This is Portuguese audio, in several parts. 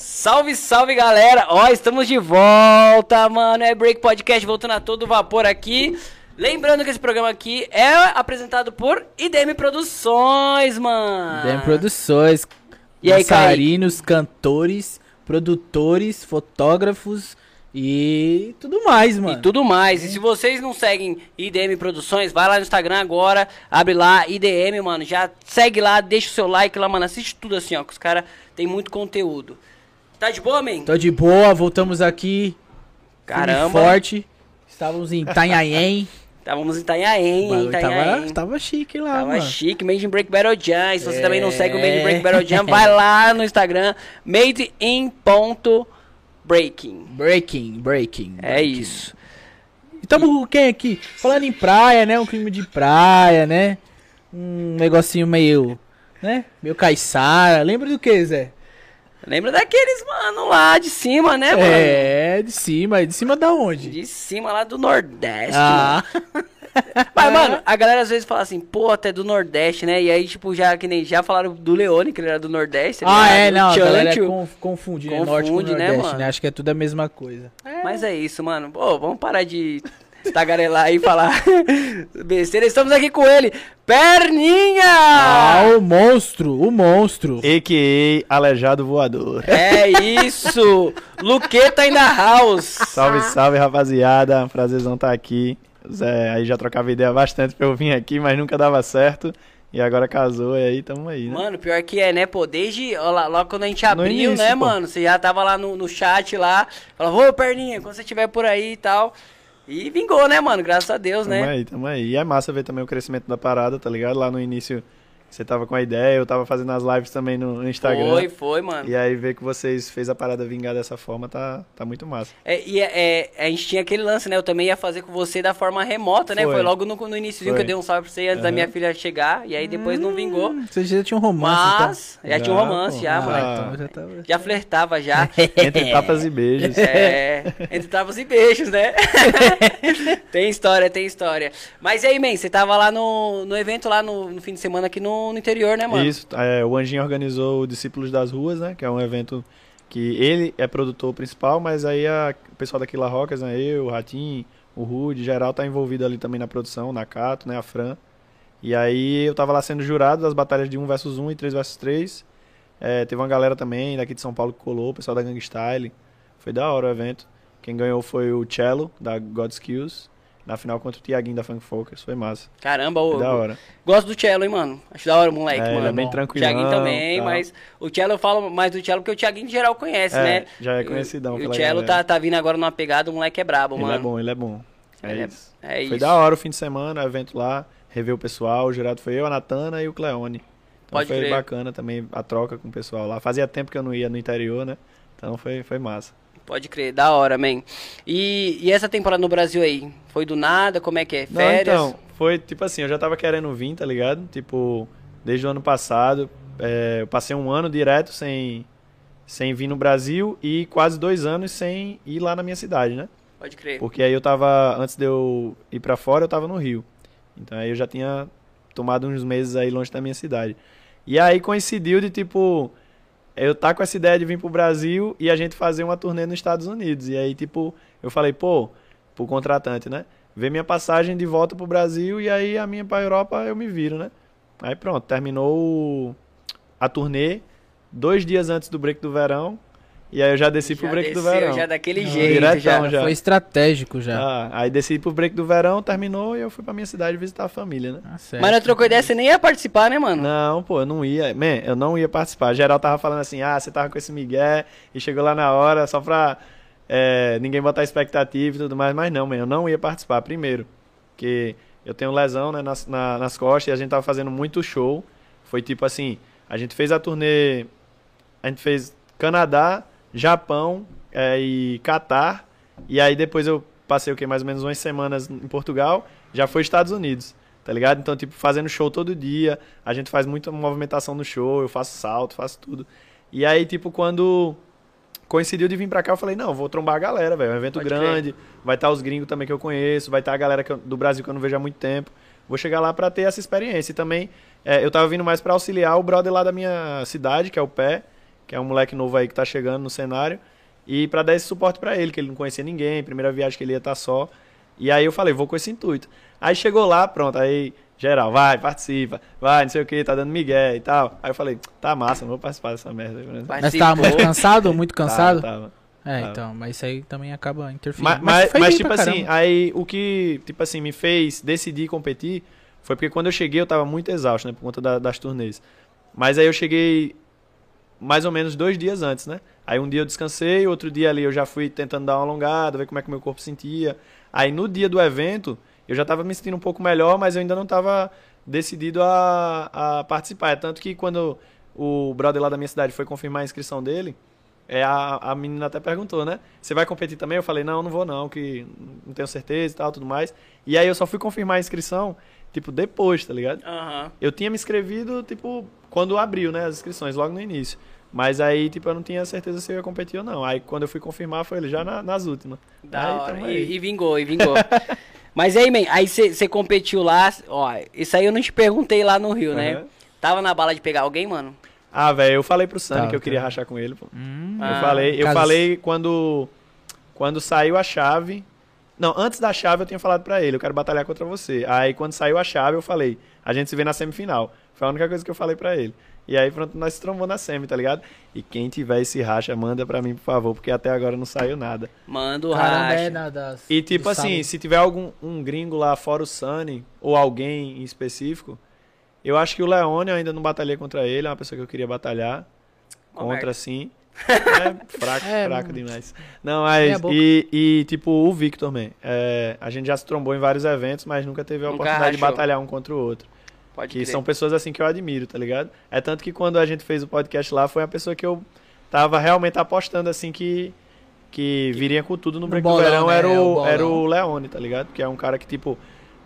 Salve, salve galera! Ó, estamos de volta, mano. É Break Podcast voltando a todo vapor aqui. Lembrando que esse programa aqui é apresentado por IDM Produções, mano. IDM Produções. E aí, dançarinos, cantores, produtores, fotógrafos e tudo mais, mano. E tudo mais. E se vocês não seguem IDM Produções, vai lá no Instagram agora, abre lá, IDM, mano. Já segue lá, deixa o seu like lá, mano. Assiste tudo assim, ó, que os caras tem muito conteúdo. Tá de boa, man? Tô de boa, voltamos aqui. Caramba. Forte. Estávamos em Itanhaém. Estávamos em Itanhaém, Itanhaém. Tava, tava chique lá, tava mano. Tava chique, Made in Break Battle Jam. E se você é... também não segue o Made in Break Battle Jam, vai lá no Instagram, made in ponto breaking. Breaking, breaking. É breaking. isso. Estamos com quem aqui? Falando em praia, né? Um clima de praia, né? Um negocinho meio, né? Meio caiçara. Lembra do que, Zé? Lembra daqueles, mano, lá de cima, né, mano? É, de cima. De cima da onde? De cima lá do Nordeste, ah. mano. Mas, mano, a galera às vezes fala assim, pô, até do Nordeste, né? E aí, tipo, já que nem já falaram do Leone, que ele era do Nordeste. Ah, é, não, galera confunde, confunde, né? Norte com Nordeste, né, mano? né? Acho que é tudo a mesma coisa. É. Mas é isso, mano. Pô, vamos parar de tagarelar aí e falar besteira. Estamos aqui com ele, Perninha! Ah, o monstro, o monstro. A.K.A. Aleijado Voador. É isso! Luqueta in the house. Salve, salve, rapaziada. Prazerzão estar tá aqui. Zé, aí já trocava ideia bastante pra eu vir aqui, mas nunca dava certo. E agora casou e aí tamo aí, né? Mano, pior que é, né, pô, desde lá, logo quando a gente abriu, início, né, pô. mano? Você já tava lá no, no chat lá, falava, ô Perninha, quando você estiver por aí e tal. E vingou, né, mano? Graças a Deus, tamo né? Tamo aí, tamo aí. E é massa ver também o crescimento da parada, tá ligado? Lá no início você tava com a ideia, eu tava fazendo as lives também no Instagram. Foi, foi, mano. E aí ver que vocês fez a parada vingar dessa forma tá, tá muito massa. É, e é, é, a gente tinha aquele lance, né? Eu também ia fazer com você da forma remota, né? Foi, foi logo no, no início que eu dei um salve pra você antes uhum. da minha filha chegar. E aí depois hum, não vingou. Você já tinha um romance, Mas, então. já, já, tinha um romance, pô. já, ah, mano. Então já, tava... já flertava já. entre tapas e beijos. É, entre tapas e beijos, né? tem história, tem história. Mas e aí, man, você tava lá no, no evento lá no, no fim de semana aqui no, no interior, né, mano? Isso, é, o Anjinho organizou o Discípulos das Ruas, né? Que é um evento que ele é produtor principal, mas aí a, o pessoal daqui La Rocas, né? Eu, o Ratinho, o Rude, geral tá envolvido ali também na produção, na Cato, né? A Fran. E aí eu tava lá sendo jurado das batalhas de 1 versus 1 e 3 versus 3. É, teve uma galera também daqui de São Paulo que colou, o pessoal da Gang Style. Foi da hora o evento. Quem ganhou foi o Cello, da God Skills na final contra o Tiaguinho da Funk Focus. Foi massa. Caramba, o. Da hora. Gosto do Cello, hein, mano. Acho da hora o moleque, é, mano. Ele é bem tranquilo. O Tiaguinho também, mas o Cello eu falo mais do Cello porque o Tiaguinho em geral conhece, é, né? Já é conhecidão. O, o Cello tá, tá vindo agora numa pegada, o moleque é brabo, ele mano. Ele é bom, ele é bom. É, ele é isso. É, é Foi isso. da hora o fim de semana, o evento lá, rever o pessoal. O jurado foi eu, a Natana e o Cleone. Então Pode foi crer. bacana também a troca com o pessoal lá. Fazia tempo que eu não ia no interior, né? Então foi, foi massa. Pode crer, da hora, man. E, e essa temporada no Brasil aí? Foi do nada? Como é que é? Férias? Não, então, foi tipo assim, eu já tava querendo vir, tá ligado? Tipo, desde o ano passado. É, eu passei um ano direto sem, sem vir no Brasil e quase dois anos sem ir lá na minha cidade, né? Pode crer. Porque aí eu tava, antes de eu ir para fora, eu tava no Rio. Então aí eu já tinha tomado uns meses aí longe da minha cidade. E aí coincidiu de tipo eu tá com essa ideia de vir pro Brasil e a gente fazer uma turnê nos Estados Unidos. E aí, tipo, eu falei, pô, pro contratante, né? Ver minha passagem de volta pro Brasil e aí a minha pra Europa eu me viro, né? Aí pronto, terminou a turnê dois dias antes do break do verão. E aí eu já desci já pro break desceu, do verão. Já daquele Não, jeito, diretão, já. Foi estratégico já. Ah, aí desci pro break do verão, terminou e eu fui pra minha cidade visitar a família, né? Ah, Mas não trocou ideia, você nem ia participar, né, mano? Não, pô, eu não ia. Man, eu não ia participar. Geral tava falando assim, ah, você tava com esse migué e chegou lá na hora só pra é, ninguém botar expectativa e tudo mais. Mas não, man, eu não ia participar. Primeiro, que eu tenho lesão né, nas, na, nas costas e a gente tava fazendo muito show. Foi tipo assim, a gente fez a turnê, a gente fez Canadá, Japão é, e Catar. E aí depois eu passei o que mais ou menos umas semanas em Portugal, já foi Estados Unidos, tá ligado? Então tipo fazendo show todo dia, a gente faz muita movimentação no show, eu faço salto, faço tudo. E aí tipo quando coincidiu de vir pra cá, eu falei, não, vou trombar a galera, velho, é um evento Pode grande, vai estar os gringos também que eu conheço, vai estar a galera eu, do Brasil que eu não vejo há muito tempo. Vou chegar lá para ter essa experiência. E também é, eu tava vindo mais para auxiliar o brother lá da minha cidade, que é o Pé, que é um moleque novo aí que tá chegando no cenário, e pra dar esse suporte pra ele, que ele não conhecia ninguém, primeira viagem que ele ia estar só. E aí eu falei, vou com esse intuito. Aí chegou lá, pronto, aí geral, vai, participa, vai, não sei o que, tá dando migué e tal. Aí eu falei, tá massa, não vou participar dessa merda. Vai. Mas tava muito cansado, muito cansado? Tava, tava. É, Tava. então, mas isso aí também acaba interferindo. Mas, mas, mas, bem tipo assim, aí o que, tipo assim, me fez decidir competir foi porque quando eu cheguei eu tava muito exausto, né, por conta da- das turnês. Mas aí eu cheguei mais ou menos dois dias antes, né? Aí um dia eu descansei, outro dia ali eu já fui tentando dar uma alongada, ver como é que meu corpo sentia. Aí no dia do evento, eu já tava me sentindo um pouco melhor, mas eu ainda não tava decidido a, a participar. É tanto que quando o brother lá da minha cidade foi confirmar a inscrição dele, é, a, a menina até perguntou, né? Você vai competir também? Eu falei, não, não vou não, que não tenho certeza e tal, tudo mais. E aí eu só fui confirmar a inscrição, tipo, depois, tá ligado? Aham. Eu tinha me inscrevido, tipo, quando abriu, né, as inscrições, logo no início. Mas aí, tipo, eu não tinha certeza se eu ia competir ou não. Aí quando eu fui confirmar, foi ele já na- nas últimas. Da Aí, hora. E, e vingou, e vingou. Mas aí, man, aí você competiu lá, ó, isso aí eu não te perguntei lá no Rio, né? Aham. Tava na bala de pegar alguém, mano? Ah, velho, eu falei pro Sunny Tá, que eu queria tá. rachar com ele, pô. Hum, Ah, eu falei, eu caso- falei quando quando saiu a chave. Não, antes da chave eu tinha falado pra ele, eu quero batalhar contra você. Aí quando saiu a chave eu falei, a gente se vê na semifinal. Foi a única coisa que eu falei pra ele. E aí pronto, nós se trombou na semi, tá ligado? E quem tiver esse racha, manda pra mim, por favor, porque até agora não saiu nada. Manda o Caramba, racha. é na- das- E tipo assim, sábado. se tiver algum um gringo lá fora o Sunny, ou alguém em específico, eu acho que o Leone eu ainda não batalhei contra ele, é uma pessoa que eu queria batalhar. Uma contra merda. sim. É fraco, É, fraco demais. Não, mas. E, e, tipo, o Victor também. É, a gente já se trombou em vários eventos, mas nunca teve a Nunca oportunidade de batalhar um contra o outro. Pode Que crer. são pessoas assim que eu admiro, tá ligado? É tanto que quando a gente fez o podcast lá, foi uma pessoa que eu tava realmente apostando assim que. Que viria com tudo no No bolão, do Verão né? era, É, o o, bolão. era o Leone, tá ligado? Que é um cara que, tipo.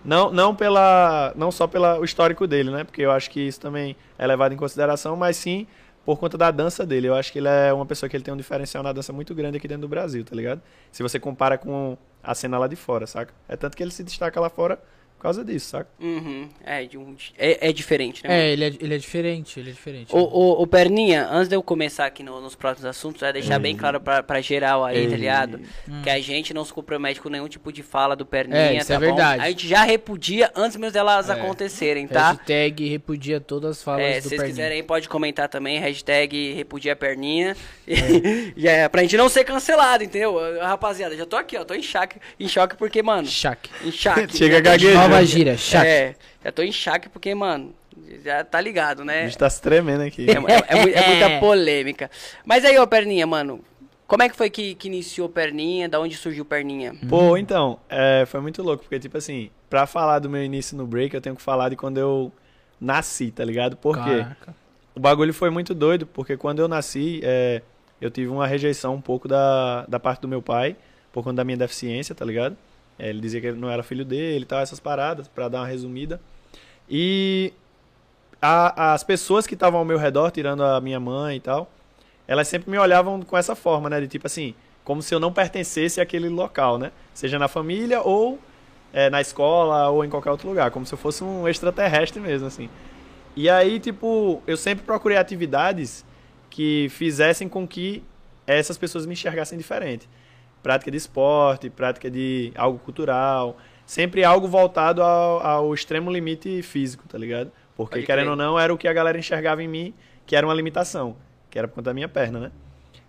Não, não pela. Não só pelo histórico dele, né? Porque eu acho que isso também é levado em consideração, mas sim por conta da dança dele. Eu acho que ele é uma pessoa que ele tem um diferencial na dança muito grande aqui dentro do Brasil, tá ligado? Se você compara com a cena lá de fora, saca? É tanto que ele se destaca lá fora causa disso, saca? Uhum. É, de um- é, é diferente, né? mano? É, ele é, ele é diferente, ele é diferente. Ô, ô, ô, Perninha, antes de eu começar aqui no- nos próximos assuntos, é deixar bem claro pra, pra geral aí, tá Ei. ligado? Hum. Que a gente não se compromete com nenhum tipo de fala do Perninha, É, isso tá é bom? verdade. A gente já repudia antes mesmo delas É. acontecerem, tá? Hashtag repudia todas as falas É, do se vocês quiserem aí, pode comentar também, hashtag repudia perninha. É. E, é, pra gente não ser cancelado, entendeu? Rapaziada, já tô aqui, ó, tô em choque, em choque porque, mano, Chac. em choque. Chega tô- gaguejando. Nova gíria, chac. É, já tô em choque porque, mano, já tá ligado, A né? gente tá se tremendo aqui. É, é- é é muita polêmica. Mas aí, ô Perninha, mano, como é que foi que, que iniciou Perninha? Da onde surgiu Perninha? Pô, então, é, foi muito louco, porque, tipo assim, pra falar do meu início no break, eu tenho que falar de quando eu nasci, tá ligado? Por quê? O bagulho foi muito doido, porque quando eu nasci, é, eu tive uma rejeição um pouco da, da parte do meu pai, por conta da minha deficiência, tá ligado? É, ele dizia que não era filho dele e tal, essas paradas, pra dar uma resumida. E a- as pessoas que estavam ao meu redor, tirando a minha mãe e tal, elas sempre me olhavam com essa forma, né? De tipo assim, como se eu não pertencesse àquele local, né? Seja na família ou é, na escola ou em qualquer outro lugar, como se eu fosse um extraterrestre mesmo, assim. E aí, tipo, eu sempre procurei atividades que fizessem com que essas pessoas me enxergassem diferente. Prática de esporte, prática de algo cultural, sempre algo voltado ao, ao extremo limite físico, tá ligado? Porque, Pode querendo crer. ou não, era o que a galera enxergava em mim, que era uma limitação, que era por conta da minha perna, né?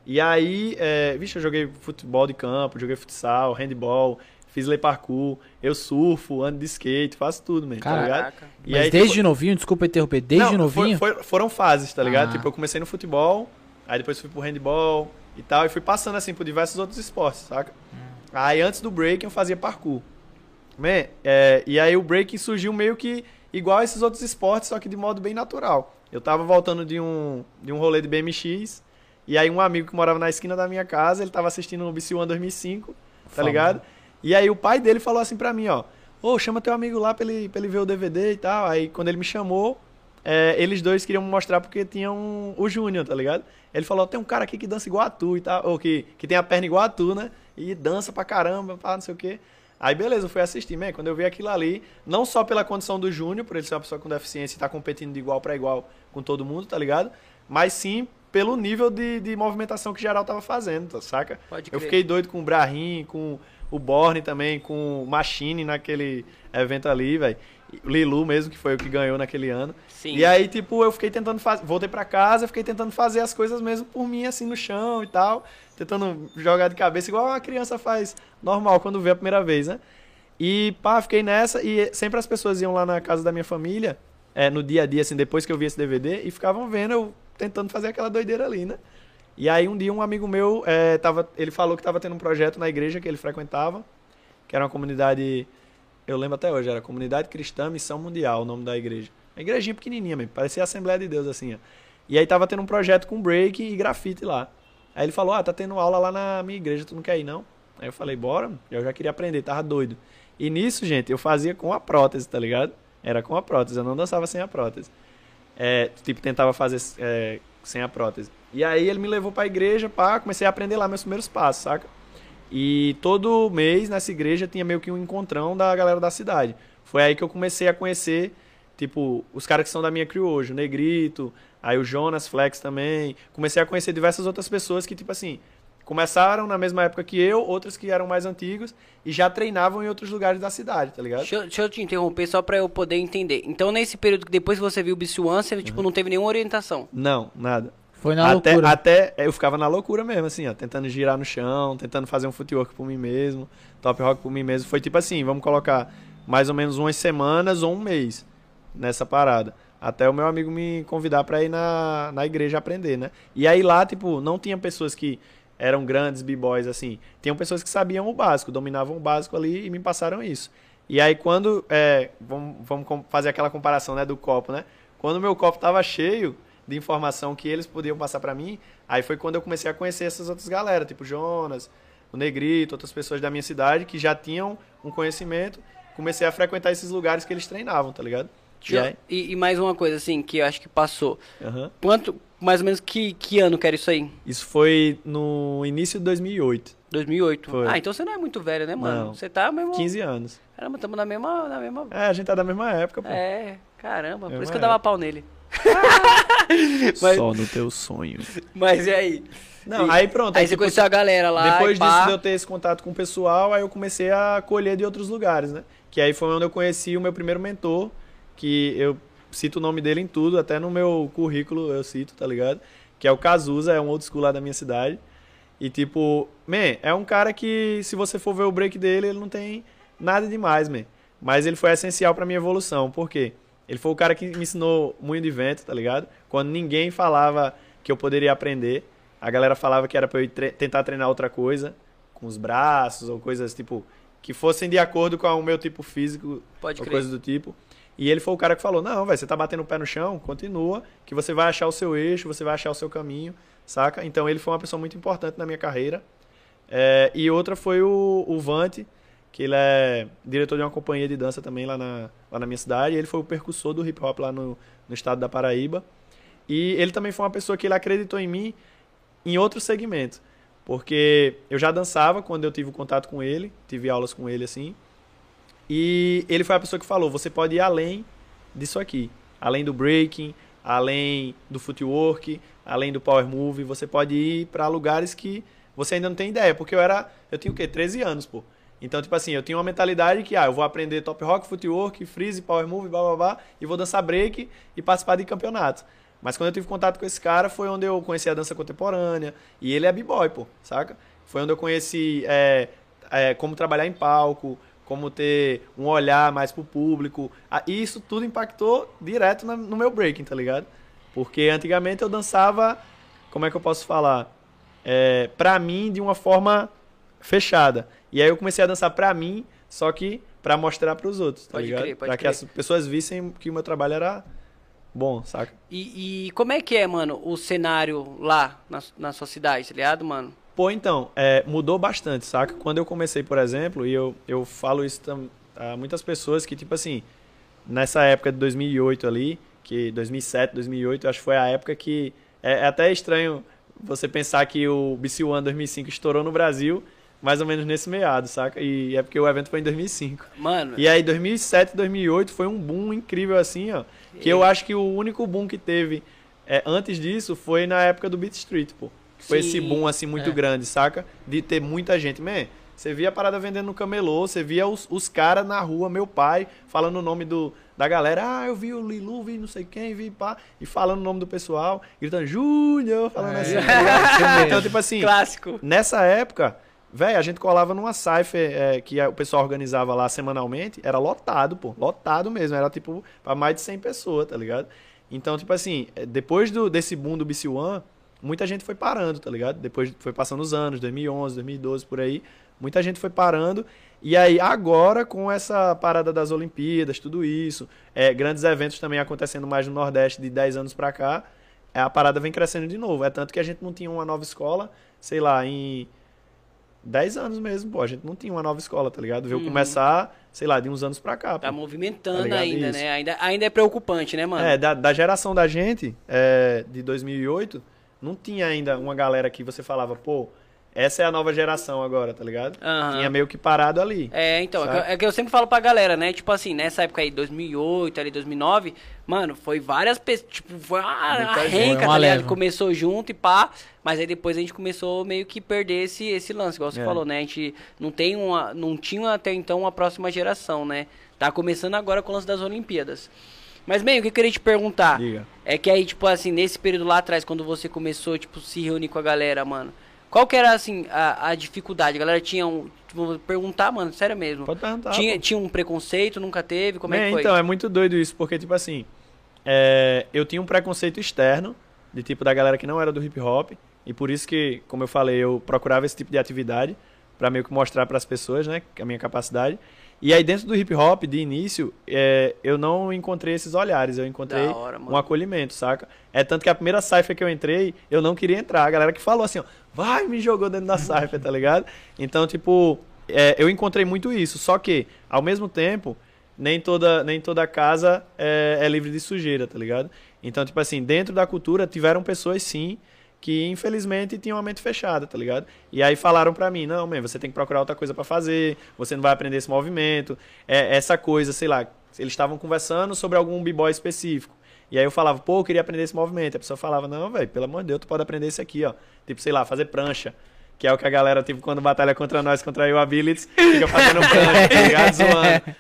E aí, é, vixe, eu joguei futebol de campo, joguei futsal, handball, fiz lei parkour, eu surfo, ando de skate, faço tudo, mesmo, tá ligado? Caraca. E Mas aí, desde tipo, novinho, desculpa interromper, desde não, foi- novinho? foi- foram fases, tá ligado? Ah. Tipo, eu comecei no futebol, aí depois fui pro handball e tal, e fui passando assim por diversos outros esportes, saca? Hum. Aí antes do breaking eu fazia parkour. Man, é, e aí o breaking surgiu meio que igual a esses outros esportes, só que de modo bem natural. Eu tava voltando de um, de um rolê de BMX, e aí um amigo que morava na esquina da minha casa, ele tava assistindo o BC One 2005, tá Famoso. ligado? E aí o pai dele falou assim pra mim, ó, ô, chama teu amigo lá pra ele, pra ele ver o DVD e tal. Aí quando ele me chamou, é, eles dois queriam me mostrar porque tinham o Júnior, tá ligado? Ele falou, tem um cara aqui que dança igual a tu e tal, ou que, que tem a perna igual a tu, né? E dança pra caramba, pá, não sei o quê. Aí beleza, eu fui assistir, man, quando eu vi aquilo ali, não só pela condição do Júnior, por ele ser uma pessoa com deficiência e estar competindo de igual pra igual com todo mundo, tá ligado? Mas sim pelo nível de, de movimentação que geral tava fazendo, tá, saca? Pode Eu crer. fiquei doido com o Brahim, com o Borne também, com o Machine naquele evento ali, velho. Lilu mesmo, que foi o que ganhou naquele ano. Sim. E aí, tipo, eu fiquei tentando fazer. Voltei pra casa, fiquei tentando fazer as coisas mesmo por mim, assim, no chão e tal. Tentando jogar de cabeça, igual uma criança faz normal quando vê a primeira vez, né? E pá, fiquei nessa. E sempre as pessoas iam lá na casa da minha família, é, no dia a dia, assim, depois que eu vi esse DVD, e ficavam vendo eu tentando fazer aquela doideira ali, né? E aí um dia um amigo meu, é, tava, ele falou que tava tendo um projeto na igreja que ele frequentava, que era uma comunidade, eu lembro até hoje, era Comunidade Cristã Missão Mundial, o nome da igreja. Uma igrejinha pequenininha mesmo, parecia a Assembleia de Deus, assim, ó. E aí tava tendo um projeto com break e grafite lá. Aí ele falou, ah, tá tendo aula lá na minha igreja, tu não quer ir não? Aí eu falei, bora, eu já queria aprender, tava doido. E nisso, gente, eu fazia com a prótese, tá ligado? Era com a prótese, eu não dançava sem a prótese. É, tipo, tentava fazer é, sem a prótese. E aí ele me levou pra igreja, pá, comecei a aprender lá meus primeiros passos, saca? E todo mês nessa igreja tinha meio que um encontrão da galera da cidade. Foi aí que eu comecei a conhecer, tipo, os caras que são da minha crew hoje, o Negrito, aí o Jonas Flex também. Comecei a conhecer diversas outras pessoas que, tipo assim, começaram na mesma época que eu, outras que eram mais antigos e já treinavam em outros lugares da cidade, tá ligado? Deixa, eu- deixa eu te interromper só pra eu poder entender. Então, nesse período que depois que você viu o Bisu One, você tipo, Uhum. não teve nenhuma orientação. Não, nada. Foi na até, loucura. até eu ficava na loucura mesmo, assim, ó, tentando girar no chão, tentando fazer um footwork por mim mesmo, top rock por mim mesmo. Foi tipo assim, vamos colocar mais ou menos umas semanas ou um mês nessa parada. Até o meu amigo me convidar pra ir na, na igreja aprender, né? E aí lá, tipo, não tinha pessoas que eram grandes b-boys, assim. Tinham pessoas que sabiam o básico, dominavam o básico ali e me passaram isso. E aí quando, é, vamos, vamos fazer aquela comparação, né, do copo, né? Quando o meu copo tava cheio de informação que eles podiam passar pra mim, aí foi quando eu comecei a conhecer essas outras galera, tipo Jonas, o Negrito, outras pessoas da minha cidade que já tinham um conhecimento. Comecei a frequentar esses lugares que eles treinavam, tá ligado? E aí, E, e mais uma coisa, assim, que eu acho que passou. aham. Quanto, mais ou menos, que, que ano que era isso aí? Isso foi no início de 2008, 2008. Foi. Ah, então você não é muito velho, né, mano? Não. Você tá mesmo... 15 anos. Caramba, estamos na mesma... Na mesma... É, a gente tá da mesma época, pô. É, caramba, por É isso que eu dava época. pau nele. Mas- Só no teu sonho. Mas e aí? Não, E- aí pronto. Aí você conheceu a galera lá Depois e pá. disso de eu ter esse contato com o pessoal, aí eu comecei a colher de outros lugares, né? Que aí foi onde eu conheci o meu primeiro mentor, que eu cito o nome dele em tudo, até no meu currículo eu cito, tá ligado? Que é o Cazuza, é um old school lá da minha cidade. E tipo, man, é um cara que se você for ver o break dele, ele não tem nada demais, man. Mas ele foi essencial pra minha evolução. Por quê? Ele foi o cara que me ensinou muito de vento, tá ligado? Quando ninguém falava que eu poderia aprender, a galera falava que era pra eu tre- tentar treinar outra coisa, com os braços ou coisas tipo que fossem de acordo com o meu tipo físico Pode ou crer. coisas do tipo. E ele foi o cara que falou: "Não, velho, você tá batendo o pé no chão, continua, que você vai achar o seu eixo, você vai achar o seu caminho", saca? Então ele foi uma pessoa muito importante na minha carreira. É, e outra foi o, o Vante, que ele é diretor de uma companhia de dança também lá na, lá na minha cidade. Ele foi o percussor do hip hop lá no, no estado da Paraíba. E ele também foi uma pessoa que ele acreditou em mim em outro segmento. Porque eu já dançava quando eu tive contato com ele, tive aulas com ele assim. E ele foi a pessoa que falou: você pode ir além disso aqui. Além do breaking, além do footwork, além do power move, você pode ir para lugares que você ainda não tem ideia. Porque eu era. Eu tinha o quê? 13 anos, pô. Então, tipo assim, eu tinha uma mentalidade que, ah, eu vou aprender top rock, footwork, freeze, power move, blá blá blá, e vou dançar break e participar de campeonatos. Mas quando eu tive contato com esse cara, foi onde eu conheci a dança contemporânea. E ele é b-boy, pô, saca? Foi onde eu conheci é, é, como trabalhar em palco, como ter um olhar mais pro público. Ah, E isso tudo impactou direto no meu breaking, tá ligado? Porque antigamente eu dançava, como é que eu posso falar? É, pra mim, de uma forma fechada. E aí eu comecei a dançar pra mim, só que pra mostrar pros outros, tá Pode ligado? crer, pode pra que crer. as pessoas vissem que o meu trabalho era bom, saca? E, e como é que é, mano, o cenário lá na, na sua cidade, tá ligado, mano? Pô, então, é, mudou bastante, saca? Quando eu comecei, por exemplo, e eu, eu falo isso a muitas pessoas que, tipo assim, nessa época de 2008 ali, que 2007, 2008, eu acho que foi a época que... É, é até estranho você pensar que o BC One 2005 estourou no Brasil, mais ou menos nesse meado, saca? E é porque o evento foi em 2005. Mano, E aí 2007, 2008 foi um boom incrível assim, ó. Que eu acho que o único boom que teve é, antes disso, foi na época do Beat Street, pô. Foi Sim, esse boom, assim, muito é. grande, saca? De ter muita gente. Man, você via a parada vendendo no camelô, você via os, os caras na rua, meu pai, falando o nome do, da galera. Ah, eu vi o Lilu, vi não sei quem, vi pá. E falando o nome do pessoal, gritando Júnior, falando É. assim. tá então, tipo assim, Clássico. nessa época, velho, a gente colava numa cypher é, que o pessoal organizava lá semanalmente, era lotado, pô, lotado mesmo, era tipo pra mais de 100 pessoas, tá ligado? Então, tipo assim, é, depois do, desse boom do BC One, muita gente foi parando, tá ligado? Depois foi passando os anos, 2011, 2012, por aí, muita gente foi parando. E aí, agora, com essa parada das Olimpíadas, tudo isso, é, grandes eventos também acontecendo mais no Nordeste de 10 anos pra cá, é, a parada vem crescendo de novo. É tanto que a gente não tinha uma nova escola, sei lá, em 10 anos mesmo, pô. A gente não tinha uma nova escola, tá ligado? Veio Uhum. começar, sei lá, de uns anos pra cá. Tá pô. movimentando Tá ainda, Isso. né? Ainda, ainda é preocupante, né, mano? É, da, da geração da gente, é, de 2008, não tinha ainda uma galera que você falava, pô, essa é a nova geração agora, tá ligado? Aham. Tinha meio que parado ali. É, então, é eu- é que eu sempre falo pra galera, né? Tipo assim, nessa época aí, 2008, ali, 2009, mano, foi várias pessoas, tipo, foi uma renca, tá ligado? Começou junto e pá, mas aí depois a gente começou meio que perder esse, esse lance, igual você É. falou, né? A gente não tem uma, não tinha até então uma próxima geração, né? Tá começando agora com o lance das Olimpíadas. Mas, bem, o que eu queria te perguntar Diga. é que aí, tipo assim, nesse período lá atrás, quando você começou, tipo, se reunir com a galera, mano, qual que era, assim, a, a dificuldade? A galera tinha um, vou perguntar, mano, sério mesmo. Pode perguntar. Tinha, pô. tinha um preconceito, nunca teve? Como é Man, que foi? Então, é muito doido isso, porque, tipo assim, é, eu tinha um preconceito externo, de tipo, da galera que não era do hip hop, e por isso que, como eu falei, eu procurava esse tipo de atividade, pra meio que mostrar pras pessoas, né, a minha capacidade. E aí, dentro do hip hop, de início, é, eu não encontrei esses olhares, eu encontrei hora, um acolhimento, saca? É tanto que a primeira cypher que eu entrei, eu não queria entrar. A galera que falou assim, ó, vai, me jogou dentro da cypher, tá ligado? Então, tipo, é, eu encontrei muito isso. Só que, ao mesmo tempo, nem toda, nem toda casa é, é livre de sujeira, tá ligado? Então, tipo assim, dentro da cultura tiveram pessoas sim que infelizmente tinham a mente fechada, tá ligado? E aí falaram pra mim, não, man, você tem que procurar outra coisa pra fazer, você não vai aprender esse movimento, é essa coisa, sei lá, eles estavam conversando sobre algum b-boy específico. E aí eu falava, pô, eu queria aprender esse movimento. A pessoa falava, não, velho, pelo amor de Deus, tu pode aprender esse aqui, ó. Tipo, sei lá, fazer prancha. Que é o que a galera, tipo, quando batalha contra nós, contra o Abilities, fica fazendo prancha, tá ligado? Zoando.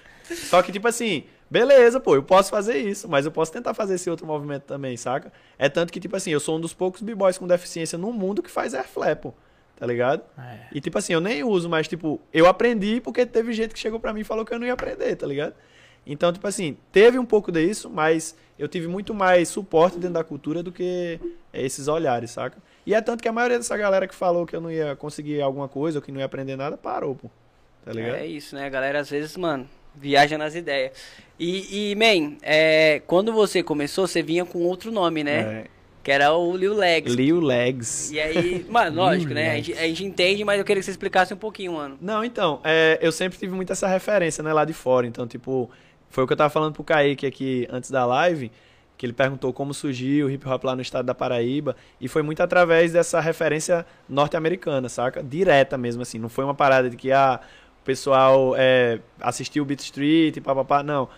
Só que, tipo assim, beleza, pô, eu posso fazer isso, mas eu posso tentar fazer esse outro movimento também, saca? É tanto que, tipo assim, eu sou um dos poucos b-boys com deficiência no mundo que faz airflap, pô, tá ligado? É. E, tipo assim, eu nem uso, mas, tipo, eu aprendi porque teve gente que chegou pra mim e falou que eu não ia aprender, tá ligado? Então, tipo assim, teve um pouco disso, mas eu tive muito mais suporte dentro da cultura do que esses olhares, saca? E é tanto que a maioria dessa galera que falou que eu não ia conseguir alguma coisa ou que não ia aprender nada, parou, pô. Tá ligado? É isso, né? A galera às vezes, mano, viaja nas ideias. E, e man, é, quando você começou, você vinha com outro nome, né? É. Que era o Lil Legs. Lil Legs. E aí, mano, lógico, né? A Legs. gente, a gente entende, mas eu queria que você explicasse um pouquinho, mano. Não, então, é, eu sempre tive muito essa referência, né, lá de fora. Então, tipo, foi o que eu tava falando pro Kaique aqui antes da live, que ele perguntou como surgiu o hip hop lá no estado da Paraíba, e foi muito através dessa referência norte-americana, saca? Direta mesmo, assim. Não foi uma parada de que, ah, o pessoal é, assistiu o Beat Street e papapá, não.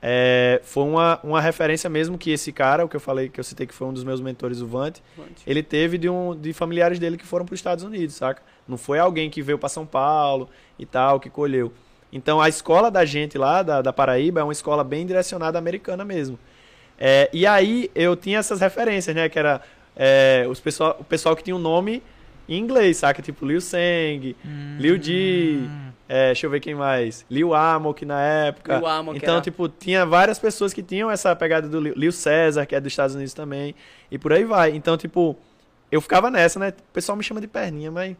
É, foi uma, uma referência mesmo que esse cara, o que eu falei, que eu citei que foi um dos meus mentores, o Vante, ele teve de, um, de familiares dele que foram para os Estados Unidos, saca? Não foi alguém que veio para São Paulo e tal, que colheu. Então a escola da gente lá, da, da Paraíba, é uma escola bem direcionada americana mesmo. É, e aí eu tinha essas referências, né? Que era é, os pessoal, o pessoal que tinha um nome em inglês, saca? Tipo Liu Seng, Liu Di, é, deixa eu ver quem mais. Liu Amok na época. Lil Amok então, era- tipo, tinha várias pessoas que tinham essa pegada do Liu- Liu César, que é dos Estados Unidos também. E por aí vai. Então, tipo, eu ficava nessa, né? O pessoal me chama de perninha, mas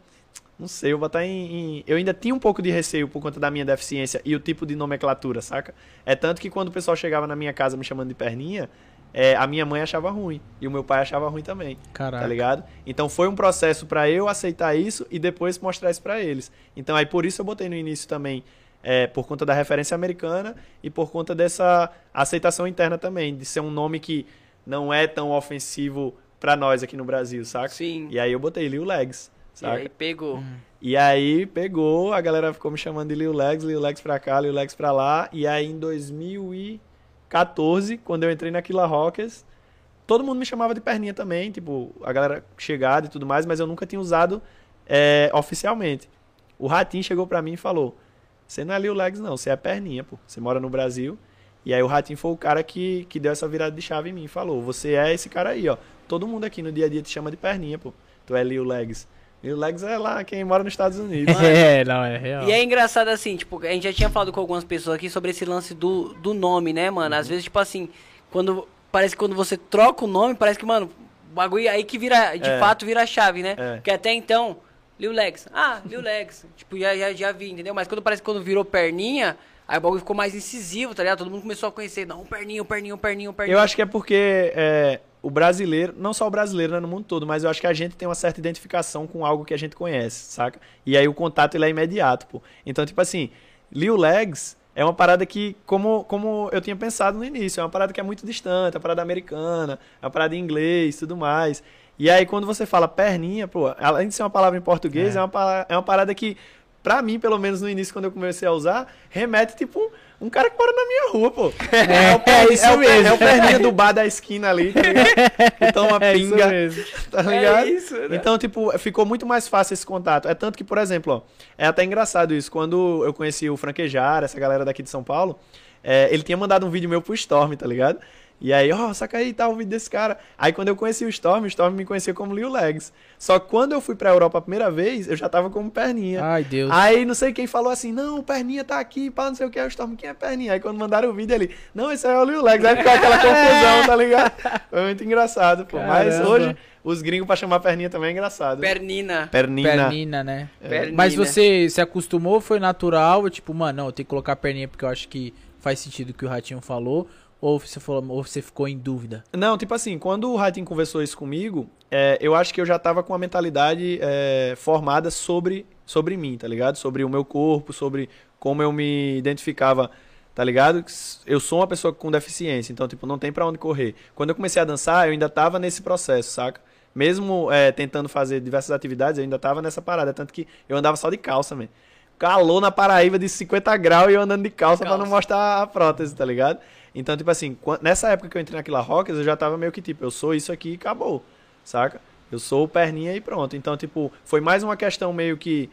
não sei, eu vou botar em, em- Eu ainda tinha um pouco de receio por conta da minha deficiência e o tipo de nomenclatura, saca? É tanto que quando o pessoal chegava na minha casa me chamando de perninha, é, a minha mãe achava ruim. E o meu pai achava ruim também. Caraca. Tá ligado? Então foi um processo pra eu aceitar isso e depois mostrar isso pra eles. Então aí por isso eu botei no início também, é, por conta da referência americana e por conta dessa aceitação interna também, de ser um nome que não é tão ofensivo pra nós aqui no Brasil, saca? Sim. E aí eu botei Lil Legs, E saca? aí pegou. E aí pegou, a galera ficou me chamando de Lil Legs, Lil Legs pra cá, Lil Legs pra lá. E aí em 2014, quando eu entrei na Killa Rockers, todo mundo me chamava de perninha também, tipo, a galera chegada e tudo mais, mas eu nunca tinha usado é, oficialmente. O Ratinho chegou pra mim e falou: Você não é Lil Legs, não, você é perninha, pô. Você mora no Brasil. E aí o Ratinho foi o cara que, que deu essa virada de chave em mim. Falou: Você é esse cara aí, ó. Todo mundo aqui no dia a dia te chama de perninha, pô. Tu é Lil Legs. Lil Legs é lá quem mora nos Estados Unidos. É, não, é real. E é engraçado assim, tipo, a gente já tinha falado com algumas pessoas aqui sobre esse lance do, do nome, né, mano? Às vezes, tipo assim, quando. Parece que quando você troca o nome, parece que, mano, o bagulho aí que vira, de É. fato, vira a chave, né? É. Porque até então, Lil Legs. Ah, Lil Legs. tipo, já, já, já vi, entendeu? Mas quando parece que quando virou perninha, aí o bagulho ficou mais incisivo, tá ligado? Todo mundo começou a conhecer, não, perninho, perninho, perninho, perninho. Eu acho que é porque é, o brasileiro, não só o brasileiro, né, no mundo todo, mas eu acho que a gente tem uma certa identificação com algo que a gente conhece, saca? E aí o contato ele é imediato, pô. Então, tipo assim, Lil Legs é uma parada que, como, como eu tinha pensado no início, é uma parada que é muito distante, é uma parada americana, é uma parada em inglês tudo mais. E aí quando você fala perninha, pô, além de ser uma palavra em português, é, uma, pa- é uma parada que, pra mim, pelo menos no início, quando eu comecei a usar, remete, tipo, um cara que mora na minha rua, pô. É, o perninha- é isso é o mesmo. É o perninha do bar da esquina ali, tá ligado? Que toma É isso pinga, mesmo. tá ligado? É isso, né? Então, tipo, ficou muito mais fácil esse contato. É tanto que, por exemplo, ó, é até engraçado isso. Quando eu conheci o Franquejar, essa galera daqui de São Paulo, é, ele tinha mandado um vídeo meu pro Storm, tá ligado? E aí, ó, saca aí, tá o vídeo desse cara. Aí quando eu conheci o Storm, o Storm me conhecia como Lil Legs. Só que quando eu fui pra Europa a primeira vez, eu já tava como Perninha. Ai, Deus. Aí não sei quem falou assim, não, o Perninha tá aqui, pá, não sei o que, é o Storm, quem é Perninha? Aí quando mandaram o vídeo ele, não, esse aí é o Lil Legs, aí ficou aquela confusão, tá ligado? Foi muito engraçado, pô. Mas Caramba. hoje, os gringos pra chamar Perninha também é engraçado. Pernina. Pernina. Pernina, né? Pernina. Mas você se acostumou, foi natural, tipo, mano, não, eu tenho que colocar perninha porque eu acho que faz sentido o que o Ratinho falou, ou você falou, ou você ficou em dúvida? Não, tipo assim, quando o Ratinho conversou isso comigo, é, eu acho que eu já tava com uma mentalidade é, formada sobre, sobre mim, tá ligado? Sobre o meu corpo, sobre como eu me identificava, tá ligado? Eu sou uma pessoa com deficiência, então, tipo, não tem pra onde correr. Quando eu comecei a dançar, eu ainda tava nesse processo, saca? Mesmo é, tentando fazer diversas atividades, eu ainda tava nessa parada. Tanto que eu andava só de calça, man. Calor na Paraíba de 50 graus e eu andando de calça, pra Calça. não mostrar a prótese, tá ligado? Então, tipo assim, nessa época que eu entrei naquela Rockers, eu já tava meio que tipo, eu sou isso aqui e acabou, saca? Eu sou o perninha e pronto. Então, tipo, foi mais uma questão meio que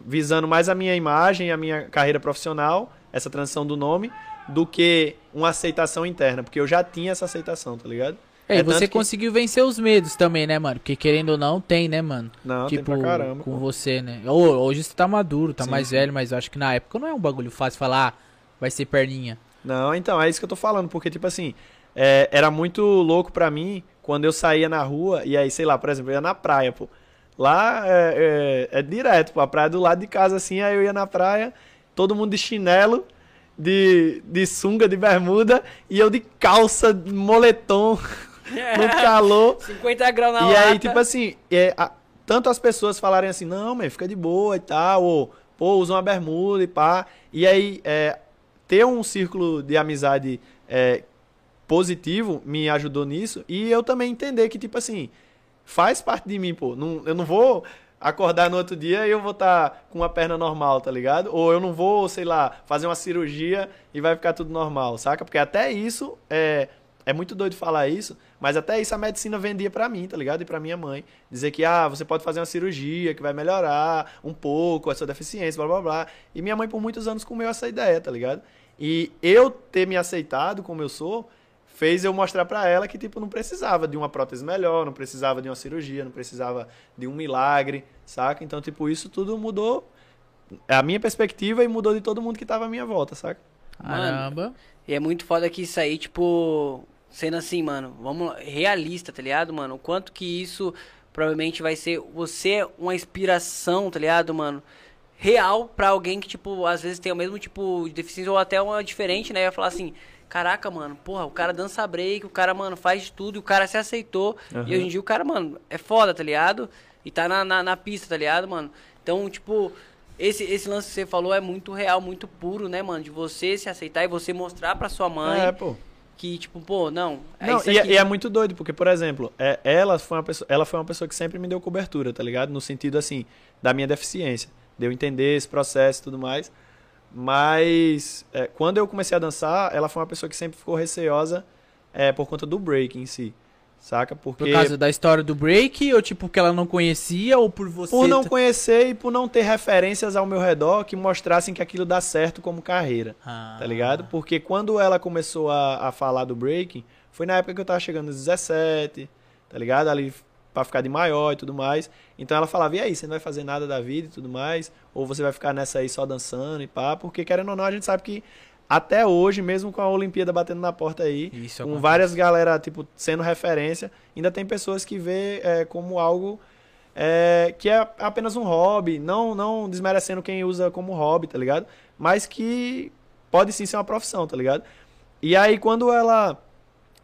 visando mais a minha imagem e a minha carreira profissional, essa transição do nome, do que uma aceitação interna, porque eu já tinha essa aceitação, tá ligado? É, e É você que- conseguiu vencer os medos também, né, mano? Porque querendo ou não, tem, né, mano? Não, tipo, tem pra caramba. com pô. você, né? Ho- Hoje você tá maduro, tá Sim, mais velho, mas eu acho que na época não é um bagulho fácil falar, ah, vai ser perninha. Não, então, é isso que eu tô falando, porque, tipo assim, é, era muito louco pra mim quando eu saía na rua, e aí, sei lá, por exemplo, eu ia na praia, pô. Lá é, é- é direto, pô, a praia do lado de casa, assim, aí eu ia na praia, todo mundo de chinelo, de, de sunga, de bermuda, e eu de calça, de moletom, no calor. 50 graus na E aí, lata. tipo assim, é, a- tanto as pessoas falarem assim, não, man, fica de boa e tal, ou, pô, usa uma bermuda e pá. E aí, é, ter um círculo de amizade é, positivo me ajudou nisso. E eu também entender que, tipo assim, faz parte de mim, pô. Não, eu não vou acordar no outro dia e eu vou estar com uma perna normal, tá ligado? Ou eu não vou, sei lá, fazer uma cirurgia e vai ficar tudo normal, saca? Porque até isso é. É muito doido falar isso, mas até isso a medicina vendia pra mim, tá ligado? E pra minha mãe. Dizer que, ah, você pode fazer uma cirurgia que vai melhorar um pouco a sua deficiência, blá blá blá. E minha mãe por muitos anos comeu essa ideia, tá ligado? E eu ter me aceitado como eu sou, fez eu mostrar pra ela que, tipo, não precisava de uma prótese melhor, não precisava de uma cirurgia, não precisava de um milagre, saca? Então, tipo, isso tudo mudou a minha perspectiva e mudou de todo mundo que tava à minha volta, saca? Mano, Caramba. E é muito foda que isso aí, tipo, sendo assim, mano, vamos realista, tá ligado, mano? O quanto que isso provavelmente vai ser você é uma inspiração, tá ligado, mano? Real pra alguém que, tipo, às vezes tem o mesmo tipo de deficiência ou até uma diferente, né? Ia falar assim, caraca, mano, porra, o cara dança break, o cara, mano, faz de tudo e o cara se aceitou. Aham. E hoje em dia o cara, mano, é foda, tá ligado? E tá na, na, na pista, tá ligado, mano? Então, tipo, esse, esse lance que você falou é muito real, muito puro, né, mano? De você se aceitar e você mostrar pra sua mãe É, pô. que, tipo, pô, não, é Não, isso e, é- e é muito doido, porque, por exemplo, é, ela, foi uma pessoa, ela foi uma pessoa que sempre me deu cobertura, tá ligado? No sentido, assim, da minha deficiência. De eu entender esse processo e tudo mais. Mas, é, quando eu comecei a dançar, ela foi uma pessoa que sempre ficou receosa é, por conta do break em si. Saca? Porque Por causa da história do break, ou tipo, que ela não conhecia, ou por você. por não conhecer e por não ter referências ao meu redor que mostrassem que aquilo dá certo como carreira. Ah. Tá ligado? Porque quando ela começou a, a falar do breaking, foi na época que eu tava chegando nos 17, tá ligado? Ali pra ficar de maior e tudo mais. Então ela falava, e aí, você não vai fazer nada da vida e tudo mais? Ou você vai ficar nessa aí só dançando e pá? Porque querendo ou não, a gente sabe que até hoje, mesmo com a Olimpíada batendo na porta aí, Isso com acontece. várias galera, tipo, sendo referência, ainda tem pessoas que vê é, como algo é, que é apenas um hobby, não, não desmerecendo quem usa como hobby, tá ligado? Mas que pode sim ser uma profissão, tá ligado? E aí, quando ela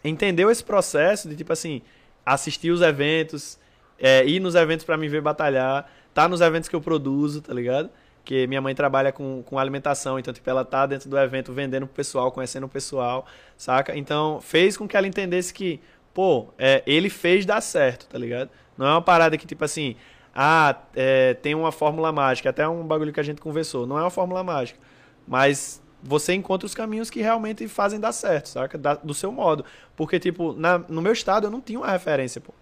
entendeu esse processo de, tipo assim, assistir os eventos, é, ir nos eventos pra me ver batalhar, tá nos eventos que eu produzo, tá ligado? Que minha mãe trabalha com, com alimentação, então, tipo, ela tá dentro do evento vendendo pro pessoal, conhecendo o pessoal, saca? Então, fez com que ela entendesse que, pô, é, ele fez dar certo, tá ligado? Não é uma parada que, tipo assim, ah, é, tem uma fórmula mágica, até um bagulho que a gente conversou, não é uma fórmula mágica, mas você encontra os caminhos que realmente fazem dar certo, saca? Da- do seu modo. Porque, tipo, na- no meu estado eu não tinha uma referência, pô.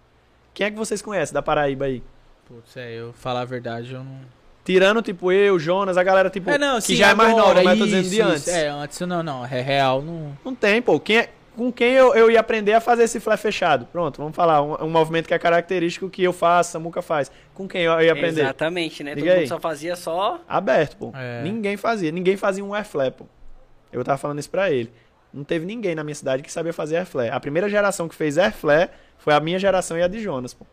Quem é que vocês conhecem da Paraíba aí? Putz, é, eu falar a verdade, eu não. Tirando, tipo, eu, Jonas, a galera, tipo, é, não, que sim, já é mais agora, nova, mas tô dizendo isso, de isso. antes. É, antes não, não. É real, não. Não tem, pô. Quem é- com quem eu, eu ia aprender a fazer esse flare fechado? Pronto, vamos falar. Um, um movimento que é característico que eu faço, Samuca faz. Com quem eu ia aprender? Exatamente, né? Diga Todo aí. mundo só fazia só. Aberto, pô. É. Ninguém fazia. Ninguém fazia um air flare, pô. Eu tava falando isso pra ele. Não teve ninguém na minha cidade que sabia fazer air flare. A primeira geração que fez air flare foi a minha geração e a de Jonas, pô.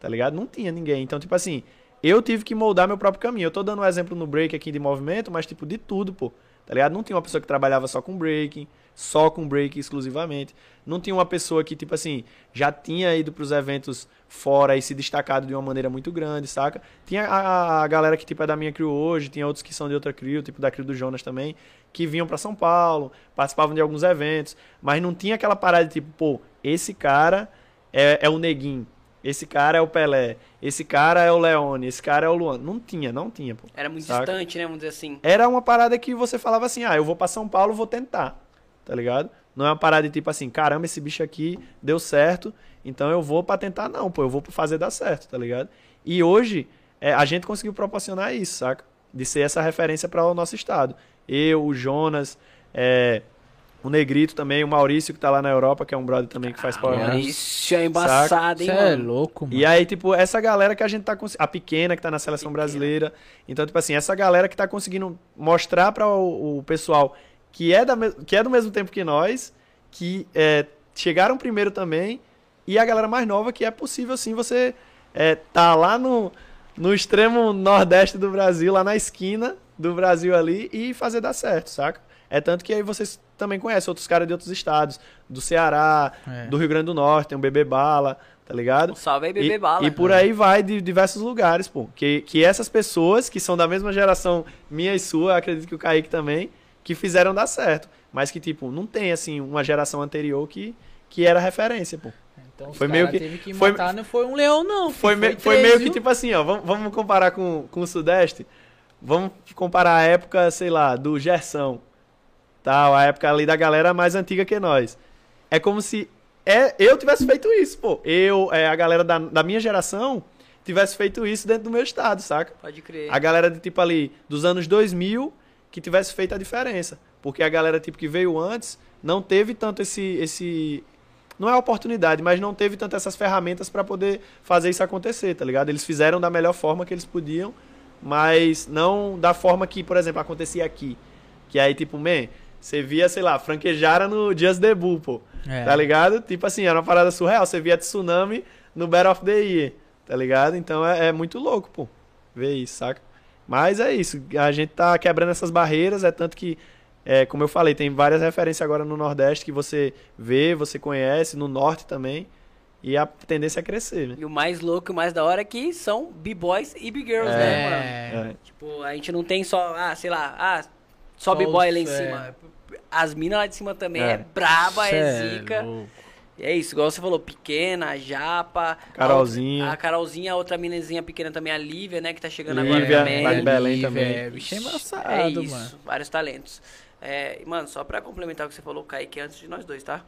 Tá ligado? Não tinha ninguém. Então, tipo assim, eu tive que moldar meu próprio caminho. Eu tô dando um exemplo no break aqui de movimento, mas tipo de tudo, pô. Tá ligado? Não tinha uma pessoa que trabalhava só com breaking, só com break exclusivamente. Não tinha uma pessoa que, tipo assim, já tinha ido pros eventos fora e se destacado de uma maneira muito grande, saca? Tinha a, a- galera que, tipo, é da minha crew hoje, tinha outros que são de outra crew, tipo da crew do Jonas também, que vinham pra São Paulo, participavam de alguns eventos, mas não tinha aquela parada de, tipo, pô, esse cara é, é o Neguinho, esse cara é o Pelé, esse cara é o Leone, esse cara é o Luan. Não tinha, não tinha, pô. Era muito Saca? distante, né? Vamos dizer assim. Era uma parada que você falava assim, ah, eu vou pra São Paulo, vou tentar, tá ligado? Não é uma parada de tipo assim, caramba, esse bicho aqui deu certo, então eu vou pra tentar não, pô, eu vou pra fazer dar certo, tá ligado? E hoje, é, a gente conseguiu proporcionar isso, saca? De ser essa referência para o nosso estado. Eu, o Jonas, é, o Negrito também, o Maurício que tá lá na Europa, que é um brother também que faz Power Rangers. Isso é embaçado, hein, Você é louco, mano. E aí, tipo, essa galera que a gente tá conseguindo. A pequena que tá na seleção Pequena. brasileira. Então, tipo assim, essa galera que tá conseguindo mostrar para o, o pessoal que é, da, que é do mesmo tempo que nós, que é, chegaram primeiro também, e a galera mais nova que é possível sim você é, tá lá no, no extremo nordeste do Brasil, lá na esquina do Brasil ali, e fazer dar certo, saca? É tanto que aí vocês também conhecem outros caras de outros estados, do Ceará, É. do Rio Grande do Norte, tem o Bebê Bala, tá ligado? Um salve aí, bebê E, bala. e por aí vai de diversos lugares, pô. Que, que essas pessoas, que são da mesma geração minha e sua, acredito que o Kaique também, que fizeram dar certo. Mas que, tipo, não tem, assim, uma geração anterior que, que era referência, pô. Então, os Foi meio que- Teve que foi- matar, não foi um leão, não. Foi, me- foi três, meio que, viu? tipo assim, ó, vamos, vamos comparar com, com o Sudeste. Vamos comparar a época, sei lá, do Gersão. Tal, a época ali da galera mais antiga que nós. É como se é, eu tivesse feito isso, pô. Eu, é, a galera da, da minha geração, tivesse feito isso dentro do meu estado, saca? Pode crer. A galera de tipo ali dos anos 2000 que tivesse feito a diferença. Porque a galera tipo que veio antes não teve tanto esse esse não é oportunidade, mas não teve tanto essas ferramentas para poder fazer isso acontecer, tá ligado? Eles fizeram da melhor forma que eles podiam, mas não da forma que, por exemplo, acontecia aqui. Que aí tipo, man, você via, sei lá, franquejara no Dias Debu, pô. É. Tá ligado? Tipo assim, era uma parada surreal. Você via tsunami no Battle of the Year, tá ligado? Então é, é muito louco, pô, ver isso, saca? Mas é isso, a gente tá quebrando essas barreiras, é tanto que, é, como eu falei, tem várias referências agora no Nordeste que você vê, você conhece, no Norte também, e a tendência é crescer, né? E o mais louco e o mais da hora é que são B-boys e B-girls, né, mano? É. É. Tipo, a gente não tem só, ah, sei lá, ah, só Só B-boy lá em é. cima. As minas lá de cima também é, É. braba, Cê é zica. louco. E é isso, igual você falou, pequena, japa. Carolzinha. A, outra- a Carolzinha, a outra minazinha pequena também, a Lívia, né, que tá chegando Lívia, agora também. lá de Belém Lívia, também. É, bicho é embaçado, É isso, mano. vários talentos. É, e, mano, só pra complementar o que você falou, Kaique, é antes de nós dois, tá?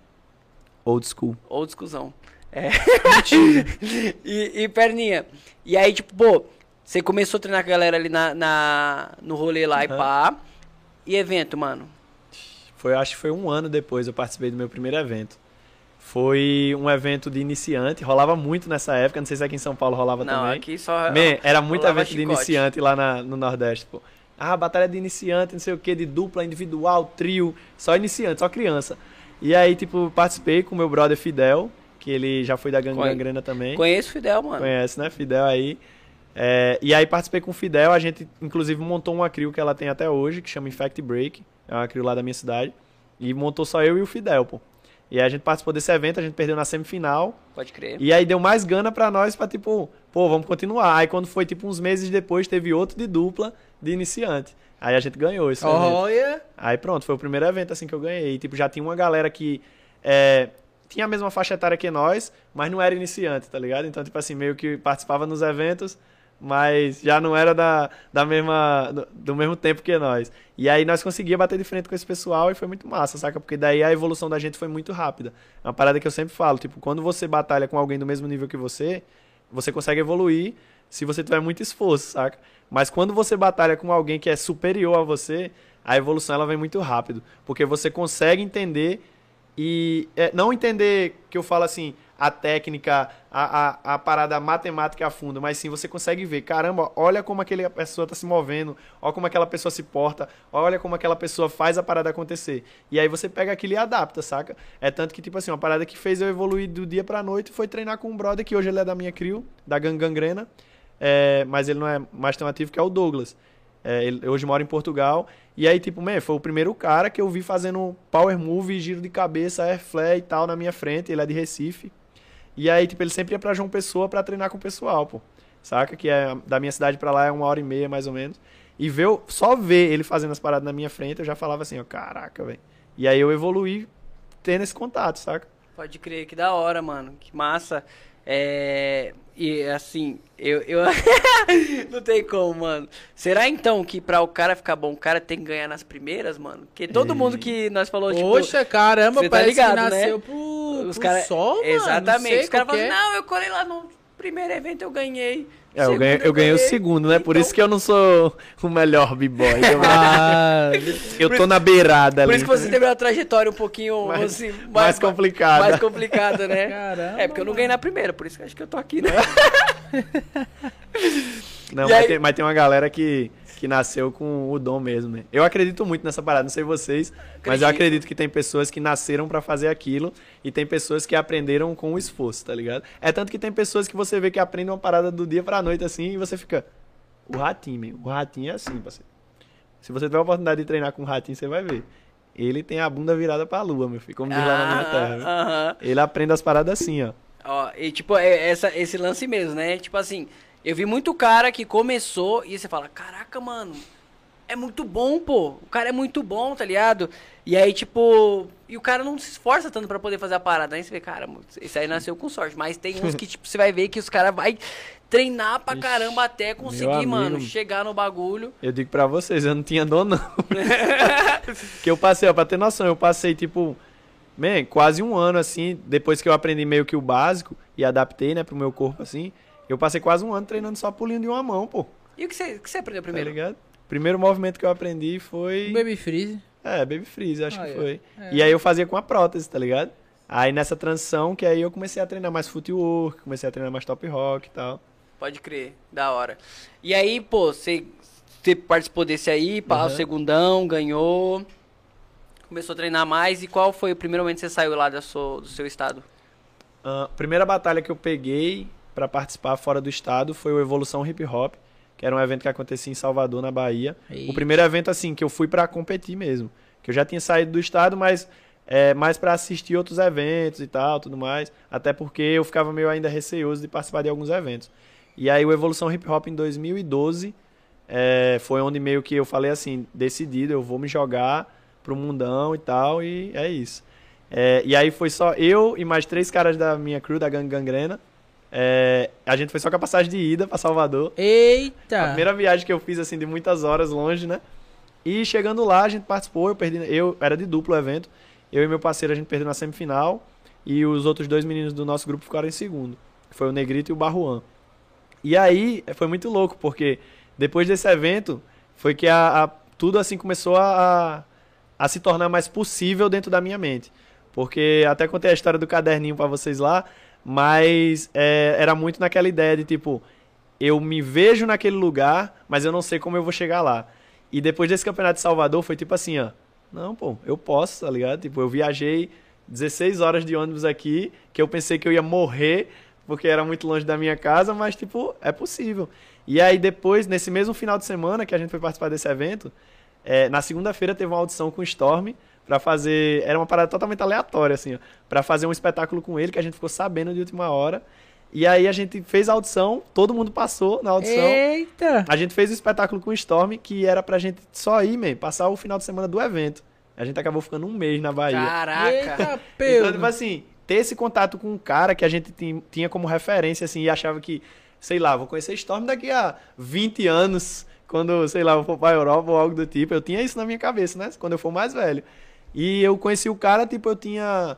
Old school. Ou discussão. É. e, e, Perninha, e aí, tipo, pô, você começou a treinar com a galera ali na, na, no rolê lá e Aham. pá. E evento, mano? Foi, acho que foi um ano depois eu participei do meu primeiro evento. Foi um evento de iniciante, rolava muito nessa época, não sei se aqui em São Paulo rolava Não, também. aqui só. Man, era muito evento de chicote. iniciante lá na- no Nordeste, pô. Ah, batalha de iniciante, não sei o que, de dupla, individual, trio, só iniciante, só criança. E aí, tipo, participei com meu brother Fidel, que ele já foi da Gang Gangrena também. Conheço o Fidel, mano. Conhece, né? Fidel aí. É, e aí participei com o Fidel, a gente inclusive montou uma crew que ela tem até hoje, que chama Infect Break, é uma crew lá da minha cidade. E montou só eu e o Fidel, pô. E aí a gente participou desse evento, a gente perdeu na semifinal. Pode crer. E aí deu mais gana pra nós pra tipo, pô, vamos continuar. Aí quando foi tipo uns meses depois, teve outro de dupla de iniciante. Aí a gente ganhou esse evento. Olha. Aí pronto, foi o primeiro evento assim que eu ganhei. E, tipo, já tinha uma galera que é, tinha a mesma faixa etária que nós, mas não era iniciante, tá ligado? Então, tipo assim, meio que participava nos eventos, mas já não era da, da mesma, do, do mesmo tempo que nós. E aí nós conseguíamos bater de frente com esse pessoal e foi muito massa, saca? Porque daí a evolução da gente foi muito rápida. É uma parada que eu sempre falo, tipo, quando você batalha com alguém do mesmo nível que você, você consegue evoluir se você tiver muito esforço, saca? Mas quando você batalha com alguém que é superior a você, a evolução ela vem muito rápido, porque você consegue entender e é, não entender que eu falo assim a técnica, a, a, a parada matemática a fundo, mas sim você consegue ver, caramba, olha como aquela pessoa está se movendo, olha como aquela pessoa se porta, olha como aquela pessoa faz a parada acontecer. E aí você pega aquilo e adapta, saca? É tanto que, tipo assim, uma parada que fez eu evoluir do dia pra noite foi treinar com um brother que hoje ele é da minha crew, da Gang Gangrena, é, mas ele não é mais tão ativo, que é o Douglas. É, ele hoje mora em Portugal. E aí, tipo, man, foi o primeiro cara que eu vi fazendo power move, giro de cabeça, air flare e tal na minha frente. Ele é de Recife. E aí, tipo, ele sempre ia pra João Pessoa pra treinar com o pessoal, pô. Saca? Que é da minha cidade pra lá é uma hora e meia, mais ou menos. E ver, só ver ele fazendo as paradas na minha frente, eu já falava assim, ó, caraca, velho. E aí eu evoluí tendo esse contato, saca? Pode crer, que da hora, mano. Que massa. É. E assim, eu. eu... não tem como, mano. Será então que pra o cara ficar bom, o cara tem que ganhar nas primeiras, mano? Porque todo É. mundo que nós falou, tipo. Poxa, caramba, tá parece ligado, que nasceu né? pro, os pro cara... sol, mano. Exatamente. Sei os caras falam, é. não, eu colei lá no primeiro evento, eu ganhei. É, eu ganhei, eu ganhei o segundo, né? Por isso que eu não sou o melhor b-boy. Eu, Ah, eu tô na beirada Por ali. isso que você teve uma trajetória um pouquinho Mais- assim, mais complicada. Mais complicada, né? Caramba, É, porque eu não ganhei na primeira, por isso que eu acho que eu tô aqui, né? Não, mas, aí- tem, mas tem uma galera que, que nasceu com o dom mesmo, né? Eu acredito muito nessa parada, não sei vocês, mas Acredito. eu acredito que tem pessoas que nasceram pra fazer aquilo e tem pessoas que aprenderam com o esforço, tá ligado? É tanto que tem pessoas que você vê que aprendem uma parada do dia pra noite assim e você fica. O ratinho, meu. O ratinho é assim, parceiro. Se você tiver a oportunidade de treinar com o ratinho, você vai ver. Ele tem a bunda virada pra lua, meu filho, como diz lá na minha terra. Ah, Aham. Ele aprende as paradas assim, ó. Ó, e tipo, é essa, esse lance mesmo, né? Tipo assim, eu vi muito cara que começou e você fala, caraca, mano, é muito bom, pô. O cara é muito bom, tá ligado? E aí, tipo, e o cara não se esforça tanto pra poder fazer a parada. Aí você vê, cara, esse aí nasceu com sorte. Mas tem uns que, tipo, você vai ver que os caras vai treinar pra Ixi, caramba até conseguir, mano, chegar no bagulho. Eu digo pra vocês, eu não tinha dor não. que eu passei, ó, pra ter noção, eu passei tipo, man, quase um ano assim, depois que eu aprendi meio que o básico e adaptei, né, pro meu corpo assim, eu passei quase um ano treinando só pulinho de uma mão, pô. E o que você, que você aprendeu Tá primeiro? ligado? Primeiro movimento que eu aprendi foi. Baby Freeze. É, Baby Freeze, acho Ah, que é. foi. É. E aí eu fazia com a prótese, tá ligado? Aí nessa transição que aí eu comecei a treinar mais footwork, comecei a treinar mais top rock e tal. Pode crer, da hora. E aí, pô, você você participou desse aí, pá, o segundão, ganhou. Começou a treinar mais. E qual foi o primeiro momento que você saiu lá da sua, do seu estado? A primeira batalha que eu peguei pra participar fora do estado foi o Evolução Hip Hop, que era um evento que acontecia em Salvador, na Bahia. Eita. O primeiro evento assim que eu fui pra competir mesmo, que eu já tinha saído do estado, mas é, mais pra assistir outros eventos e tal, tudo mais, até porque eu ficava meio ainda receoso de participar de alguns eventos. E aí o Evolução Hip Hop em 2012 é, foi onde meio que eu falei assim, decidido, eu vou me jogar pro mundão e tal, e é isso. É, e aí foi só eu e mais três caras da minha crew, da Gang Gangrena. É, a gente foi só com a passagem de ida pra Salvador. A Eita. primeira viagem que eu fiz, assim, de muitas horas longe, né? E chegando lá, a gente participou, eu perdi. Eu era de duplo evento. Eu e meu parceiro, a gente perdeu na semifinal. e os outros dois meninos do nosso grupo ficaram em segundo. que Foi o Negrito e o Barruan. E aí foi muito louco, porque depois desse evento foi que a, a- tudo assim começou a, a, a se tornar mais possível dentro da minha mente. Porque até contei a história do caderninho pra vocês lá, mas é, era muito naquela ideia de tipo, eu me vejo naquele lugar, mas eu não sei como eu vou chegar lá. E depois desse campeonato de Salvador foi tipo assim, ó. Não, pô, eu posso, tá ligado? Tipo, eu viajei 16 horas de ônibus aqui, que eu pensei que eu ia morrer, porque era muito longe da minha casa, mas, tipo, é possível. E aí, depois, nesse mesmo final de semana que a gente foi participar desse evento, é, na segunda-feira teve uma audição com o Storm pra fazer. Era uma parada totalmente aleatória, assim, ó. Pra fazer um espetáculo com ele, que a gente ficou sabendo de última hora. E aí a gente fez a audição, todo mundo passou na audição. Eita! A gente fez o espetáculo com o Storm, que era pra gente só ir, man, passar o final de semana do evento. A gente acabou ficando um mês na Bahia. Caraca. Eita, Então, pelo. tipo assim, ter esse contato com um cara que a gente tin- tinha como referência, assim, e achava que, sei lá, vou conhecer Storm daqui a 20 anos, quando, sei lá, eu for pra Europa ou algo do tipo. Eu tinha isso na minha cabeça, né? Quando eu for mais velho. E eu conheci o cara, tipo, eu tinha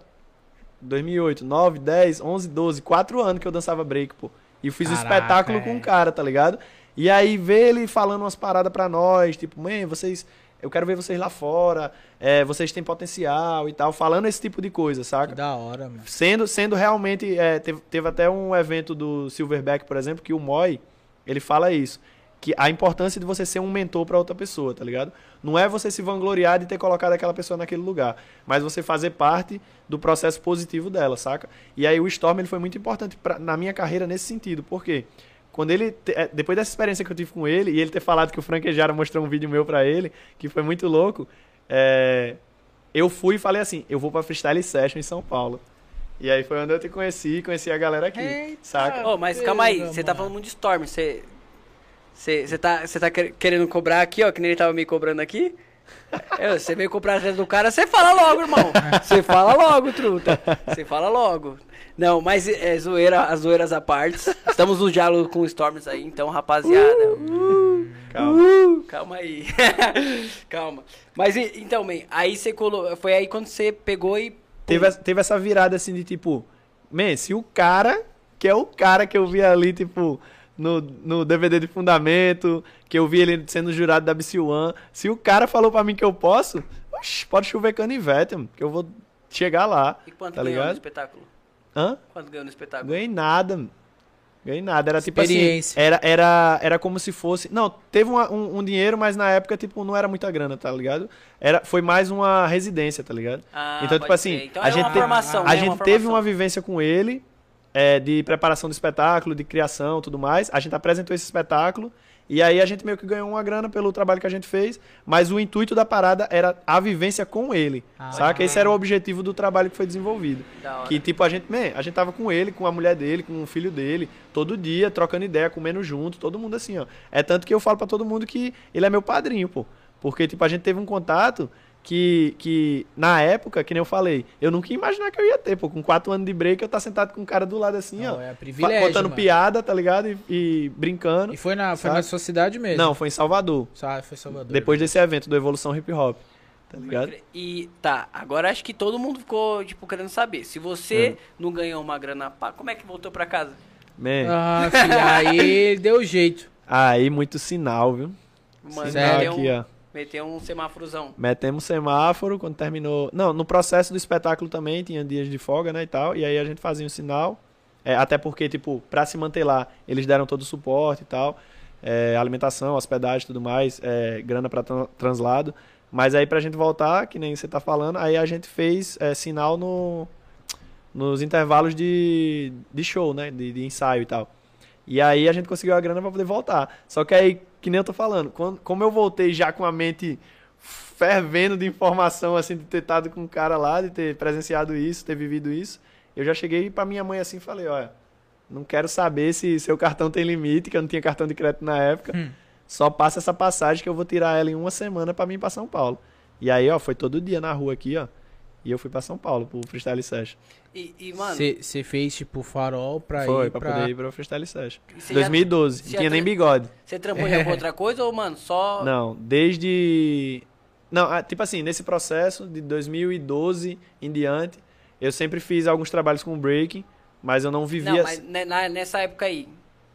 2008, 9, 10, 11, 12, 4 anos que eu dançava break, pô. E fiz um Caraca, espetáculo é. com o cara, tá ligado? E aí ver ele falando umas paradas pra nós, tipo, man, vocês. Eu quero ver vocês lá fora, é, vocês têm potencial e tal, falando esse tipo de coisa, Que saca? da hora, mano. Sendo, sendo realmente. é, teve, teve até um evento do Silverback, por exemplo, que o Moy, ele fala isso. Que a importância de você ser um mentor pra outra pessoa, tá ligado? Não é você se vangloriar de ter colocado aquela pessoa naquele lugar, mas você fazer parte do processo positivo dela, saca? E aí o Storm ele foi muito importante pra, na minha carreira nesse sentido, porque quando ele é, depois dessa experiência que eu tive com ele e ele ter falado que o Franquejara mostrou um vídeo meu pra ele, que foi muito louco, é, eu fui e falei assim, eu vou pra Freestyle Session em São Paulo. E aí foi onde eu te conheci, conheci a galera aqui, Eita. saca? Ô, mas calma aí, você tá falando muito de Storm, você. Você tá, você tá quer- querendo cobrar aqui, ó, que nem ele tava me cobrando aqui? É, Você veio cobrar atrás do cara, você fala logo, irmão. Você fala logo, truta. Você fala logo. Não, mas é zoeira, as zoeiras à parte. Estamos no diálogo com Storms aí, então, rapaziada. Calma. Uh, calma aí. calma. Mas então, man, aí você colou. Foi aí quando você pegou e. Teve, essa- teve essa virada assim de tipo, man, se o cara, que é o cara que eu vi ali, tipo, no, no DVD de fundamento, que eu vi ele sendo jurado da BC One, se o cara falou pra mim que eu posso, oxi, pode chover canivete, mano, que eu vou chegar lá. E quanto tá ganhou no ligado? espetáculo? Hã? Quanto ganhou no espetáculo? Ganhei nada, mano. Ganhei nada. Era tipo assim. Experiência. Era, era, era como se fosse. Não, teve uma- um, um dinheiro, mas na época, tipo, não era muita grana, tá ligado? Era, foi mais uma residência, tá ligado? Ah, então, tipo assim. Então a é gente, formação, a né? gente Uma teve formação. uma vivência com ele, é, de preparação do espetáculo, de criação tudo mais. A gente apresentou esse espetáculo. E aí a gente meio que ganhou uma grana pelo trabalho que a gente fez, mas o intuito da parada era a vivência com ele, Ah. saca? Esse era o objetivo do trabalho que foi desenvolvido. Que tipo, a gente, man, a gente tava com ele, com a mulher dele, com o filho dele, todo dia, trocando ideia, comendo junto, todo mundo assim, ó. É tanto que eu falo pra todo mundo que ele é meu padrinho, pô. Porque, tipo, a gente teve um contato que, que na época, que nem eu falei, eu nunca ia imaginar que eu ia ter, pô. Com quatro anos de break, eu tá sentado com um cara do lado assim, Não, ó. é contando mano. piada, tá ligado? E, e brincando. E foi na, foi na sua cidade mesmo? Não, foi em Salvador. Só foi Salvador. Depois desse evento do Evolução Hip Hop. Tá ligado? E tá, agora acho que todo mundo ficou, tipo, querendo saber. Se você não ganhou uma grana pá, como é que voltou pra casa? Man, Ah, filho, aí deu jeito. aí muito sinal, viu? Mano, Sinal aqui, um, ó. Meteu um semáforozão. Metemos semáforo quando terminou. Não, no processo do espetáculo também tinha dias de folga, né, e tal. E aí a gente fazia um sinal. É, até porque, tipo, pra se manter lá, eles deram todo o suporte e tal. É, alimentação, hospedagem tudo mais, é, grana pra tran- translado. Mas aí pra gente voltar, que nem você tá falando, aí a gente fez é, sinal no, nos intervalos de, de show, né? De, de ensaio e tal. E aí a gente conseguiu a grana pra poder voltar. Só que aí, que nem eu tô falando, quando, como eu voltei já com a mente fervendo de informação, assim, de ter estado com um cara lá, de ter presenciado isso, ter vivido isso, eu já cheguei pra minha mãe assim e falei, olha, não quero saber se seu cartão tem limite, que eu não tinha cartão de crédito na época. Hum. Só passa essa passagem que eu vou tirar ela em uma semana pra mim ir pra São Paulo. E aí, ó, foi todo dia na rua aqui, ó. E eu fui pra São Paulo, pro Freestyle Session. E, e, mano, Você fez, tipo, farol pra Foi, ir pra, pra... poder ir pro Freestyle Session. e você já- 2012, você não já tinha nem bigode. você trampou em alguma outra coisa ou, mano, só. Não, desde. Não, tipo assim, nesse processo de 2012 em diante, eu sempre fiz alguns trabalhos com breaking, mas eu não vivia... Não, mas na- nessa época aí.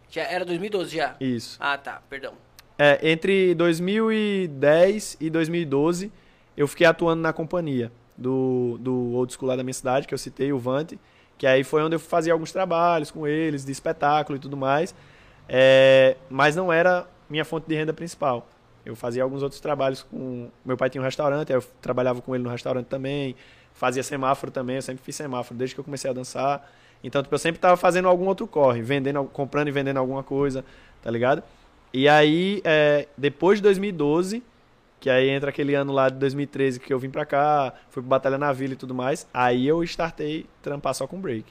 Já era 2012 já. Isso. Ah, tá, perdão. É, entre 2010 e 2012, eu fiquei atuando na companhia do, do old school lá da minha cidade, que eu citei, o Vante, que aí foi onde eu fazia alguns trabalhos com eles, de espetáculo e tudo mais, é, mas não era minha fonte de renda principal. Eu fazia alguns outros trabalhos com... Meu pai tinha um restaurante, aí eu trabalhava com ele no restaurante também, fazia semáforo também, eu sempre fiz semáforo desde que eu comecei a dançar. Então, tipo, eu sempre tava fazendo algum outro corre, vendendo, comprando e vendendo alguma coisa, tá ligado? E aí, é, depois de 2012, que aí entra aquele ano lá de 2013 que eu vim pra cá, fui pro Batalha na Vila e tudo mais, aí eu startei trampar só com break,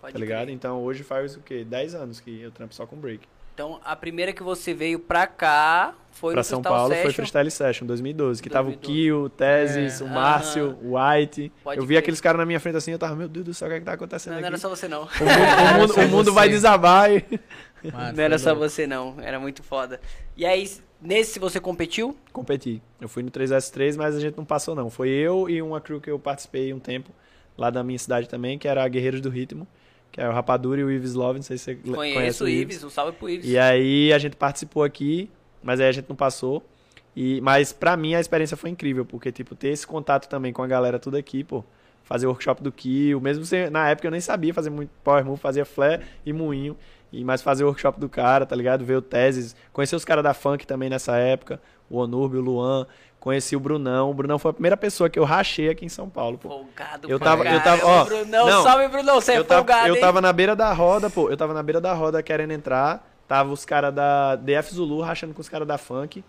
Pode tá ligado? crer. Então hoje faz o quê? 10 anos que eu trampo só com break. Então, a primeira que você veio pra cá foi pra São Paulo foi Session. Freestyle Session 2012, que tava o 2012. Kio, o Tesis, É. o Márcio, o White. Pode eu vi crer. aqueles caras na minha frente assim, eu tava, meu Deus do céu, o que, é que tá acontecendo Não, não aqui? era só você, não. O mundo, o mundo- o mundo vai desabar e... Mano, não era foi só louco. você, não. Era muito foda. E aí, nesse você competiu? competi. Eu fui no 3S3, mas a gente não passou não. Foi eu e uma crew que eu participei um tempo lá da minha cidade também, que era a Guerreiros do Ritmo, que é o Rapadura e o Ives Love, não sei se você le- conhece Conheço o Ives, um salve pro Ives. E aí a gente participou aqui, mas aí a gente não passou. E mas pra mim a experiência foi incrível, porque tipo ter esse contato também com a galera tudo aqui, pô, fazer o workshop do Kill, mesmo sem, na época eu nem sabia fazer muito power move, fazia flare e moinho. E mais fazer o workshop do cara, tá ligado? Ver o Teses, conhecer os caras da funk também nessa época, o Onurbi, o Luan, conheci o Brunão. O Brunão foi a primeira pessoa que eu rachei aqui em São Paulo, pô. Folgado Eu tava- eu caramba, tava- ó, Brunão, não. salve, Brunão. Você é eu tava, folgado, eu tava na beira da roda, pô. Eu tava na beira da roda querendo entrar. Tava os caras da DF Zulu rachando com os caras da funk.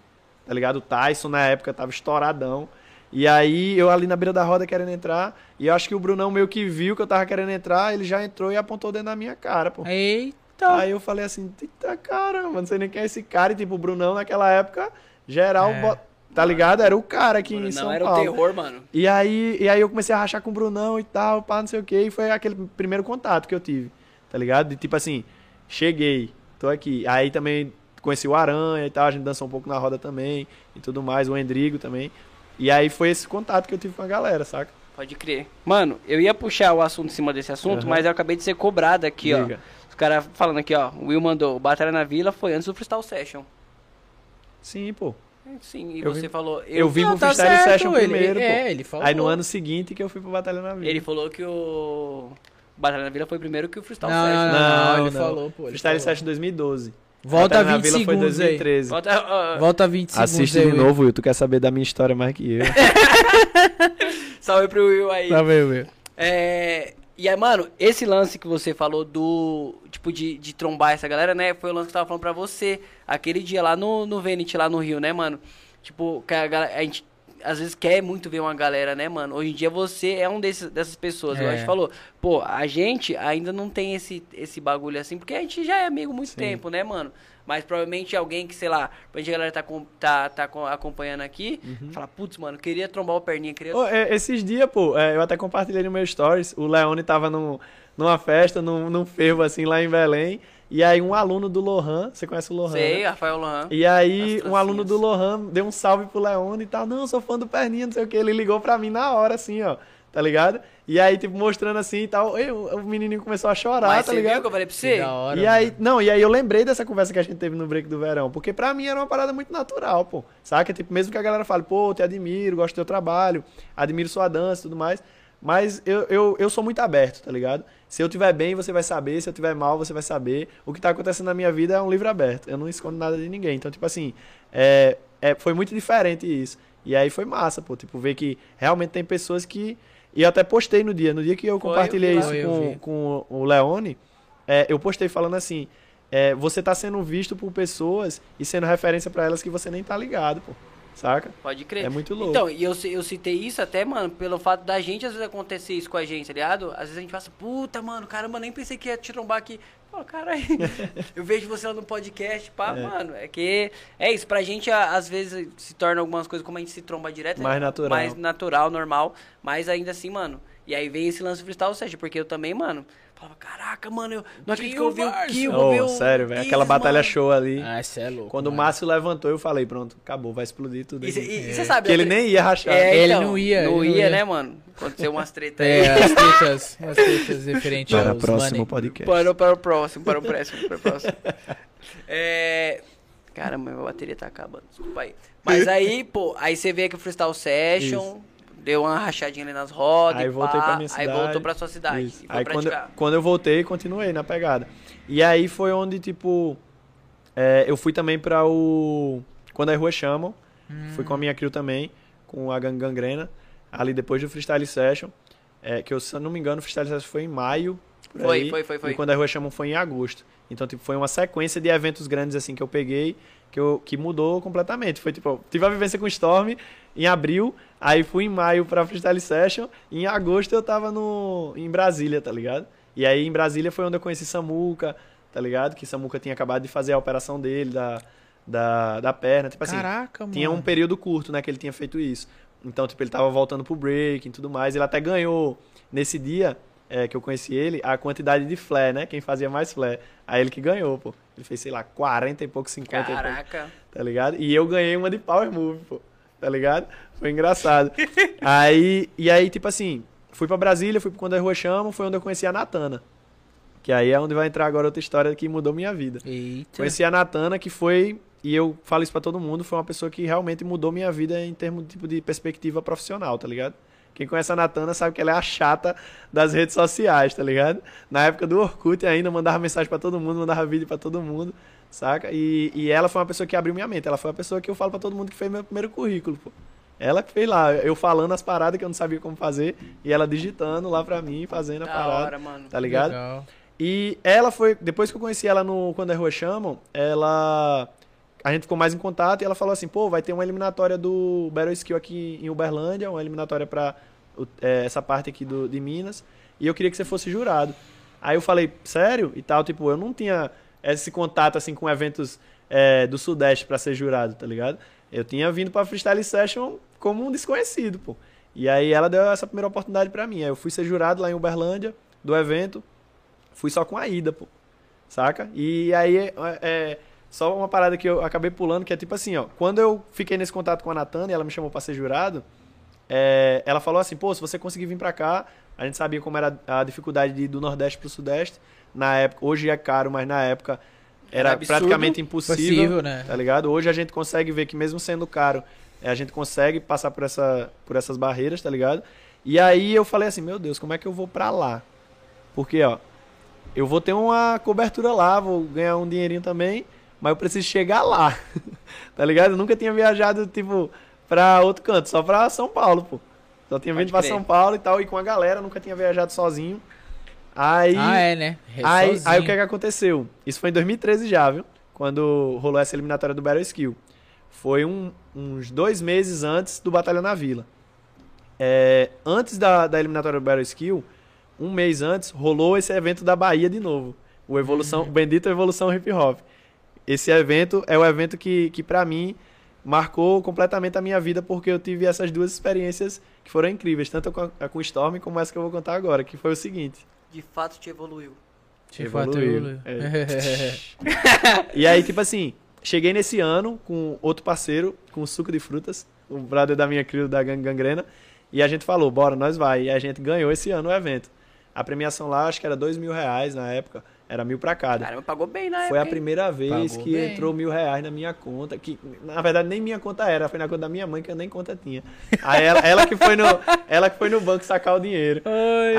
Tá ligado? O Tyson na época tava estouradão. E aí eu ali na beira da roda querendo entrar. E eu acho que o Brunão meio que viu que eu tava querendo entrar. Ele já entrou e apontou dentro da minha cara, pô. Eita. Aí eu falei assim, eita caramba, não sei nem quem é esse cara. E tipo, o Brunão naquela época, geral, É. bo- tá ligado? Era o cara aqui em Brunão São era Paulo. o terror, mano. E aí, e aí eu comecei a rachar com o Brunão e tal, pá, não sei o que, e foi aquele primeiro contato que eu tive, tá ligado? De tipo assim, cheguei, tô aqui. Aí também conheci o Aranha e tal, a gente dançou um pouco na roda também e tudo mais, o Endrigo também. E aí foi esse contato que eu tive com a galera, saca? Pode crer. Mano, eu ia puxar o assunto em cima desse assunto, Aham. mas eu acabei de ser cobrado aqui, Diga. ó. Os caras falando aqui, ó. O Will mandou, o Batalha na Vila foi antes do Freestyle Session. Sim, pô. É, Sim, e Eu você vim- falou... Eu vim Não, pro tá Freestyle certo, Session ele- primeiro, é, pô. ele falou. Aí no ano seguinte que eu fui pro Batalha na Vida. Ele falou que o Batalha na Vila foi primeiro que o Freestyle Não, Session. não, não, Não, ele não. falou, pô. ele Freestyle falou. Session 2012. Volta Batalha na 20 Vila foi segundos aí. 2013. Volta, ó, Volta 20 segundos Assiste aí, de novo, Will. Tu quer saber da minha história mais que eu. salve pro Will aí. Vendo, Will? É, e aí, mano, esse lance que você falou do. Tipo, de, de trombar essa galera, né? Foi o lance que eu tava falando pra você. Aquele dia lá no, no Zenit, lá no Rio, né, mano? Tipo, que a, galera- a gente às vezes quer muito ver uma galera, né, mano? Hoje em dia você é um desses, dessas pessoas. Eu É. acho que falou, pô, a gente ainda não tem esse, esse bagulho assim, porque a gente já é amigo há muito Sim. tempo, né, mano? Mas provavelmente alguém que, sei lá, a galera tá, com- tá, tá com- acompanhando aqui, fala, putz, mano, queria trombar o perninha, queria. Ô, é, esses dias, pô, é, eu até compartilhei no meu stories. O Leone tava num, numa festa, num, num fervo assim lá em Belém. E aí um aluno do Lohan, você conhece o Lohan? Sei, né? Rafael Lohan. E aí um aluno do Lohan deu um salve pro Leone e tal. Não, eu sou fã do Perninha, não sei o que. Ele ligou pra mim na hora, assim, ó. Tá ligado? E aí, tipo, mostrando assim e tal. E o, menininho começou a chorar, Mas tá você viu ligado? que eu falei pra Que você? da hora. E aí, mano. não, e aí eu lembrei dessa conversa que a gente teve no break do verão, porque pra mim era uma parada muito natural, pô. Saca? Tipo, mesmo que a galera fale, pô, eu te admiro, gosto do teu trabalho, admiro sua dança e tudo mais. Mas eu, eu, eu sou muito aberto, tá ligado? Se eu tiver bem, você vai saber. Se eu tiver mal, você vai saber. O que tá acontecendo na minha vida é um livro aberto. Eu não escondo nada de ninguém. Então, tipo assim, é, é, foi muito diferente isso. E aí foi massa, pô. Tipo, ver que realmente tem pessoas que. E até postei no dia. No dia que eu Foi, compartilhei eu vi isso com, com o Leone, é, eu postei falando assim: é, você tá sendo visto por pessoas e sendo referência pra elas que você nem tá ligado, pô. Saca? Pode crer. É muito louco. Então, e eu, eu citei isso até, mano, pelo fato da gente às vezes acontecer isso com a gente, tá ligado? Às vezes a gente passa, puta, mano, caramba, nem pensei que ia te trombar aqui. Pô, caralho, eu vejo você lá no podcast, pá, mano. É que é isso, pra gente às vezes se torna algumas coisas como a gente se tromba direto. Mais né? natural. Mais natural, normal, mas ainda assim, mano. E aí vem esse lance freestyle, ou seja, porque eu também, mano, falava, caraca, mano, eu não acredito que eu vi o. Kill, Oh, o sério, velho. Aquela batalha mano. show ali. Ah, cê é louco. Quando o mano. Márcio levantou, eu falei, pronto, acabou, vai explodir tudo. E você aqui. sabe, Que ele né? nem ia rachar. É, Ele então, não ia, Não ele não ia, ia. né, mano? Aconteceu umas tretas aí. É, as tretas, as tretas referentes Para o aos próximo money. podcast. Para, para o próximo, para o próximo, para o próximo. É. Caramba, minha bateria tá acabando, desculpa aí. Mas aí, pô, aí você veio aqui o Freestyle Session, deu uma rachadinha ali nas rodas, Aí e voltei pra minha Aí cidade. voltou pra sua cidade. E Aí quando, quando eu voltei, continuei na pegada. E aí foi onde, tipo, é, eu fui também pra o... Quando as ruas chamam, fui com a minha crew também, com a Gang Gangrena, ali depois do Freestyle Session, é, que eu, se não me engano, o Freestyle Session foi em maio, Foi, aí, foi, foi, foi. E quando as ruas chamam foi em agosto. Então, tipo, foi uma sequência de eventos grandes, assim, que eu peguei, que, eu, que mudou completamente. Foi, tipo, eu tive a vivência com o Storm em abril, aí fui em maio pra Freestyle Session, e em agosto eu tava no, em Brasília, tá ligado? E aí, em Brasília foi onde eu conheci Samuca, tá ligado? Que Samuca tinha acabado de fazer a operação dele, da, da, da perna, tipo assim... Caraca, mano. Tinha um período curto, né, que ele tinha feito isso. Então, tipo, ele tava voltando pro break e tudo mais. Ele até ganhou, nesse dia é, que eu conheci ele, a quantidade de flare, né? Quem fazia mais flare. Aí ele que ganhou, pô. Ele fez, sei lá, 40 e pouco, 50 e pouco, Caraca. tá ligado? E eu ganhei uma de power move, pô. Tá ligado? Foi engraçado. aí, e aí, tipo assim, fui pra Brasília, fui quando a rua chamam, foi onde eu conheci a Natana. Que aí é onde vai entrar agora outra história que mudou minha vida. Eita. Conheci a Natana, que foi, e eu falo isso pra todo mundo, foi uma pessoa que realmente mudou minha vida em termos de, tipo, de perspectiva profissional, tá ligado? Quem conhece a Natana sabe que ela é a chata das redes sociais, tá ligado? Na época do Orkut ainda mandava mensagem pra todo mundo, mandava vídeo pra todo mundo, saca? E, e ela foi uma pessoa que abriu minha mente. Ela foi uma pessoa que eu falo pra todo mundo que fez meu primeiro currículo, pô. Ela que fez lá, eu falando as paradas que eu não sabia como fazer, e ela digitando lá pra mim, fazendo a Da parada, hora, mano. tá ligado? Legal. E ela foi, depois que eu conheci ela no Quando a Rua Chamam, ela. A gente ficou mais em contato e ela falou assim: pô, vai ter uma eliminatória do Battle Skill aqui em Uberlândia, uma eliminatória pra é, essa parte aqui do, de Minas, e eu queria que você fosse jurado. Aí eu falei, sério? E tal, tipo, eu não tinha esse contato assim com eventos é, do Sudeste pra ser jurado, tá ligado? Eu tinha vindo pra Freestyle Session como um desconhecido, pô. E aí ela deu essa primeira oportunidade pra mim. Aí eu fui ser jurado lá em Uberlândia, do evento. Fui só com a ida, pô. Saca? E aí é, é só uma parada que eu acabei pulando, que é tipo assim, ó. Quando eu fiquei nesse contato com a Natana e ela me chamou pra ser jurado, é, ela falou assim, pô, se você conseguir vir pra cá, a gente sabia como era a dificuldade de ir do Nordeste pro Sudeste. Na época, hoje é caro, mas na época era, Era absurdo. praticamente impossível, Possível, né? tá ligado? Hoje a gente consegue ver que mesmo sendo caro, é, a gente consegue passar por, essa, por essas barreiras, tá ligado? E aí eu falei assim, meu Deus, como é que eu vou pra lá? Porque, ó, eu vou ter uma cobertura lá, vou ganhar um dinheirinho também, mas eu preciso chegar lá, tá ligado? Eu nunca tinha viajado, tipo, pra outro canto, só pra São Paulo, pô. Só tinha Pode vindo pra crer. São Paulo e tal, e com a galera, nunca tinha viajado sozinho. Aí, Ah, é, né? É aí, aí o que é que aconteceu? Isso foi em 2013 já, viu? Quando rolou essa eliminatória do Battle Skill. Foi um- uns dois meses antes do Batalha na Vila. É, antes da, da eliminatória do Battle Skill, um mês antes, rolou esse evento da Bahia de novo. O Evolução, o Bendito Evolução Hip Hop. Esse evento é o evento que, que para mim, marcou completamente a minha vida, porque eu tive essas duas experiências que foram incríveis, tanto com, a, com Storm como essa que eu vou contar agora, que foi o seguinte. De fato te evoluiu. Te fato, Evoluiu, eu- E aí, tipo assim, cheguei nesse ano com outro parceiro, com o Suco de Frutas, o brother da minha crew da Gang Gangrena, e a gente falou, bora, nós vai. E a gente ganhou esse ano o evento. A premiação lá, acho que era dois mil reais na época, era mil pra cada. Caramba, pagou bem na Foi a época, primeira vez Pagou que bem. entrou mil reais na minha conta, que na verdade nem minha conta era, foi na conta da minha mãe, que eu nem conta tinha. Aí ela, ela que, foi no, ela que foi no banco sacar o dinheiro.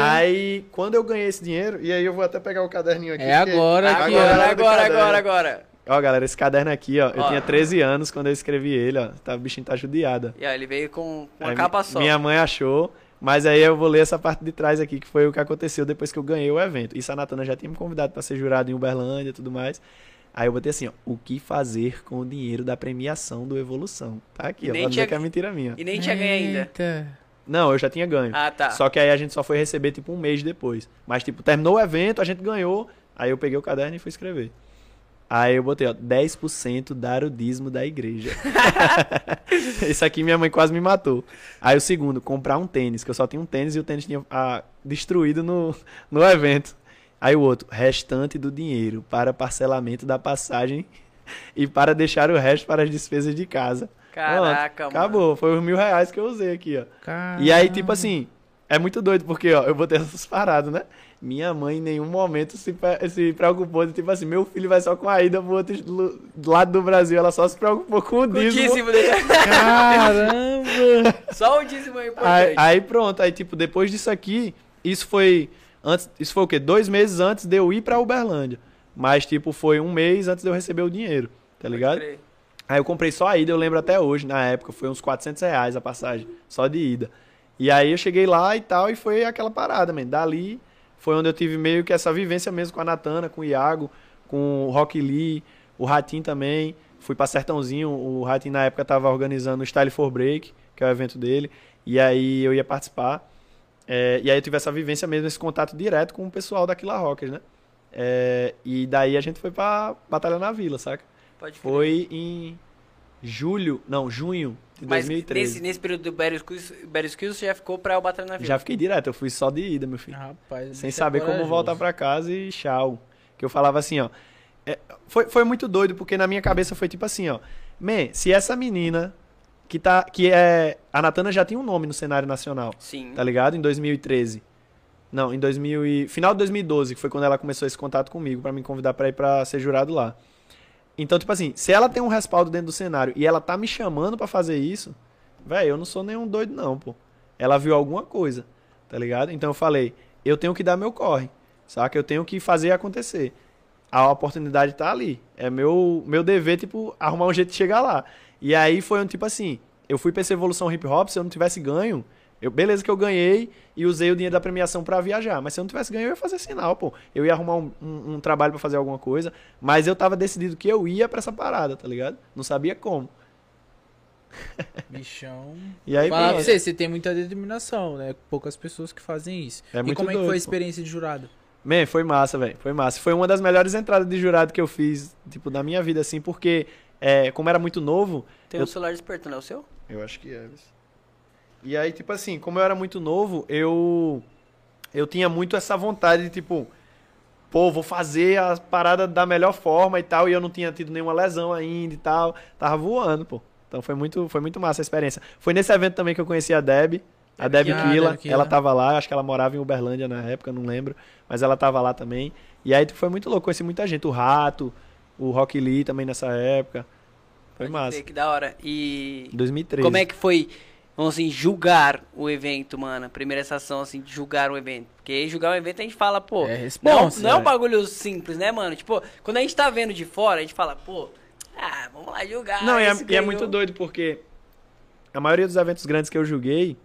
Aí, quando eu ganhei esse dinheiro, e aí eu vou até pegar o caderninho aqui. É agora aqui, Agora, ó. do agora, caderno. agora, agora. Ó, galera, esse caderno aqui, ó, eu Ó. tinha 13 anos quando eu escrevi ele, ó. Tá, o bichinho tá judiada. E aí, ele veio com uma Aí capa só. Minha mãe achou, mas aí eu vou ler essa parte de trás aqui, que foi o que aconteceu depois que eu ganhei o evento. Isso a Natana já tinha me convidado pra ser jurado em Uberlândia e tudo mais. Aí eu botei assim, ó, o que fazer com o dinheiro da premiação do Evolução. Tá aqui, E ó, nem pra dizer tinha- que é mentira minha. E nem tinha ganho ainda. Não, eu já tinha ganho. Ah, tá. Só que aí a gente só foi receber, tipo, um mês depois. Mas, tipo, terminou o evento, a gente ganhou, aí eu peguei o caderno e fui escrever. Aí eu botei, ó, 10% darudismo da igreja. Isso aqui minha mãe quase me matou. Aí o segundo, comprar um tênis, que eu só tinha um tênis e o tênis tinha ah, destruído no, no evento. Aí o outro, restante do dinheiro para parcelamento da passagem e para deixar o resto para as despesas de casa. Caraca, Pronto, mano. Acabou, foi os mil reais que eu usei aqui, ó. Caramba. E aí, tipo assim, é muito doido, porque, ó, eu vou ter essas paradas, né? Minha mãe em nenhum momento se, se preocupou de, tipo assim, meu filho vai só com a ida pro outro lado do Brasil. Ela só se preocupou com o dízimo. dízimo dele. Caramba! Só o dízimo é Aí, importante. aí pronto, aí tipo, depois disso aqui, isso foi antes, isso foi o quê? Dois meses antes de eu ir pra Uberlândia. Mas tipo, foi um mês antes de eu receber o dinheiro, tá ligado? Aí eu comprei só a ida, eu lembro até hoje, na época, foi uns 400 reais a passagem, só de ida. E aí eu cheguei lá e tal, e foi aquela parada, man. Dali foi onde eu tive meio que essa vivência mesmo com a Natana, com o Iago, com o Rock Lee, o Ratinho também. Fui pra Sertãozinho, o Ratinho na época tava organizando o Style for Break, que é o evento dele, e aí eu ia participar. É, e aí eu tive essa vivência mesmo, esse contato direto com o pessoal da Killa Rockers, né? É, e daí a gente foi pra Batalha na Vila, saca? Pode crer. Foi em julho, não, junho de Mas 2013. nesse, nesse período do Skills você já ficou pra Vila. Já fiquei direto, eu fui só de ida, meu filho. Rapaz, Sem é saber como voltar pra casa e tchau. Que eu falava assim, ó. é, foi, foi muito doido, porque na minha cabeça foi tipo assim, ó. Man, se essa menina que tá. Que é. A Natana já tinha um nome no cenário nacional, Sim. tá ligado? Em 2013. Não, em 2000 e, final de 2012, que foi quando ela começou esse contato comigo pra me convidar pra ir pra ser jurado lá. Então, tipo assim, se ela tem um respaldo dentro do cenário e ela tá me chamando pra fazer isso, velho, eu não sou nenhum doido não, pô. Ela viu alguma coisa, tá ligado? Então eu falei, eu tenho que dar meu corre, saca? Eu tenho que fazer acontecer. A oportunidade tá ali. É meu meu dever, tipo, arrumar um jeito de chegar lá. E aí foi um tipo assim, eu fui pra essa evolução hip hop, se eu não tivesse ganho, eu, beleza que eu ganhei e usei o dinheiro da premiação pra viajar. Mas se eu não tivesse ganho, eu ia fazer sinal, pô. Eu ia arrumar um, um- um trabalho pra fazer alguma coisa. Mas eu tava decidido que eu ia pra essa parada, tá ligado? Não sabia como. Bichão. E aí, Falar pra você, você tem muita determinação, né? Poucas pessoas que fazem isso. É e muito como é que doido, foi a pô. experiência de jurado? Man, foi massa, velho. Foi massa. Foi uma das melhores entradas de jurado que eu fiz, tipo, na minha vida, assim, porque, é, como era muito novo, Tem Eu- um celular despertando, é o seu? Eu acho que é. E aí, tipo assim, como eu era muito novo, eu eu tinha muito essa vontade de, tipo, pô, vou fazer a parada da melhor forma e tal, e eu não tinha tido nenhuma lesão ainda e tal. Tava voando, pô. Então foi muito, foi muito massa a experiência. Foi nesse evento também que eu conheci a Deb, a Deb. Ah, Killa. Ela tava lá, acho que ela morava em Uberlândia na época, não lembro. Mas ela tava lá também. E aí tipo, foi muito louco, conheci muita gente. O Rato, o Rock Lee também nessa época. Foi Pode massa. crer, Que da hora. E 2013. como é que foi, vamos assim, julgar o evento, mano? Primeira estação, assim, de julgar o evento. Porque julgar o evento a gente fala, pô, É não, responsa, não é um né? bagulho simples, né, mano? Tipo, quando a gente tá vendo de fora, a gente fala, pô, ah, vamos lá julgar. Não, e é, e é muito doido porque a maioria dos eventos grandes que eu julguei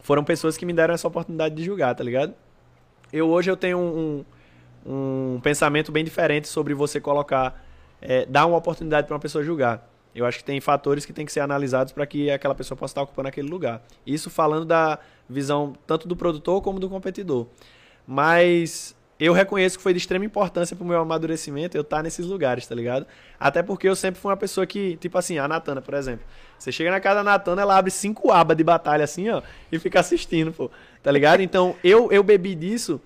foram pessoas que me deram essa oportunidade de julgar, tá ligado? Eu hoje eu tenho um, um, um pensamento bem diferente sobre você colocar, é, dar uma oportunidade para uma pessoa julgar. Eu acho que tem fatores que tem que ser analisados para que aquela pessoa possa estar ocupando aquele lugar. Isso falando da visão tanto do produtor como do competidor. Mas eu reconheço que foi de extrema importância pro meu amadurecimento eu estar nesses lugares, tá ligado? Até porque eu sempre fui uma pessoa que, tipo assim, a Natana, por exemplo. Você chega na casa da Natana, ela abre cinco abas de batalha assim, ó, e fica assistindo, pô. Tá ligado? Então, eu, eu bebi disso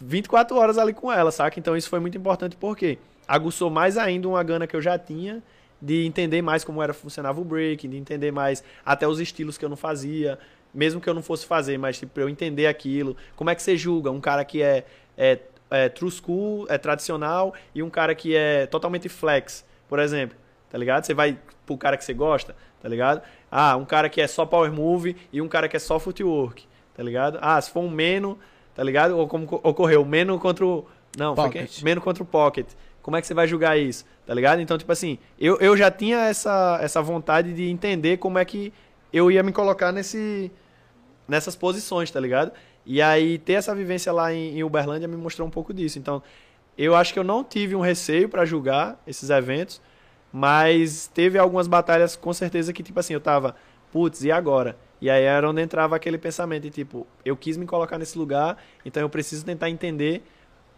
24 horas ali com ela, saca? Então, isso foi muito importante porque aguçou mais ainda uma gana que eu já tinha de entender mais como era funcionava o break, de entender mais até os estilos que eu não fazia, mesmo que eu não fosse fazer, mas tipo, pra eu entender aquilo. Como é que você julga um cara que é, é, é true school, é tradicional, e um cara que é totalmente flex, por exemplo, tá ligado? Você vai pro cara que você gosta, tá ligado? Ah, um cara que é só power move e um cara que é só footwork, tá ligado? Ah, se for um meno, tá ligado? Ou como co- ocorreu, meno contra o... Não, foi Pocket. quem? Meno contra o pocket. Como é que você vai julgar isso? Tá ligado? Então, tipo assim, eu, eu já tinha essa, essa vontade de entender como é que eu ia me colocar nesse, nessas posições, tá ligado? E aí, ter essa vivência lá em, em Uberlândia me mostrou um pouco disso. Então, eu acho que eu não tive um receio pra julgar esses eventos, mas teve algumas batalhas com certeza que, tipo assim, eu tava, putz, e agora? E aí era onde entrava aquele pensamento de tipo, eu quis me colocar nesse lugar, então eu preciso tentar entender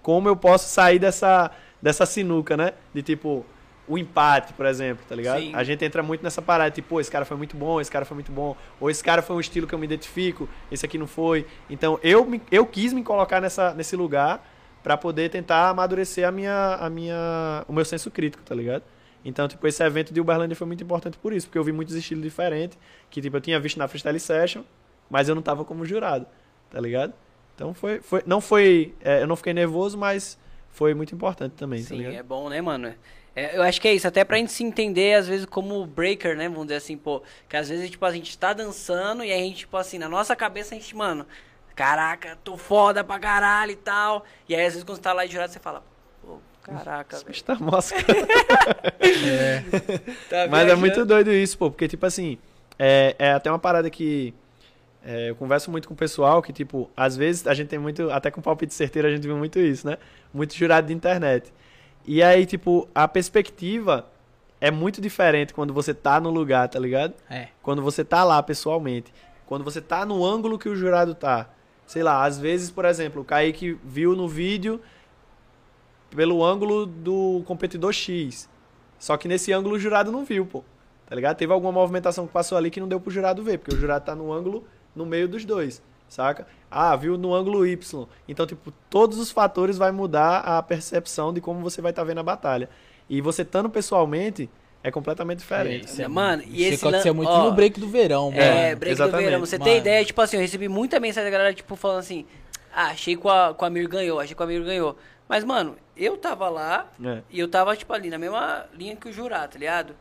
como eu posso sair dessa, dessa sinuca, né? De tipo, o empate, por exemplo, tá ligado? Sim. A gente entra muito nessa parada, tipo, pô, esse cara foi muito bom, esse cara foi muito bom, ou esse cara foi um estilo que eu me identifico, esse aqui não foi. Então, eu, me, eu quis me colocar nessa, nesse lugar pra poder tentar amadurecer a minha, a minha, o meu senso crítico, tá ligado? Então, tipo, esse evento de Uberlândia foi muito importante por isso, porque eu vi muitos estilos diferentes, que, tipo, eu tinha visto na Freestyle Session, mas eu não tava como jurado, tá ligado? Então, foi, foi não foi, é, eu não fiquei nervoso, mas foi muito importante também, tá Sim, ligado? é bom, né, mano? É, eu acho que é isso, até pra gente se entender, às vezes, como breaker, né? Vamos dizer assim, pô. Que às vezes, tipo, a gente tá dançando e a gente, tipo assim, na nossa cabeça a gente, mano, caraca, tô foda pra caralho e tal. E aí, às vezes, quando você tá lá de jurado, você fala, pô, caraca, Esse velho. bicho tá mosca. É. Tá Mas é muito doido isso, pô, porque, tipo assim, é, é até uma parada que é, eu converso muito com o pessoal que, tipo, às vezes a gente tem muito, até com palpite certeiro a gente vê muito isso, né? Muito jurado de internet. E aí, tipo, a perspectiva é muito diferente quando você tá no lugar, tá ligado? É. Quando você tá lá pessoalmente. Quando você tá no ângulo que o jurado tá. Sei lá, às vezes, por exemplo, o Kaique viu no vídeo pelo ângulo do competidor X. Só que nesse ângulo o jurado não viu, pô. Tá ligado? Teve alguma movimentação que passou ali que não deu pro jurado ver, porque o jurado tá no ângulo no meio dos dois, saca? Ah, viu no ângulo Y. Então, tipo, todos os fatores vai mudar a percepção de como você vai estar vendo a batalha. E você estando pessoalmente é completamente diferente. Isso é- Mano, e isso esse acontecia lan- muito ó, no break do verão, mano. É, break do exatamente. verão. Você Mano. tem ideia, tipo assim, eu recebi muita mensagem da galera, tipo, falando assim, ah, achei que o A- que o Amir ganhou, achei que o Amir ganhou. Mas, mano, eu tava lá É. e eu tava, tipo, ali na mesma linha que o jurado, tá ligado?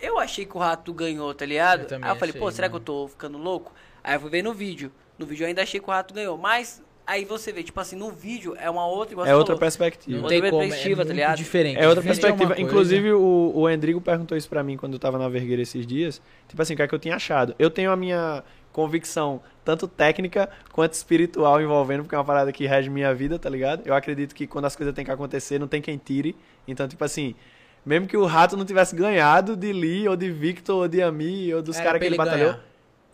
Eu achei que o Rato ganhou, tá ligado? Eu Aí eu falei, achei, pô, será que eu mano. tô ficando louco? Aí eu fui ver no vídeo. No vídeo eu ainda achei que o Rato ganhou. Mas aí você vê, tipo assim, no vídeo é uma outra, igual É outra falou. perspectiva. Não outra tem como, é perspectiva, tá muito ligado? diferente. É outra Diferente uma perspectiva. coisa. Inclusive, o, o Endrigo perguntou isso pra mim quando eu tava na Vergueira esses dias. Tipo assim, o que é que eu tinha achado? Eu tenho a minha convicção, tanto técnica quanto espiritual envolvendo, porque é uma parada que rege minha vida, tá ligado? Eu acredito que quando as coisas têm que acontecer, não tem quem tire. Então, tipo assim, mesmo que o Rato não tivesse ganhado de Lee, ou de Victor, ou de Ami, ou dos Era caras que ele ele batalhou, ganhar.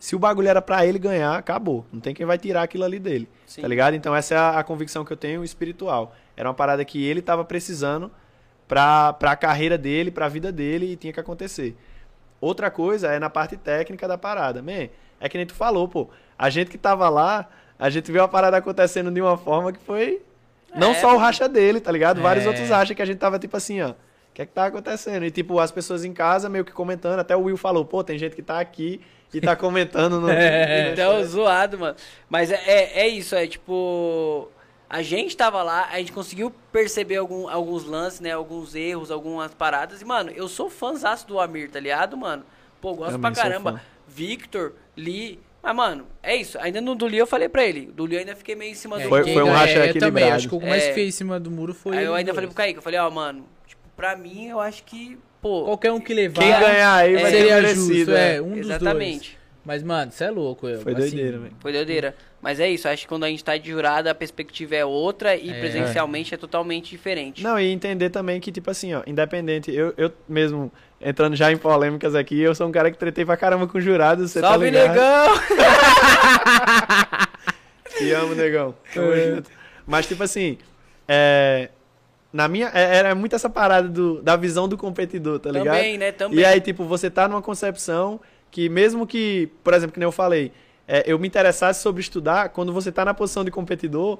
Se o bagulho era pra ele ganhar, acabou. Não tem quem vai tirar aquilo ali dele. Sim. Tá ligado? Então essa é a, a convicção que eu tenho espiritual. Era uma parada que ele tava precisando pra, pra carreira dele, pra vida dele e tinha que acontecer. Outra coisa é na parte técnica da parada. Man, é que nem tu falou, pô. A gente que tava lá, a gente viu a parada acontecendo de uma forma que foi. Não É, só o racha dele, tá ligado? Vários É. outros acham que a gente tava tipo assim, ó. O que é que tá acontecendo? E tipo, as pessoas em casa meio que comentando. Até o Will falou, pô, tem gente que tá aqui e tá comentando no. É. Então, zoado, mano. Mas é, é, é isso, é tipo. A gente tava lá, a gente conseguiu perceber algum, alguns lances, né? Alguns erros, algumas paradas. E, mano, eu sou fãzaço do Amir, tá ligado, mano? Pô, gosto Também pra caramba. Victor, Lee. Mas, mano, é isso. Ainda no do Lee eu falei pra ele. Do Lee eu ainda fiquei meio em cima É, do Foi- foi um racha é, Eu também, equilibrado. acho que o mais É. feio em cima do muro foi. Aí eu ainda dois. falei pro Kaique, eu falei, ó, mano, tipo, pra mim eu acho que, pô. Qualquer um que levar. Quem ganhar aí vai seria ser merecido. justo, é. é, um dos dois. Exatamente. Mas, mano, você é louco. Eu, Foi assim, doideira, velho. Foi doideira. Mas é isso, acho que quando a gente tá de jurada, a perspectiva é outra e É. presencialmente é totalmente diferente. Não, e entender também que, tipo assim, ó, independente, eu, eu mesmo, entrando já em polêmicas aqui, eu sou um cara que tretei pra caramba com jurados, você Salve, tá ligado? negão! Te amo, negão. Tamo É. junto. Mas, tipo assim, é, na minha, é- era muito essa parada do, da visão do competidor, tá ligado? Também, né? Também. E aí, tipo, você tá numa concepção que mesmo que, por exemplo, que nem eu falei, é, eu me interessasse sobre estudar, quando você tá na posição de competidor,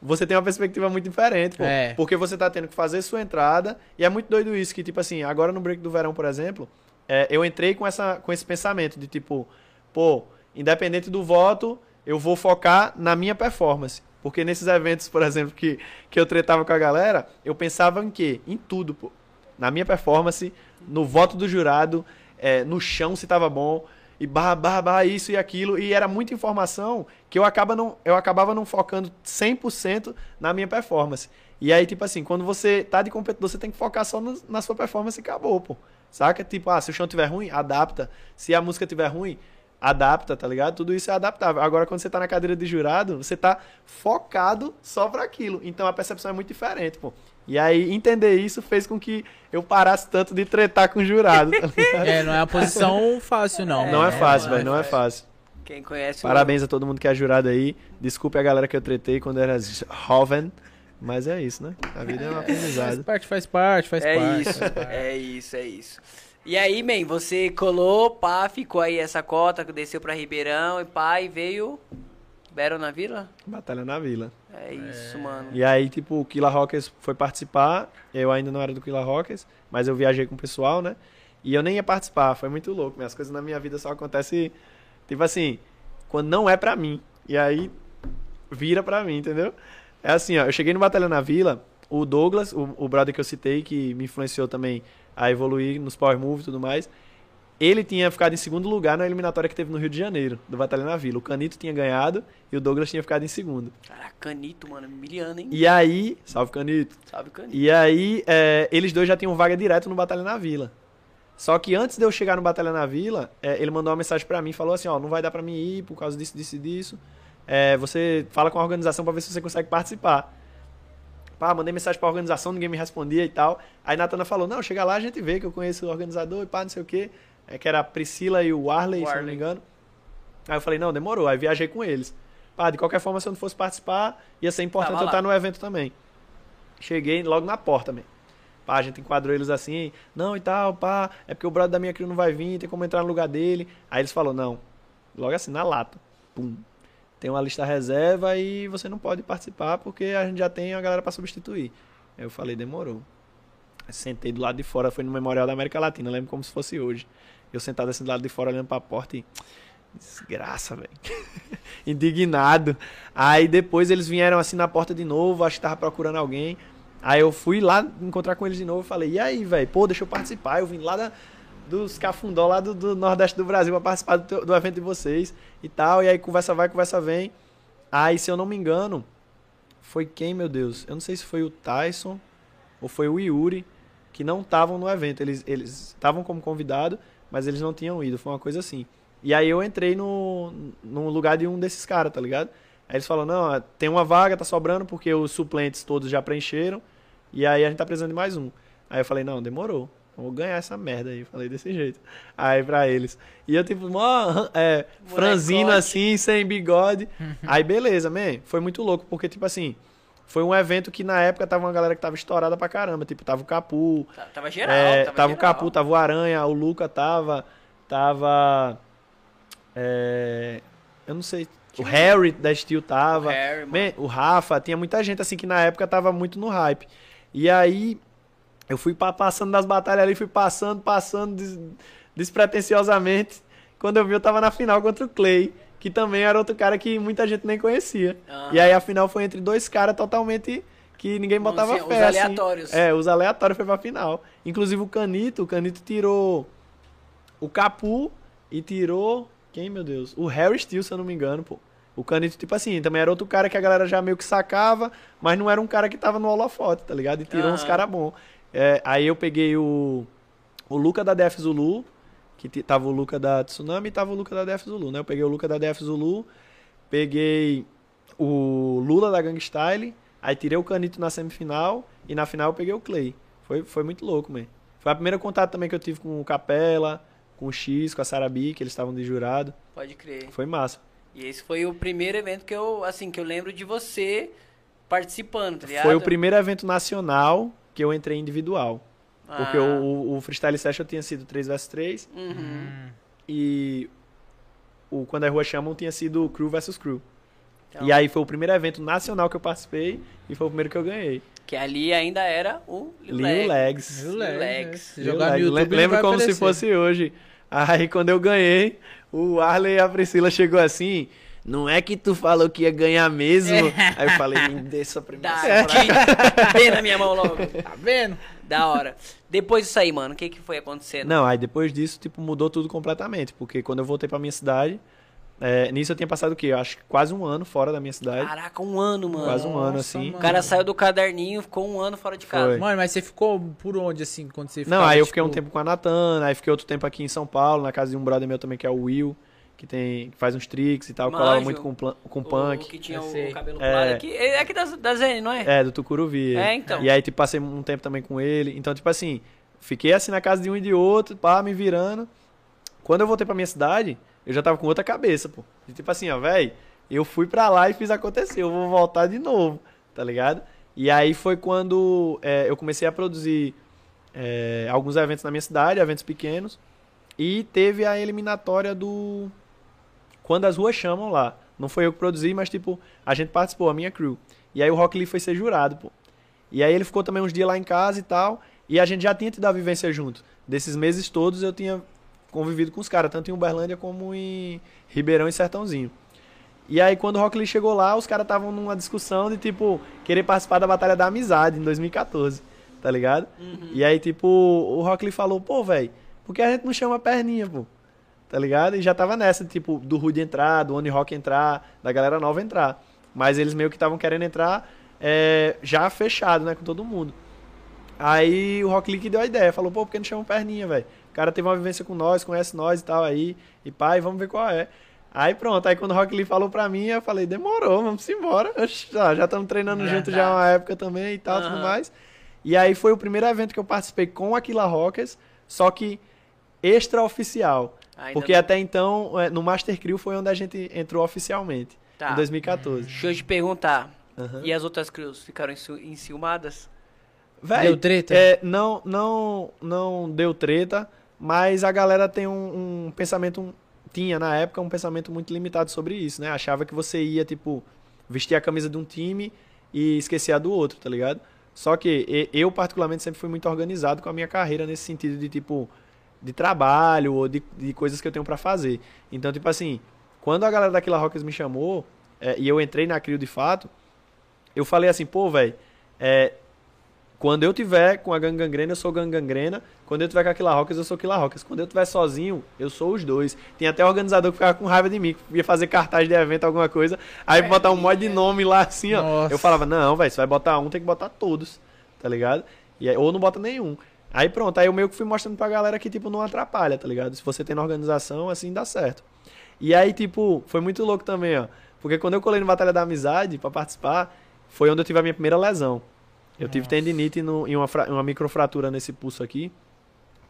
você tem uma perspectiva muito diferente, pô. É. Porque você tá tendo que fazer sua entrada, e é muito doido isso, que, tipo assim, agora no break do verão, por exemplo, é, eu entrei com, essa, com esse pensamento de, tipo, pô, independente do voto, eu vou focar na minha performance. Porque nesses eventos, por exemplo, que, que eu tretava com a galera, eu pensava em quê? Em tudo, pô. Na minha performance, no voto do jurado, é, no chão se tava bom, e barra, barra, barra, isso e aquilo, e era muita informação que eu, acaba não, eu acabava não focando 100% na minha performance. E aí, tipo assim, quando você tá de competidor, você tem que focar só no- na sua performance e acabou, pô. Saca? Tipo, ah, se o chão tiver ruim, adapta. Se a música tiver ruim, adapta, tá ligado? Tudo isso é adaptável. Agora, quando você tá na cadeira de jurado, você tá focado só pra aquilo. Então a percepção é muito diferente, pô. E aí, entender isso fez com que eu parasse tanto de tretar com o jurado, tá? É, não é uma posição fácil, não. não é fácil, mano, velho, não é fácil. Quem conhece o- Parabéns a todo mundo que é jurado aí. Desculpe a galera que eu tretei quando era jovem. Mas é isso, né? A vida é um Faz aprendizado. parte, faz parte, faz É parte. isso, faz parte. é isso, é isso. E aí, man, você colou, pá, ficou aí essa cota, desceu pra Ribeirão e pá, e veio Battle na Vila? Batalha na Vila. É isso, mano. E aí, tipo, o Killa Rockers foi participar. Eu ainda não era do Killa Rockers, mas eu viajei com o pessoal, né? E eu nem ia participar, foi muito louco. Minhas coisas na minha vida só acontecem, tipo assim, quando não é pra mim. E aí, vira pra mim, entendeu? É assim, ó, eu cheguei no Batalha na Vila, o Douglas, o, o brother que eu citei, que me influenciou também a evoluir nos Power Move e tudo mais, ele tinha ficado em segundo lugar na eliminatória que teve no Rio de Janeiro, do Batalha na Vila. O Canito tinha ganhado e o Douglas tinha ficado em segundo. Caraca, Canito, mano, miliano, hein? E aí, salve Canito. Salve, Canito. E aí, é, eles dois já tinham vaga direto no Batalha na Vila. Só que antes de eu chegar no Batalha na Vila, é, ele mandou uma mensagem pra mim, falou assim, ó, não vai dar pra mim ir por causa disso, disso e disso. É, você fala com a organização pra ver se você consegue participar. Pá, mandei mensagem pra organização, ninguém me respondia e tal. Aí Natana falou, não, chega lá, a gente vê que eu conheço o organizador e pá, não sei o quê. É, que era a Priscila e o Arley, se eu não me engano. Aí eu falei, não, demorou. Aí viajei com eles. Pá, de qualquer forma, se eu não fosse participar, ia ser importante eu estar no evento também. Cheguei logo na porta, também. Pá, a gente enquadrou eles assim, não e tal, pá, é porque o brother da minha crew não vai vir, tem como entrar no lugar dele. Aí eles falaram, não, logo assim, na lata, pum. Tem uma lista reserva e você não pode participar porque a gente já tem a galera pra substituir. Aí eu falei, demorou. Sentei do lado de fora, foi no Memorial da América Latina, lembro como se fosse hoje. Eu sentado assim do lado de fora, olhando pra porta e. Desgraça, velho. Indignado. Aí depois eles vieram assim na porta de novo, acho que tava procurando alguém. Aí eu fui lá encontrar com eles de novo e falei, e aí, velho? Pô, deixa eu participar. Eu vim lá da, dos Cafundó, lá do, do Nordeste do Brasil, pra participar do, do evento de vocês e tal. E aí conversa vai, conversa vem. Aí, se eu não me engano, foi quem, meu Deus? Eu não sei se foi o Tyson ou foi o Yuri, que não estavam no evento. Eles eles estavam como convidado, mas eles não tinham ido. Foi uma coisa assim. E aí eu entrei no, no lugar de um desses caras, tá ligado? Aí eles falaram, não, tem uma vaga, tá sobrando, porque os suplentes todos já preencheram. E aí a gente tá precisando de mais um. Aí eu falei, não, demorou. Vou ganhar essa merda aí. Falei desse jeito. Aí pra eles. E eu, tipo, mó, é, franzino assim, sem bigode. aí beleza, man. Foi muito louco, porque, tipo assim, foi um evento que na época tava uma galera que tava estourada pra caramba. Tipo, tava o Capu, Tá- Tava geral, é, tava, tava o geral. Capu, tava o Aranha, o Luca tava. Tava. é, eu não sei. O Harry da Steel tava. O Harry. Man, o Rafa, tinha muita gente assim que na época tava muito no hype. E aí eu fui pa- passando das batalhas ali, fui passando, passando des- despretensiosamente. Quando eu vi, eu tava na final contra o Clay, que também era outro cara que muita gente nem conhecia. Aham. E aí a final foi entre dois caras totalmente que ninguém botava Os- os fé. assim. aleatórios. É, os aleatórios foi pra final. Inclusive o Canito, o Canito tirou o Capu e tirou. Quem, meu Deus? O Harry Steele, se eu não me engano, pô. O Canito, tipo assim, também era outro cara que a galera já meio que sacava, mas não era um cara que tava no holofote, tá ligado? E tirou uns caras bons. É, aí eu peguei o, o Luca da Def Zulu, que tava o Luca da Tsunami e tava o Luca da Def Zulu, né? Eu peguei o Luca da Def Zulu, peguei o Lula da Gang Style, aí tirei o Canito na semifinal e na final eu peguei o Clay. Foi, foi muito louco, man. Foi a primeira contato também que eu tive com o Capela, com o X, com a Sarabi, que eles estavam de jurado. Pode crer. Foi massa. E esse foi o primeiro evento que eu, assim, que eu lembro de você participando, tá ligado? Foi o primeiro evento nacional que eu entrei individual. Porque Ah, o, o, o Freestyle Session tinha sido 3 vs 3 Uhum. e o Quando a Rua Chamam tinha sido Crew vs Crew. Então, E aí foi o primeiro evento nacional que eu participei e foi o primeiro que eu ganhei. Que ali ainda era o Lil Lil Legs. Legs. Lil Lil Legs, né? Se Lil no Legs. Lembro como se aparecer. fosse hoje. Aí quando eu ganhei, o Arley e a Priscila chegou assim. Não é que tu falou que ia ganhar mesmo? Aí eu falei, me dê essa Dá, premiação. vem na minha mão logo. Tá vendo? Da hora. Depois disso aí, mano, o que que foi acontecendo? Não, aí depois disso, tipo, mudou tudo completamente. Porque quando eu voltei pra minha cidade, é, nisso eu tinha passado o quê? Eu acho que quase um ano fora da minha cidade. Caraca, um ano, mano. Quase um ano, Nossa, assim. O mano. cara saiu do caderninho, ficou um ano fora de casa. Foi. Mano, mas você ficou por onde, assim, quando você Não, ficava, aí eu fiquei um tipo, tempo com a Natana, aí fiquei outro tempo aqui em São Paulo, na casa de um brother meu também, que é o Will, que, tem, que faz uns tricks e tal, Manjo. colava muito com, com O- punk. O que tinha o sei. cabelo É. claro aqui. É aqui da, da Zene, não é? É, do Tucuruvi. É, então. E aí, tipo, passei um tempo também com ele. Então, tipo assim, fiquei assim na casa de um e de outro, pá, me virando. Quando eu voltei pra minha cidade, eu já tava com outra cabeça, pô. E, tipo assim, ó, velho, eu fui pra lá e fiz acontecer, eu vou voltar de novo, tá ligado? E aí foi quando é, eu comecei a produzir é, alguns eventos na minha cidade, eventos pequenos. E teve a eliminatória do. Quando as ruas chamam lá, Não foi eu que produzi, mas, tipo, a gente participou, a minha crew. E aí o Rock Lee foi ser jurado, pô. E aí ele ficou também uns dias lá em casa e tal. E a gente já tinha tido a vivência junto. Desses meses todos eu tinha convivido com os caras, tanto em Uberlândia como em Ribeirão e Sertãozinho. E aí quando o Rock Lee chegou lá, os caras estavam numa discussão de, tipo, querer participar da Batalha da Amizade em 2014, tá ligado? E aí, tipo, o Rock Lee falou, pô, velho, por que a gente não chama a perninha, pô? Tá ligado? E já tava nessa, tipo, do Rude entrar, do Oni Rock entrar, da galera nova entrar. Mas eles meio que estavam querendo entrar é, já fechado, né, com todo mundo. Aí o Rock Lee que deu a ideia, falou, pô, por que não chama perninha, velho? O cara teve uma vivência com nós, conhece nós e tal aí, e pai, vamos ver qual é. Aí pronto, aí quando o Rock Lee falou pra mim, eu falei, demorou, vamos embora. Oxi, Já estamos treinando junto já Verdade. uma época também e tal, tudo Aham. mais. E aí foi o primeiro evento que eu participei com Aquila Rockers, só que extraoficial. Ainda Porque não- até então, é, no Master Crew foi onde a gente entrou oficialmente, Tá. em 2014. Deixa eu te perguntar. Aham. E as outras crews ficaram enci- enciumadas? Véi, Deu treta? é, não, não, não deu treta, mas a galera tem um, um pensamento, um- tinha na época um pensamento muito limitado sobre isso, né? Achava que você ia, tipo, vestir a camisa de um time e esquecer a do outro, tá ligado? Só que eu, particularmente, sempre fui muito organizado com a minha carreira nesse sentido de, tipo, de trabalho ou de, de coisas que eu tenho pra fazer. Então, tipo assim, quando a galera daquela Rockers me chamou é, e eu entrei na Crio de fato, eu falei assim, pô, velho, é, quando eu tiver com a Gang Gangrena, eu sou Gang Gangrena. Quando eu tiver com a Killa Rockers, eu sou Killa Rockers. Quando eu tiver sozinho, eu sou os dois. Tem até organizador que ficava com raiva de mim, que ia fazer cartaz de evento, alguma coisa. Aí botar um monte de nome lá assim, ó. Nossa. Eu falava, não, velho, você vai botar um, tem que botar todos. Tá ligado? E aí, ou não bota nenhum. Aí pronto, aí eu meio que fui mostrando pra galera que, tipo, não atrapalha, tá ligado? Se você tem na organização, assim, dá certo. E aí, tipo, foi muito louco também, ó. Porque quando eu colei no Batalha da Amizade pra participar, foi onde eu tive a minha primeira lesão. Eu tive tendinite no, e uma, uma microfratura nesse pulso aqui,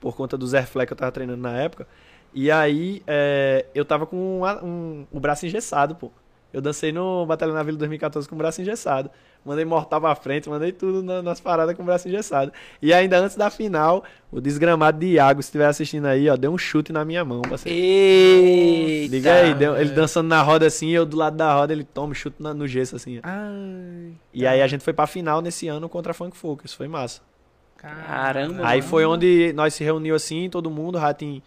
por conta do Zerflex que eu tava treinando na época. E aí, é, eu tava com um, um- o braço engessado, pô. Eu dancei no Batalha na Vila 2014 com o braço engessado. Mandei mortal pra frente, mandei tudo na- nas paradas com o braço engessado. E ainda antes da final, o desgramado de Iago, se estiver assistindo aí, ó, deu um chute na minha mão, parceiro. Eita! Liga aí, deu- ele dançando na roda assim, eu do lado da roda, ele toma chute na- no gesso assim. Ai, E aí a gente foi pra final nesse ano contra a Funk Focus, foi massa. Caramba, Aí foi onde nós se reuniu assim, todo mundo, Ratin,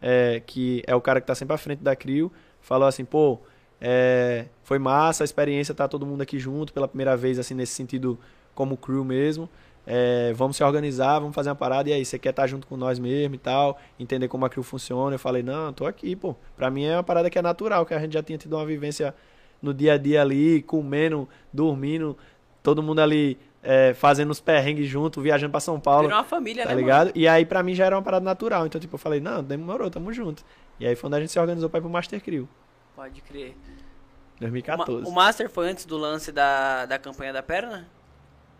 é, que é o cara que tá sempre à frente da CRIO, falou assim, pô, é, foi massa a experiência, tá todo mundo aqui junto pela primeira vez, assim, nesse sentido, como crew mesmo. É, vamos se organizar, vamos fazer uma parada, e aí, você quer estar junto com nós mesmo e tal, entender como a crew funciona? Eu falei, não, tô aqui, pô. Pra mim é uma parada que é natural, que a gente já tinha tido uma vivência no dia a dia ali, comendo, dormindo, todo mundo ali é, fazendo os perrengues junto, viajando pra São Paulo. Virou uma família, Tá né, ligado? E aí, pra mim, já era uma parada natural. Então, tipo, eu falei, não, demorou, tamo junto. E aí foi onde a gente se organizou pra ir pro Master Crew, mano? Pode crer. O, 2014. Ma- o Master foi antes do lance da, da campanha da perna?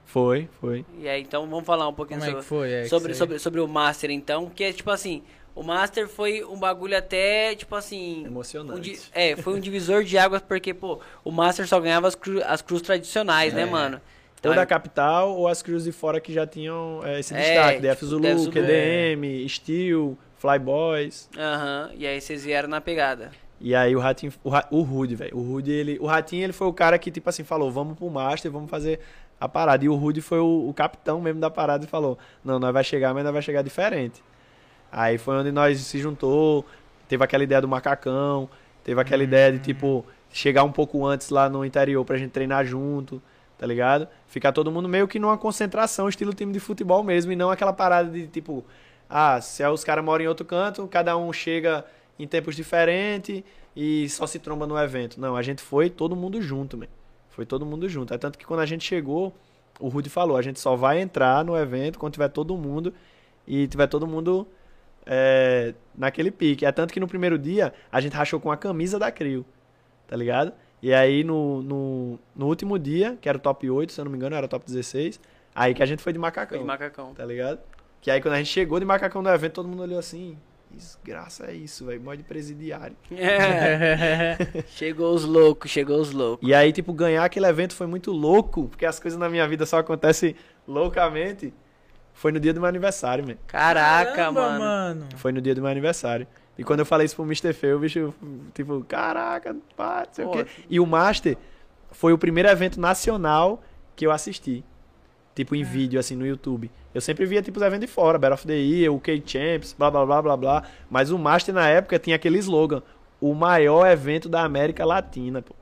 Foi, foi. E aí, então vamos falar um pouquinho Como é que sobre, foi? É, sobre, você- sobre, sobre o Master, então. Que é tipo assim, o Master foi um bagulho até, tipo assim. Emocionante. um di- é, foi um divisor de águas, porque, pô, o Master só ganhava as, cru, as cruz tradicionais, né, É. mano? Ou Então, da capital ou as crews de fora que já tinham é, esse É, destaque. DF tipo, Zulu, Zulu. QDM, Steel, Flyboys. Aham, e aí vocês vieram na pegada. E aí o Ratinho, o, Ra- o Rude, velho. O Rude, ele. O Ratinho, ele foi o cara que, tipo assim, falou, vamos pro Master, vamos fazer a parada. E o Rude foi o, o capitão mesmo da parada e falou, não, nós vai chegar, mas nós vai chegar diferente. Aí foi onde nós se juntou, teve aquela ideia do macacão, teve aquela ideia de, tipo, chegar um pouco antes lá no interior pra gente treinar junto, tá ligado? Ficar todo mundo meio que numa concentração, estilo time de futebol mesmo, e não aquela parada de, tipo, ah, se é os caras moram em outro canto, cada um chega em tempos diferentes e só se tromba no evento. Não, a gente foi todo mundo junto, man. Foi todo mundo junto. É tanto que quando a gente chegou, o Rudy falou, a gente só vai entrar no evento quando tiver todo mundo e tiver todo mundo é, naquele pique. É tanto que no primeiro dia a gente rachou com a camisa da Crio, tá ligado? E aí no, no, no último dia, que era o top 8, se eu não me engano, era o top 16, aí que a gente foi de macacão, Foi de macacão. tá ligado? Que aí quando a gente chegou de macacão no evento, todo mundo olhou assim, desgraça é isso, velho, mod presidiário. É. chegou os loucos, chegou os loucos. E aí, tipo, ganhar aquele evento foi muito louco, porque as coisas na minha vida só acontecem loucamente. Foi no dia do meu aniversário, man. Caraca, Caramba, mano. mano. Foi no dia do meu aniversário. E quando eu falei isso pro Mr. Fê, o bicho, tipo, caraca, pá, não sei o quê. E o Master foi o primeiro evento nacional que eu assisti. Tipo, em vídeo, assim, no YouTube. Eu sempre via, tipo, os eventos de fora, Battle of the Year, o K-Champs, blá, blá, blá, blá, blá. Mas o Master, na época, tinha aquele slogan, o maior evento da América Latina, pô.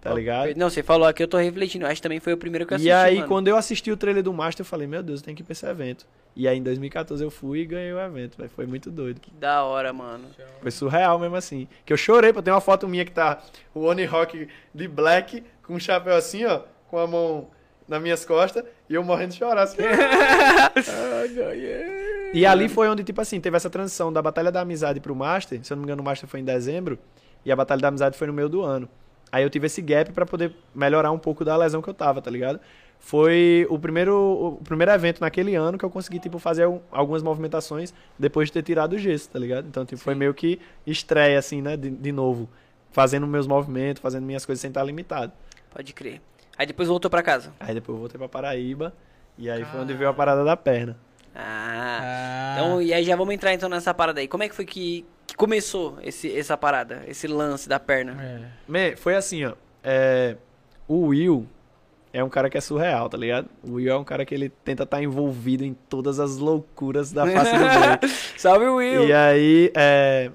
Tá ligado? Não, você falou aqui, eu tô refletindo. Acho que também foi o primeiro que eu assisti, E aí, mano. quando eu assisti o trailer do Master, eu falei, meu Deus, tem que ir pra esse evento. E aí, em 2014, eu fui e ganhei o evento, velho. Foi muito doido. Que da hora, mano. Foi surreal mesmo assim. Que eu chorei, pô. Tem uma foto minha que tá o Oni Rock de black, com um chapéu assim, ó, com a mão nas minhas costas, e eu morrendo de chorar assim. e ali foi onde, tipo assim, teve essa transição da Batalha da Amizade pro Master. Se eu não me engano, o Master foi em dezembro, e a Batalha da Amizade foi no meio do ano. Aí eu tive esse gap pra poder melhorar um pouco da lesão que eu tava, tá ligado? Foi o primeiro, o primeiro evento naquele ano que eu consegui, tipo, fazer al- algumas movimentações depois de ter tirado o gesso, tá ligado? Então, tipo, foi meio que estreia, assim, né, de, de novo. Fazendo meus movimentos, fazendo minhas coisas sem estar limitado. Pode crer. Aí depois voltou pra casa. Aí depois eu voltei pra Paraíba, e aí foi onde veio a parada da perna. Ah. Ah, Então, e aí já vamos entrar então nessa parada aí. Como é que foi que, que começou esse, essa parada, esse lance da perna? é. Man, foi assim, ó. é, o Will é um cara que é surreal, tá ligado? O Will é um cara que ele tenta estar envolvido em todas as loucuras da face do mundo. Salve, Will! E aí, é,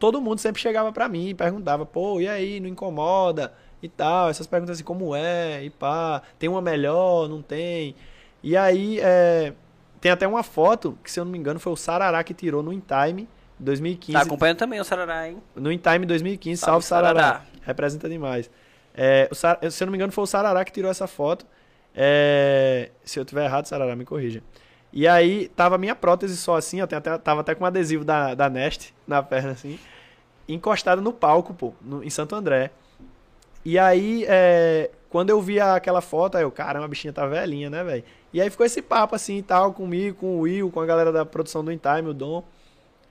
todo mundo sempre chegava pra mim e perguntava, pô, e aí, não incomoda? E tal, essas perguntas assim, como é? E pá, tem uma melhor, não tem? E aí, é, tem até uma foto, que se eu não me engano foi o Sarará que tirou no InTime 2015. Tá acompanhando também o Sarará, hein? No InTime 2015, Salve, salve, Sarará. Sarará. Representa demais. É, Sar- se eu não me engano, foi o Sarará que tirou essa foto. É, se eu tiver errado, Sarará, me corrija. E aí, tava a minha prótese só assim, ó, até, tava até com um adesivo da, da Nest na perna, assim, encostada no palco, pô, no- em Santo André. E aí, é, quando eu vi aquela foto, aí eu, caramba, a bichinha tá velhinha, né, velho? E aí ficou esse papo assim e tal, comigo, com o Will, com a galera da produção do InTime, o Dom.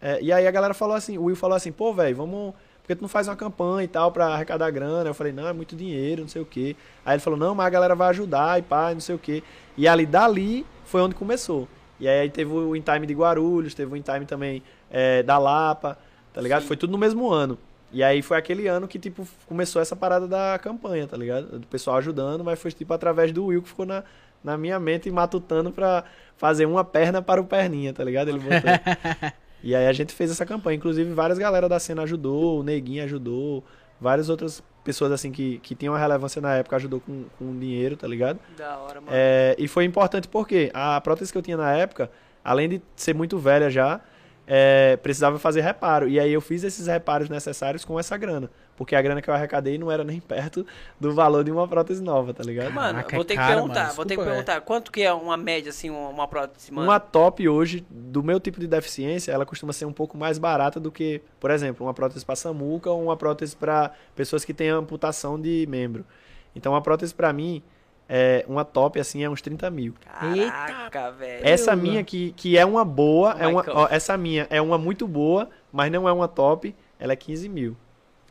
É, e aí a galera falou assim, o Will falou assim, pô, velho, vamos. Por que tu não faz uma campanha e tal pra arrecadar grana? Eu falei, não, é muito dinheiro, não sei o quê. Aí ele falou, não, mas a galera vai ajudar e pá, não sei o quê. E ali, dali, foi onde começou. E aí teve o InTime de Guarulhos, teve o InTime também é, da Lapa, tá ligado? Foi tudo no mesmo ano. E aí foi aquele ano que, tipo, começou essa parada da campanha, tá ligado? Do pessoal ajudando, mas foi, tipo, através do Will que ficou na, na minha mente matutando pra fazer uma perna para o perninha, tá ligado? Ele botou. E aí a gente fez essa campanha. Inclusive, várias galera da cena ajudou, o Neguinho ajudou, várias outras pessoas assim que, que tinham uma relevância na época ajudou com, com dinheiro, tá ligado? Da hora, mano. É, e foi importante porque a prótese que eu tinha na época, além de ser muito velha já, é, precisava fazer reparo. E aí eu fiz esses reparos necessários com essa grana. Porque a grana que eu arrecadei não era nem perto do valor de uma prótese nova, tá ligado? Mano, Caraca, vou é ter que caro, perguntar, mano. vou ter que Desculpa, perguntar. Quanto que é uma média, assim, uma, uma prótese, mano? Uma top hoje, do meu tipo de deficiência, ela costuma ser um pouco mais barata do que, por exemplo, uma prótese para samuca ou uma prótese para pessoas que têm amputação de membro. Então, uma prótese para mim, é, uma top assim, é uns 30 mil. Caraca, velho. Essa minha que, que é uma boa, Oh é uma, ó, essa minha é uma muito boa, mas não é uma top, ela é 15 mil.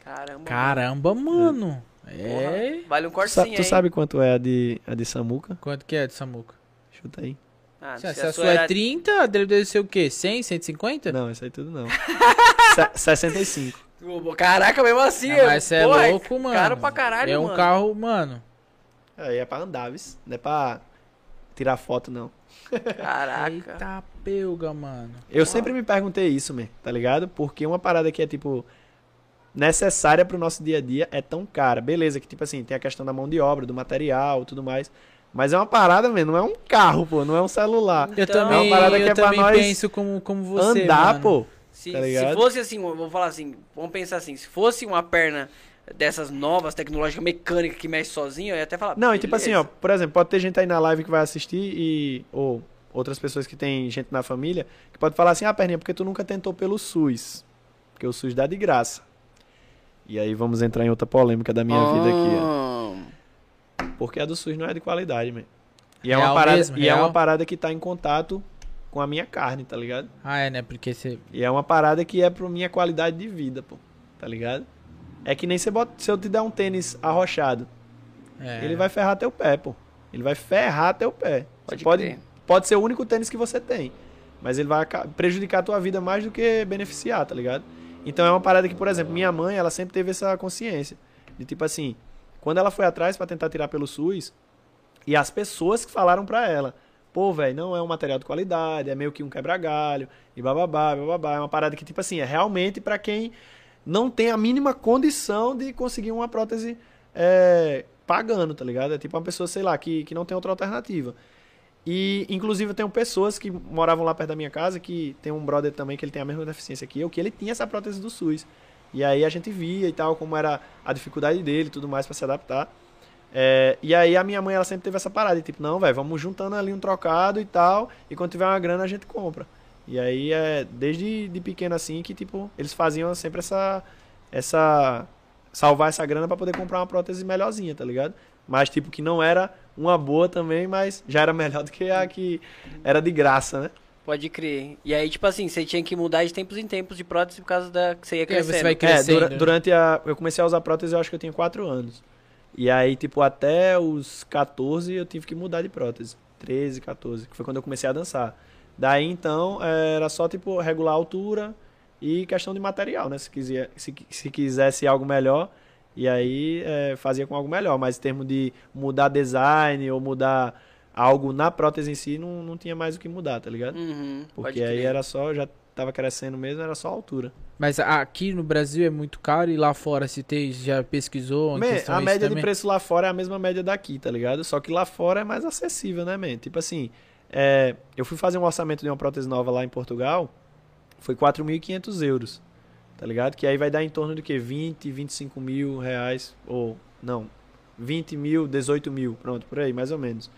Caramba. Caramba, mano. Porra, É. Vale um Tu, cortezinho, sa- tu hein? sabe quanto é a de, a de samuca? Quanto que é de Samuca? Chuta aí. Ah, Se, se a sua é 30, a dele deve ser o quê? 100, 150? Não, isso aí tudo não. Se- 65. Caraca, mesmo assim. Ah, mas você é porra, louco, mano. Caro pra caralho, É um mano. carro, mano. Aí é pra andar, viu? Não é pra tirar foto, não. Caraca. Eita pelga, mano. Eu sempre me perguntei isso, man, tá ligado? Porque uma parada que é, tipo, necessária pro nosso dia a dia é tão cara. Beleza, que, tipo assim, tem a questão da mão de obra, do material tudo mais. Mas é uma parada, man, não é um carro, pô, não é um celular. Eu Então, também, é uma parada que eu é pra também nós penso como, como você, Andar, mano. pô. Se, Tá se fosse assim, vou falar assim, vamos pensar assim, se fosse uma perna dessas novas, tecnológicas, mecânica que mexe sozinho, eu ia até falar. Não, e tipo assim, ó, por exemplo, pode ter gente aí na live que vai assistir e. Ou outras pessoas que tem gente na família, que pode falar assim, ah, perninha, porque tu nunca tentou pelo SUS. Porque o SUS dá de graça. E aí vamos entrar em outra polêmica da minha vida aqui, ó. Ah, Porque a do SUS não é de qualidade, man. E é Real uma parada, mesmo, e é uma parada que tá em contato com a minha carne, tá ligado? Ah, é, né? Porque você. E é uma parada que é pra minha qualidade de vida, pô. Tá ligado? É que nem você bota, se eu te der um tênis arrochado, É. ele vai ferrar teu pé, pô. Ele vai ferrar teu pé. Você Pode pode pode ser o único tênis que você tem. Mas ele vai prejudicar a tua vida mais do que beneficiar, tá ligado? Então é uma parada que, por exemplo, minha mãe, ela sempre teve essa consciência. De tipo assim, quando ela foi atrás pra tentar tirar pelo SUS, e as pessoas que falaram pra ela, pô, velho, não é um material de qualidade, é meio que um quebra-galho, e bababá, bababá. É uma parada que, tipo assim, é realmente pra quem não tem a mínima condição de conseguir uma prótese é, pagando, tá ligado? É tipo uma pessoa, sei lá, que, que não tem outra alternativa. E, inclusive, eu tenho pessoas que moravam lá perto da minha casa, que tem um brother também que ele tem a mesma deficiência que eu, que ele tinha essa prótese do SUS. E aí a gente via e tal, como era a dificuldade dele e tudo mais pra se adaptar. É, e aí a minha mãe, ela sempre teve essa parada, tipo, não, velho, vamos juntando ali um trocado e tal, e quando tiver uma grana a gente compra. E aí é desde de pequeno assim que, tipo, eles faziam sempre essa. essa salvar essa grana pra poder comprar uma prótese melhorzinha, tá ligado? Mas, tipo, que não era uma boa também, mas já era melhor do que a que era de graça, né? Pode crer. E aí, tipo assim, você tinha que mudar de tempos em tempos de prótese por causa da que você ia É, crescendo. você vai É, crescendo. dura- durante a. Eu comecei a usar prótese, eu acho que eu tinha 4 anos. E aí, tipo, até os 14 eu tive que mudar de prótese. 13, 14, que foi quando eu comecei a dançar. Daí então era só, tipo, regular a altura e questão de material, né? Se, quiser, se, se quisesse algo melhor, e aí é, fazia com algo melhor. Mas em termos de mudar design ou mudar algo na prótese em si, não, não tinha mais o que mudar, tá ligado? Uhum, Porque aí era só, já tava crescendo mesmo, era só a altura. Mas aqui no Brasil é muito caro e lá fora se tem, já pesquisou? Man, a média de preço lá fora é a mesma média daqui, tá ligado? Só que lá fora é mais acessível, né, man? Tipo assim, é, eu fui fazer um orçamento de uma prótese nova lá em Portugal, foi 4.500 euros, tá ligado? Que aí vai dar em torno de que? 20, 25 mil reais, ou não, 20 mil, 18 mil, pronto, por aí, mais ou menos.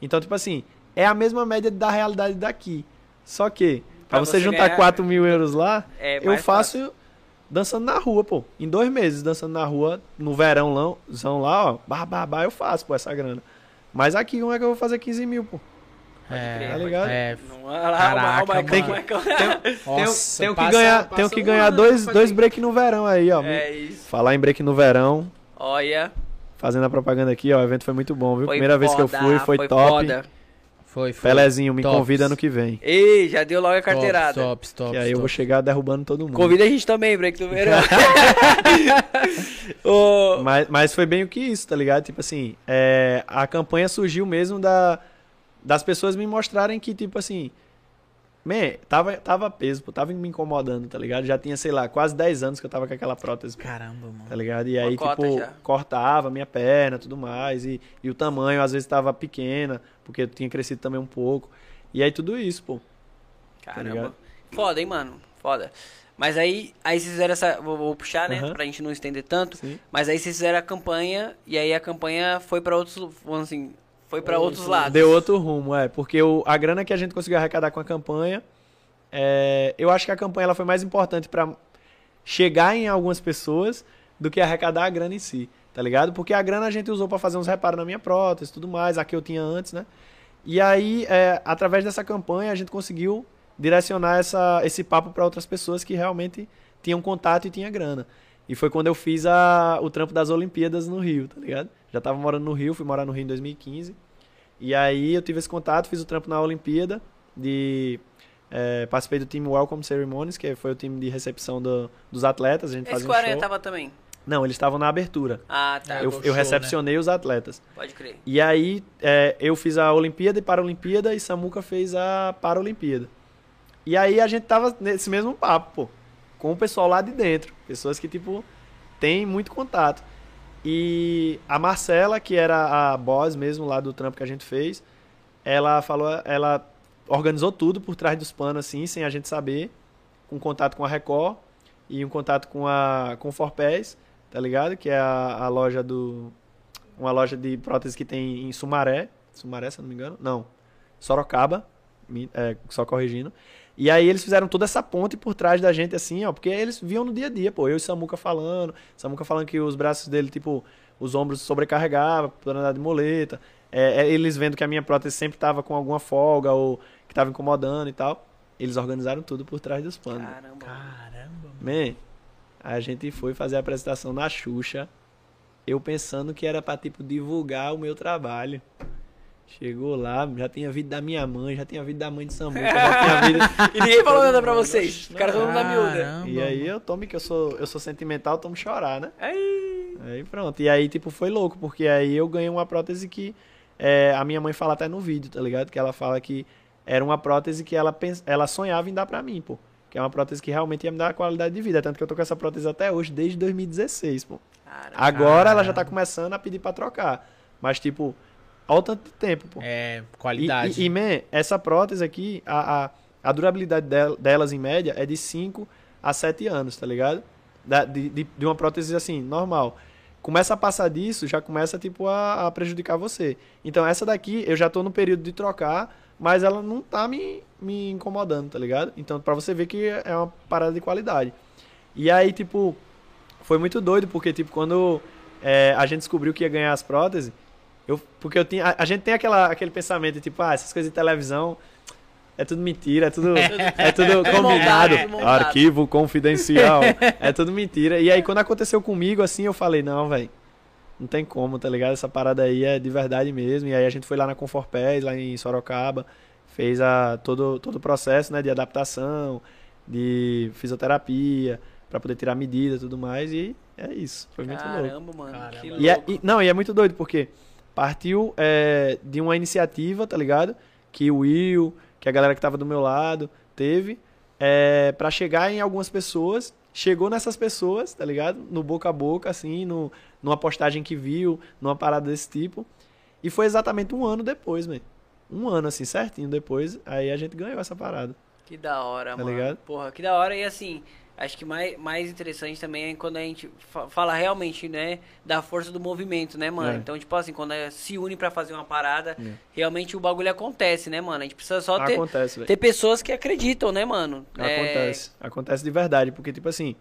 Então, tipo assim, é a mesma média da realidade daqui. Só que, pra, Pra você, você juntar ganhar- 4 mil euros lá, É eu faço dançando na rua, pô. Em dois meses dançando na rua, no verão lá, lá ó, bah, bah, bah, eu faço, pô, essa grana. Mas aqui, como é que eu vou fazer 15 mil, pô? É, Tá ligado? é, Caraca, o Michael. Nossa, tenho que ganhar, passa tenho que um ganhar ano dois, dois break no verão aí, ó. É isso. Falar em break no verão, Olha, fazendo a propaganda aqui, ó, o evento foi muito bom, viu? foi Primeira vez que eu fui, foi, top. foda. Foi, foi. Pelezinho, me Tops. convida ano que vem. Ei, já deu logo a carteirada. Tops, tops, Que aí eu vou chegar derrubando todo mundo. Convida a gente também, break do verão. Mas, mas foi bem o que isso, tá ligado? Tipo assim, é, a campanha surgiu mesmo da, das pessoas me mostrarem que, tipo assim, man, tava, tava peso, pô, tava me incomodando, tá ligado? Já tinha, sei lá, quase 10 anos que eu tava com aquela prótese, Caramba, mano. tá ligado? E Uma aí, tipo, já. cortava minha perna tudo mais, e, e o tamanho às vezes tava pequena, porque eu tinha crescido também um pouco. E aí tudo isso, pô. Caramba. ligado? Foda, hein, mano? Foda. Mas aí, aí vocês fizeram essa. Vou, vou puxar, né? Aham. Pra gente não estender tanto. Sim. Mas aí vocês fizeram a campanha. E aí a campanha foi pra outros. Vamos assim. Foi pra outros lados. Deu outro rumo, é. Porque o, a grana que a gente conseguiu arrecadar com a campanha, é, eu acho que a campanha ela foi mais importante pra chegar em algumas pessoas do que arrecadar a grana em si, tá ligado? Porque a grana a gente usou pra fazer uns reparos na minha prótese e tudo mais, a que eu tinha antes, né? E aí, é, através dessa campanha, a gente conseguiu direcionar essa, esse papo pra outras pessoas que realmente tinham contato e tinha grana. E foi quando eu fiz a, o trampo das Olimpíadas no Rio, tá ligado? Já tava morando no Rio, fui morar no Rio em 2015. E aí eu tive esse contato, fiz o trampo na Olimpíada, de é, participei do time Welcome Ceremonies, que foi o time de recepção do- dos atletas, a gente Esse fazia um 40 show. tava também. Não, eles estavam na abertura. Ah, tá. Eu eu show, recepcionei os atletas. Pode crer. E aí é, eu fiz a Olimpíada e Paralimpíada e Samuca fez a Paralimpíada. E aí a gente tava nesse mesmo papo, pô, com o pessoal lá de dentro, pessoas que tipo tem muito contato. E a Marcela, que era a boss mesmo lá do trampo que a gente fez, ela falou, ela organizou tudo por trás dos panos assim, sem a gente saber, com contato com a Record e um contato com a com Forpés, tá ligado? Que é a, a loja do uma loja de prótese que tem em Sumaré, Sumaré, se eu não me engano. Não. Sorocaba, é, só corrigindo. E aí eles fizeram toda essa ponte por trás da gente, assim, ó, porque eles viam no dia a dia, pô. Eu e Samuca falando, Samuca falando que os braços dele, tipo, os ombros sobrecarregavam por andar de moleta. É, é, eles vendo que a minha prótese sempre tava com alguma folga ou que tava incomodando e tal. Eles organizaram tudo por trás dos panos. Caramba. Caramba. Man, a gente foi fazer a apresentação na Xuxa. Eu pensando que era pra, tipo, divulgar o meu trabalho. Chegou lá, já tinha vida da minha mãe, já tinha vida da mãe de Samuca, já tinha vida. E ninguém falou nada pra vocês. Os caras todo mundo na miúda. Caramba, E aí eu tomo que eu sou, eu sou sentimental, tomo chorar, né? Aí. Aí pronto. E aí, tipo, foi louco, porque aí eu ganhei uma prótese que é, a minha mãe fala até no vídeo, tá ligado? Que ela fala que era uma prótese que ela, pens- ela sonhava em dar pra mim, pô. Que é uma prótese que realmente ia me dar qualidade de vida. Tanto que eu tô com essa prótese até hoje, desde 2016, pô. Caramba. Agora ela já tá começando a pedir pra trocar. Mas, tipo, olha tanto de tempo, pô. É, E, qualidade. e, e, man, essa prótese aqui, a, a, a durabilidade del- delas em média é de 5 a 7 anos, tá ligado? Da- de, de, de uma prótese assim, normal. Começa a passar disso, já começa tipo a, a prejudicar você. Então essa daqui eu já tô no período de trocar, mas ela não tá me, me incomodando, tá ligado? Então pra você ver que é uma parada de qualidade. E aí, tipo, foi muito doido, porque tipo, quando é, a gente descobriu que ia ganhar as próteses, eu, porque eu tinha, a, a gente tem aquela, aquele pensamento de tipo, ah, essas coisas de televisão é tudo mentira, é tudo, é tudo combinado, montado, tudo montado. arquivo confidencial, é tudo mentira. E aí quando aconteceu comigo assim, eu falei, não, velho, não tem como, tá ligado? Essa parada aí é de verdade mesmo. E aí a gente foi lá na Conforpés, lá em Sorocaba, fez a, todo, todo o processo, né, de adaptação, de fisioterapia, pra poder tirar medida e tudo mais, e é isso, foi muito louco. Caramba, mano. Caramba. E é- e- não, e é muito doido, porque partiu é, de uma iniciativa, tá ligado? Que o Will, que a galera que tava do meu lado, teve, é, para chegar em algumas pessoas. Chegou nessas pessoas, tá ligado? No boca a boca, assim, no, numa postagem que viu, numa parada desse tipo. E foi exatamente um ano depois, mano. Um ano, assim, certinho depois, aí a gente ganhou essa parada. Que da hora, Tá mano. ligado? Porra, que da hora. E assim, acho que mais, mais interessante também é quando a gente fa- fala realmente, né, da força do movimento, né, mano? É. Então, tipo assim, quando é- se une pra fazer uma parada, É. realmente o bagulho acontece, né, mano? A gente precisa só ter, Acontece, ter pessoas que acreditam, né, mano? É, Acontece. Acontece de verdade, porque, tipo assim,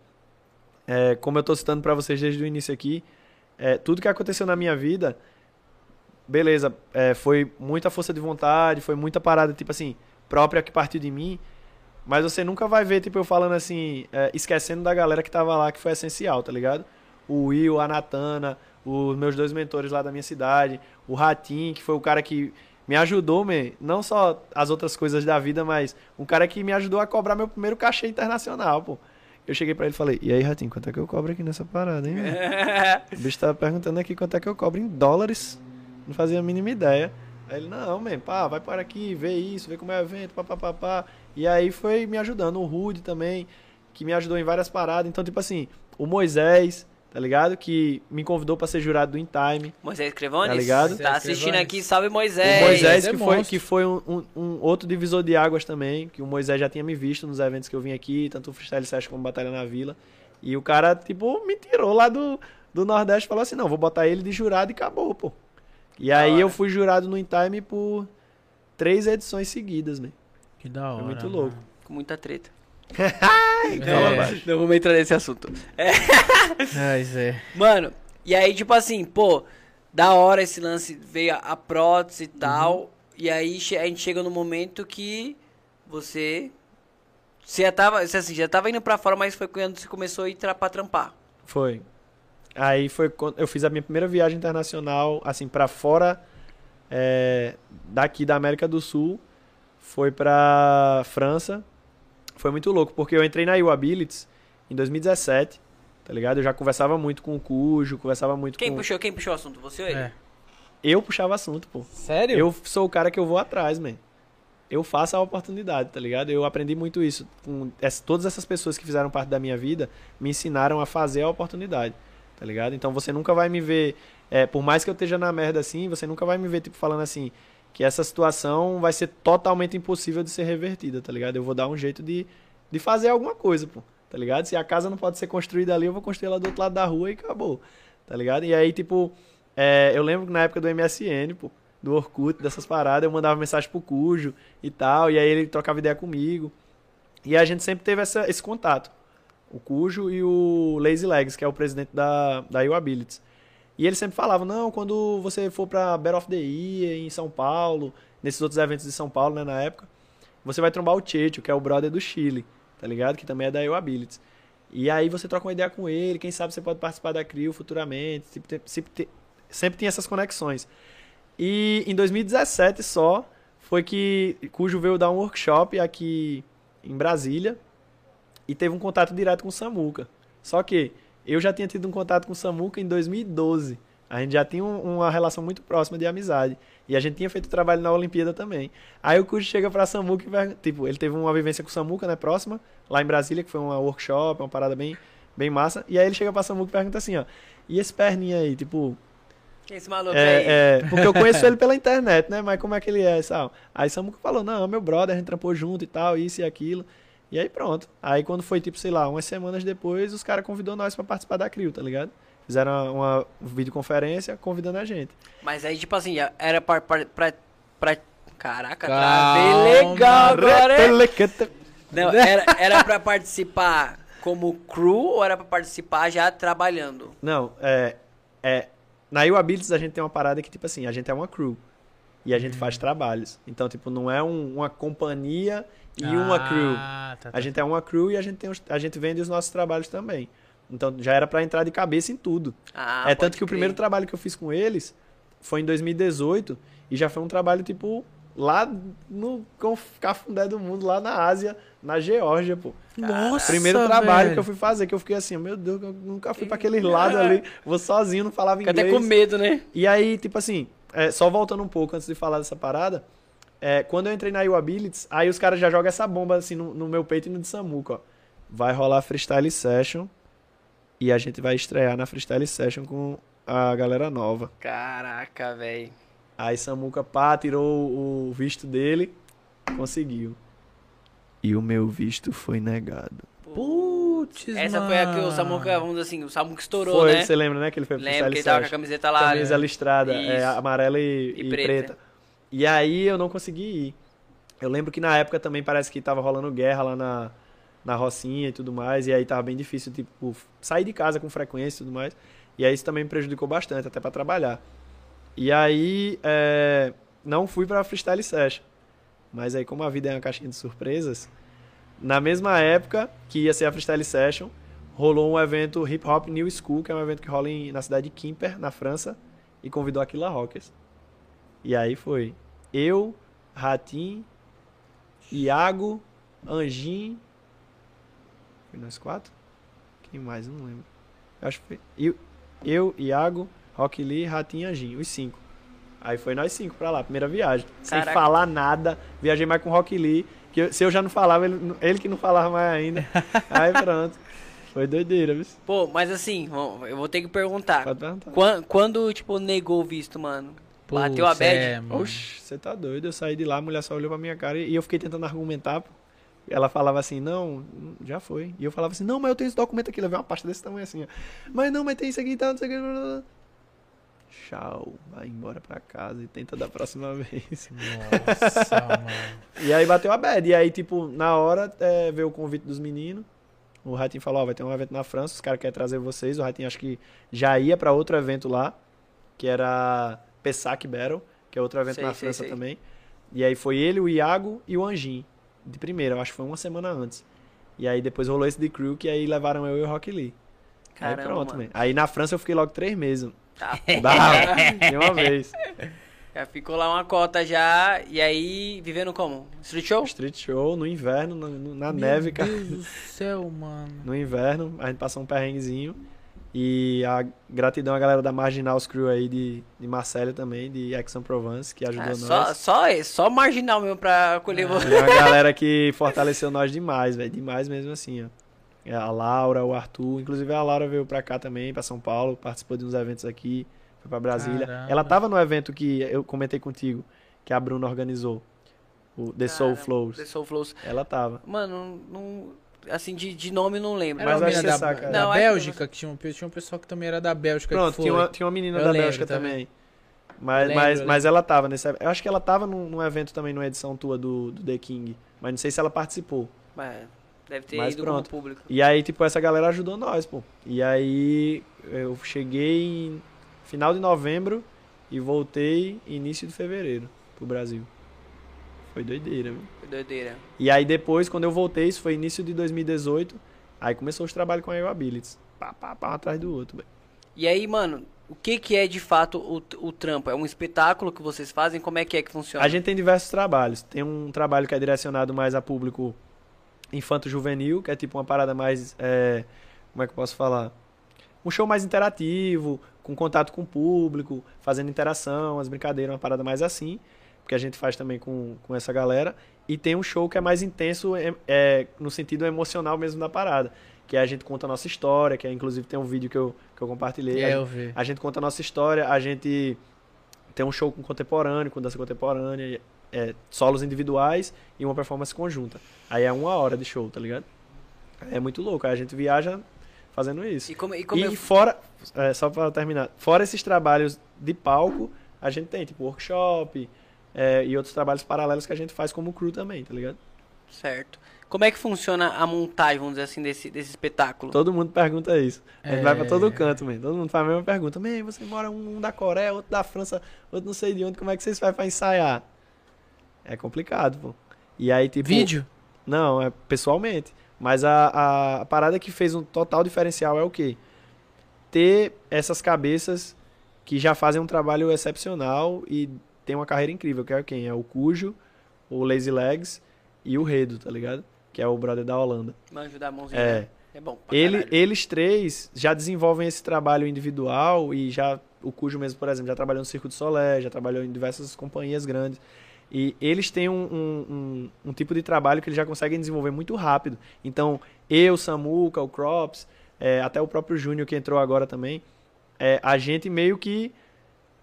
é, como eu tô citando pra vocês desde o início aqui, é, tudo que aconteceu na minha vida, beleza, é, foi muita força de vontade, foi muita parada, tipo assim, própria que partiu de mim, mas você nunca vai ver, tipo, eu falando assim, é, esquecendo da galera que tava lá, que foi essencial, tá ligado? O Will, a Natana, os meus dois mentores lá da minha cidade, o Ratim, que foi o cara que me ajudou, man, não só as outras coisas da vida, mas um cara que me ajudou a cobrar meu primeiro cachê internacional, pô. Eu cheguei pra ele e falei, e aí, Ratinho, quanto é que eu cobro aqui nessa parada, hein? O bicho tava perguntando aqui quanto é que eu cobro em dólares. Não fazia a mínima ideia. Aí ele, não, man, pá, vai para aqui, vê isso, vê como é o evento, pá, pá, pá, pá. E aí foi me ajudando. O Rude também, que me ajudou em várias paradas. Então, tipo assim, o Moisés, tá ligado? Que me convidou pra ser jurado do In Time. Moisés Crevones? Tá ligado? Tá assistindo Crevones. aqui, salve O Moisés. Moisés, é que foi, que foi um, um- um outro divisor de águas também, que o Moisés já tinha me visto nos eventos que eu vim aqui, tanto o Freestyle Session como Batalha na Vila. E o cara, tipo, me tirou lá do, do Nordeste e falou assim, não, vou botar ele de jurado e acabou, pô. E aí hora. eu fui jurado no In Time por três edições seguidas, né? Que da hora. Foi muito mano. louco. Com muita treta. É. Não vamos entrar nesse assunto. Mas é. Mano, e aí, tipo assim, pô, da hora esse lance, veio a, a prótese e tal. E aí a gente chega no momento que você. Você já tava, você, assim, já tava indo pra fora, mas foi quando você começou a ir tra pra trampar. Foi. Aí foi quando eu fiz a minha primeira viagem internacional, assim, pra fora é, daqui da América do Sul. Foi pra França. Foi muito louco, porque eu entrei na U-Abilities em 2017, tá ligado? Eu já conversava muito com o Cujo, conversava muito Quem com... puxou, quem puxou o assunto? Você ou ele? é. Eu puxava assunto, pô. Sério? Eu sou o cara que eu vou atrás, man. Eu faço a oportunidade, tá ligado? Eu aprendi muito isso. Com essa- todas essas pessoas que fizeram parte da minha vida me ensinaram a fazer a oportunidade, tá ligado? Então você nunca vai me ver, é, por mais que eu esteja na merda assim, você nunca vai me ver, tipo, falando assim, que essa situação vai ser totalmente impossível de ser revertida, tá ligado? Eu vou dar um jeito de, de fazer alguma coisa, pô, tá ligado? Se a casa não pode ser construída ali, eu vou construir ela do outro lado da rua e acabou, tá ligado? E aí, tipo, é, eu lembro que na época do MSN, pô, do Orkut, dessas paradas, eu mandava mensagem pro Cujo e tal, e aí ele trocava ideia comigo. E a gente sempre teve essa, esse contato. O Cujo e o Lazy Legs, que é o presidente da, da U-Abilities. E ele sempre falava, não, quando você for pra Battle of the Year em São Paulo, nesses outros eventos de São Paulo, né, na época, você vai trombar o Checho, que é o brother do Chile, tá ligado? Que também é da U-Abilities. E aí você troca uma ideia com ele, quem sabe você pode participar da CRIO futuramente, sempre, sempre, sempre tem essas conexões. E em 2017 só foi que Cujo veio dar um workshop aqui em Brasília e teve um contato direto com o Samuca. Só que eu já tinha tido um contato com o Samuca em 2012. A gente já tinha um- uma relação muito próxima de amizade. E a gente tinha feito trabalho na Olimpíada também. Aí o Cujo chega pra Samuca e pergunta. Tipo, ele teve uma vivência com o Samuca, né, próxima, lá em Brasília, que foi uma workshop, uma parada bem, bem massa. E aí ele chega pra Samuca e pergunta assim, ó. E esse perninha aí, tipo, Quem é esse maluco aí? é, é, porque eu conheço ele pela internet, né? Mas como é que ele é e tal? Aí Samuca falou, não, é meu brother, a gente trampou junto e tal, isso e aquilo. E aí pronto. Aí quando foi, tipo, sei lá, umas semanas depois, os caras convidou nós pra participar da CRIO, tá ligado? Fizeram uma, uma videoconferência convidando a gente. Mas aí, tipo assim, era pra. pra, pra, pra- Caraca, travei legal agora, é? Não, era, era pra participar como crew ou era pra participar já trabalhando? Não, é, é... Na Abilities a gente tem uma parada que, tipo assim, a gente é uma crew. E a gente faz trabalhos. Então, tipo, não é um- uma companhia e uma crew. Ah, tá, tá. A gente é uma crew e a gente, tem os- a gente vende os nossos trabalhos também. Então já era pra entrar de cabeça em tudo. Ah, é tanto que o crer. primeiro trabalho que eu fiz com eles foi em 2018 e já foi um trabalho tipo lá no Cafundé do mundo, lá na Ásia, na Geórgia, pô. Nossa, Primeiro trabalho velho. que eu fui fazer, que eu fiquei assim, meu Deus, eu nunca fui pra aquele lado ali, vou sozinho, não falava Fica inglês. até com medo, né? E aí, tipo assim, é, só voltando um pouco antes de falar dessa parada, é, quando eu entrei na U-Abilities, aí os caras já jogam essa bomba assim no, no meu peito e no de Samuca, ó. Vai rolar Freestyle Session e a gente vai estrear na Freestyle Session com a galera nova. Caraca, velho. Aí Samuca, pá, tirou o visto dele, conseguiu. E o meu visto foi negado. Putz, Essa foi a que o mano. Samuca, vamos dizer assim, o Samuca estourou, foi, né? você lembra, né? Que ele foi pro Lembra que ele tava com a camiseta lá. camisa listrada, é, amarela e, E e preta. preta. E aí eu não consegui ir. Eu lembro que na época também parece que tava rolando guerra lá na, na Rocinha e tudo mais, e aí tava bem difícil, tipo, sair de casa com frequência e tudo mais. E aí isso também me prejudicou bastante, até pra trabalhar. E aí, é, não fui pra Freestyle Session. Mas aí, como a vida é uma caixinha de surpresas, na mesma época que ia ser a Freestyle Session, rolou um evento Hip Hop New School, que é um evento que rola em- na cidade de Quimper, na França, e convidou Aquila Rockers. E aí foi eu, Ratim, Iago, Anjin. Foi nós quatro? Quem mais? Eu não lembro. Eu acho que foi eu, eu Iago, Rock Lee, Ratim e Anjin, os cinco. Aí foi nós cinco pra lá, primeira viagem. Sem Caraca. falar nada. Viajei mais com o Rock Lee. Que eu- se eu já não falava, ele, ele que não falava mais ainda. Aí pronto. Foi doideira, viu? Pô, mas assim, eu vou ter que perguntar. Pode perguntar. Quan- Quando, tipo, negou o visto, mano? Bateu a bad? é. Oxe, você tá doido. Eu saí de lá, a mulher só olhou pra minha cara e eu fiquei tentando argumentar. Ela falava assim, não, já foi. E eu falava assim, não, mas eu tenho esse documento aqui. Levei uma pasta desse tamanho assim, ó. Mas não, mas tem isso aqui e tal, não sei o que. Tchau, vai embora pra casa e tenta da próxima vez. Nossa, mano. E aí bateu a bad. E aí, tipo, na hora é, veio o convite dos meninos. O Ratinho falou, ó, vai ter um evento na França, os caras querem trazer vocês. O Ratinho acho que já ia pra outro evento lá, que era Pessac Battle, que é outro evento Sei, na sei, França sei. também. E aí foi ele, o Iago e o Anjin, de primeira, eu acho que foi uma semana antes. E aí depois rolou esse de crew, que aí levaram eu e o Rock Lee. Caramba, aí pronto, mano. man. Aí na França eu fiquei logo três meses. Tá, Dá, de uma vez. já ficou lá uma cota já, e aí, vivendo como? Street show? Street show, no inverno, na, no- na Meu neve, cara. Deus do céu, mano. no inverno, a gente passou um perrenguezinho. E a gratidão à galera da Marginals Crew aí de, de Marcélia também, de Aix-en-Provence, que ajudou Ah, nós. só, só, só marginal mesmo pra acolher você. E uma galera que fortaleceu nós demais, velho. Demais mesmo assim, ó. É A Laura, o Arthur. Inclusive a Laura veio pra cá também, pra São Paulo, participou de uns eventos aqui, foi pra Brasília. Caramba. Ela tava no evento que eu comentei contigo, que a Bruna organizou. O The Soul Flows. The Soul Flows. Ela tava. Mano, não, assim, de, de nome não lembro. Era Mas acho que da, saca, da Não, Bélgica, que tinha um, tinha um pessoal que também era da Bélgica. Pronto, que foi. tinha uma, tinha uma menina Eu da lembro Bélgica também. também. Mas, lembro, mas, mas ela tava nesse Eu acho que ela tava num, num evento também, numa edição tua do, do The King. Mas não sei se ela participou. Mas deve ter Mas ido pronto. como público. E aí, tipo, essa galera ajudou nós, pô. E aí eu cheguei em final de novembro e voltei início de fevereiro pro Brasil. Foi doideira, viu? Foi doideira. E aí depois, quando eu voltei, isso foi início de 2018, aí começou os trabalhos com a Abilities. Pá, pá, pá, um atrás do outro, velho. E aí, mano, o que que é de fato o, o trampo? É um espetáculo que vocês fazem? Como é que é que funciona? A gente tem diversos trabalhos. Tem um trabalho que é direcionado mais a público infanto-juvenil, que é tipo uma parada mais. é, como é que eu posso falar? Um show mais interativo, com contato com o público, fazendo interação, as brincadeiras, uma parada mais assim. Porque a gente faz também com, com essa galera. E tem um show que é mais intenso é, é, no sentido emocional mesmo da parada. Que é a gente conta a nossa história, que é, inclusive tem um vídeo que eu, que eu compartilhei. É, a, eu vi. a gente conta a nossa história, a gente tem um show com contemporâneo, com dança contemporânea, é, solos individuais e uma performance conjunta. Aí é uma hora de show, tá ligado? É muito louco. Aí a gente viaja fazendo isso. E como, e como E eu- fora, é, só pra terminar, fora esses trabalhos de palco, a gente tem, tipo, workshop é, e outros trabalhos paralelos que a gente faz como crew também, tá ligado? Certo. Como é que funciona a montagem, vamos dizer assim, desse, desse espetáculo? Todo mundo pergunta isso. A gente É. vai pra todo canto, man. Todo mundo faz a mesma pergunta. Man, você mora um da Coreia, outro da França, outro não sei de onde, como é que vocês fazem pra ensaiar? É complicado, pô. E aí, tipo. Vídeo? Não, é pessoalmente. Mas a, a, a parada que fez um total diferencial é o quê? Ter essas cabeças que já fazem um trabalho excepcional e tem uma carreira incrível, que é quem? É o Cujo, o Lazy Legs e o Redo, tá ligado? Que é o brother da Holanda. Manjo da mãozinha. É. É bom. Ele, caralho. eles três já desenvolvem esse trabalho individual e já o Cujo mesmo, por exemplo, já trabalhou no Circo de Solé, já trabalhou em diversas companhias grandes. E eles têm um, um, um, um tipo de trabalho que eles já conseguem desenvolver muito rápido. Então, eu, Samuca, o Crops, é, até o próprio Júnior que entrou agora também, é, a gente meio que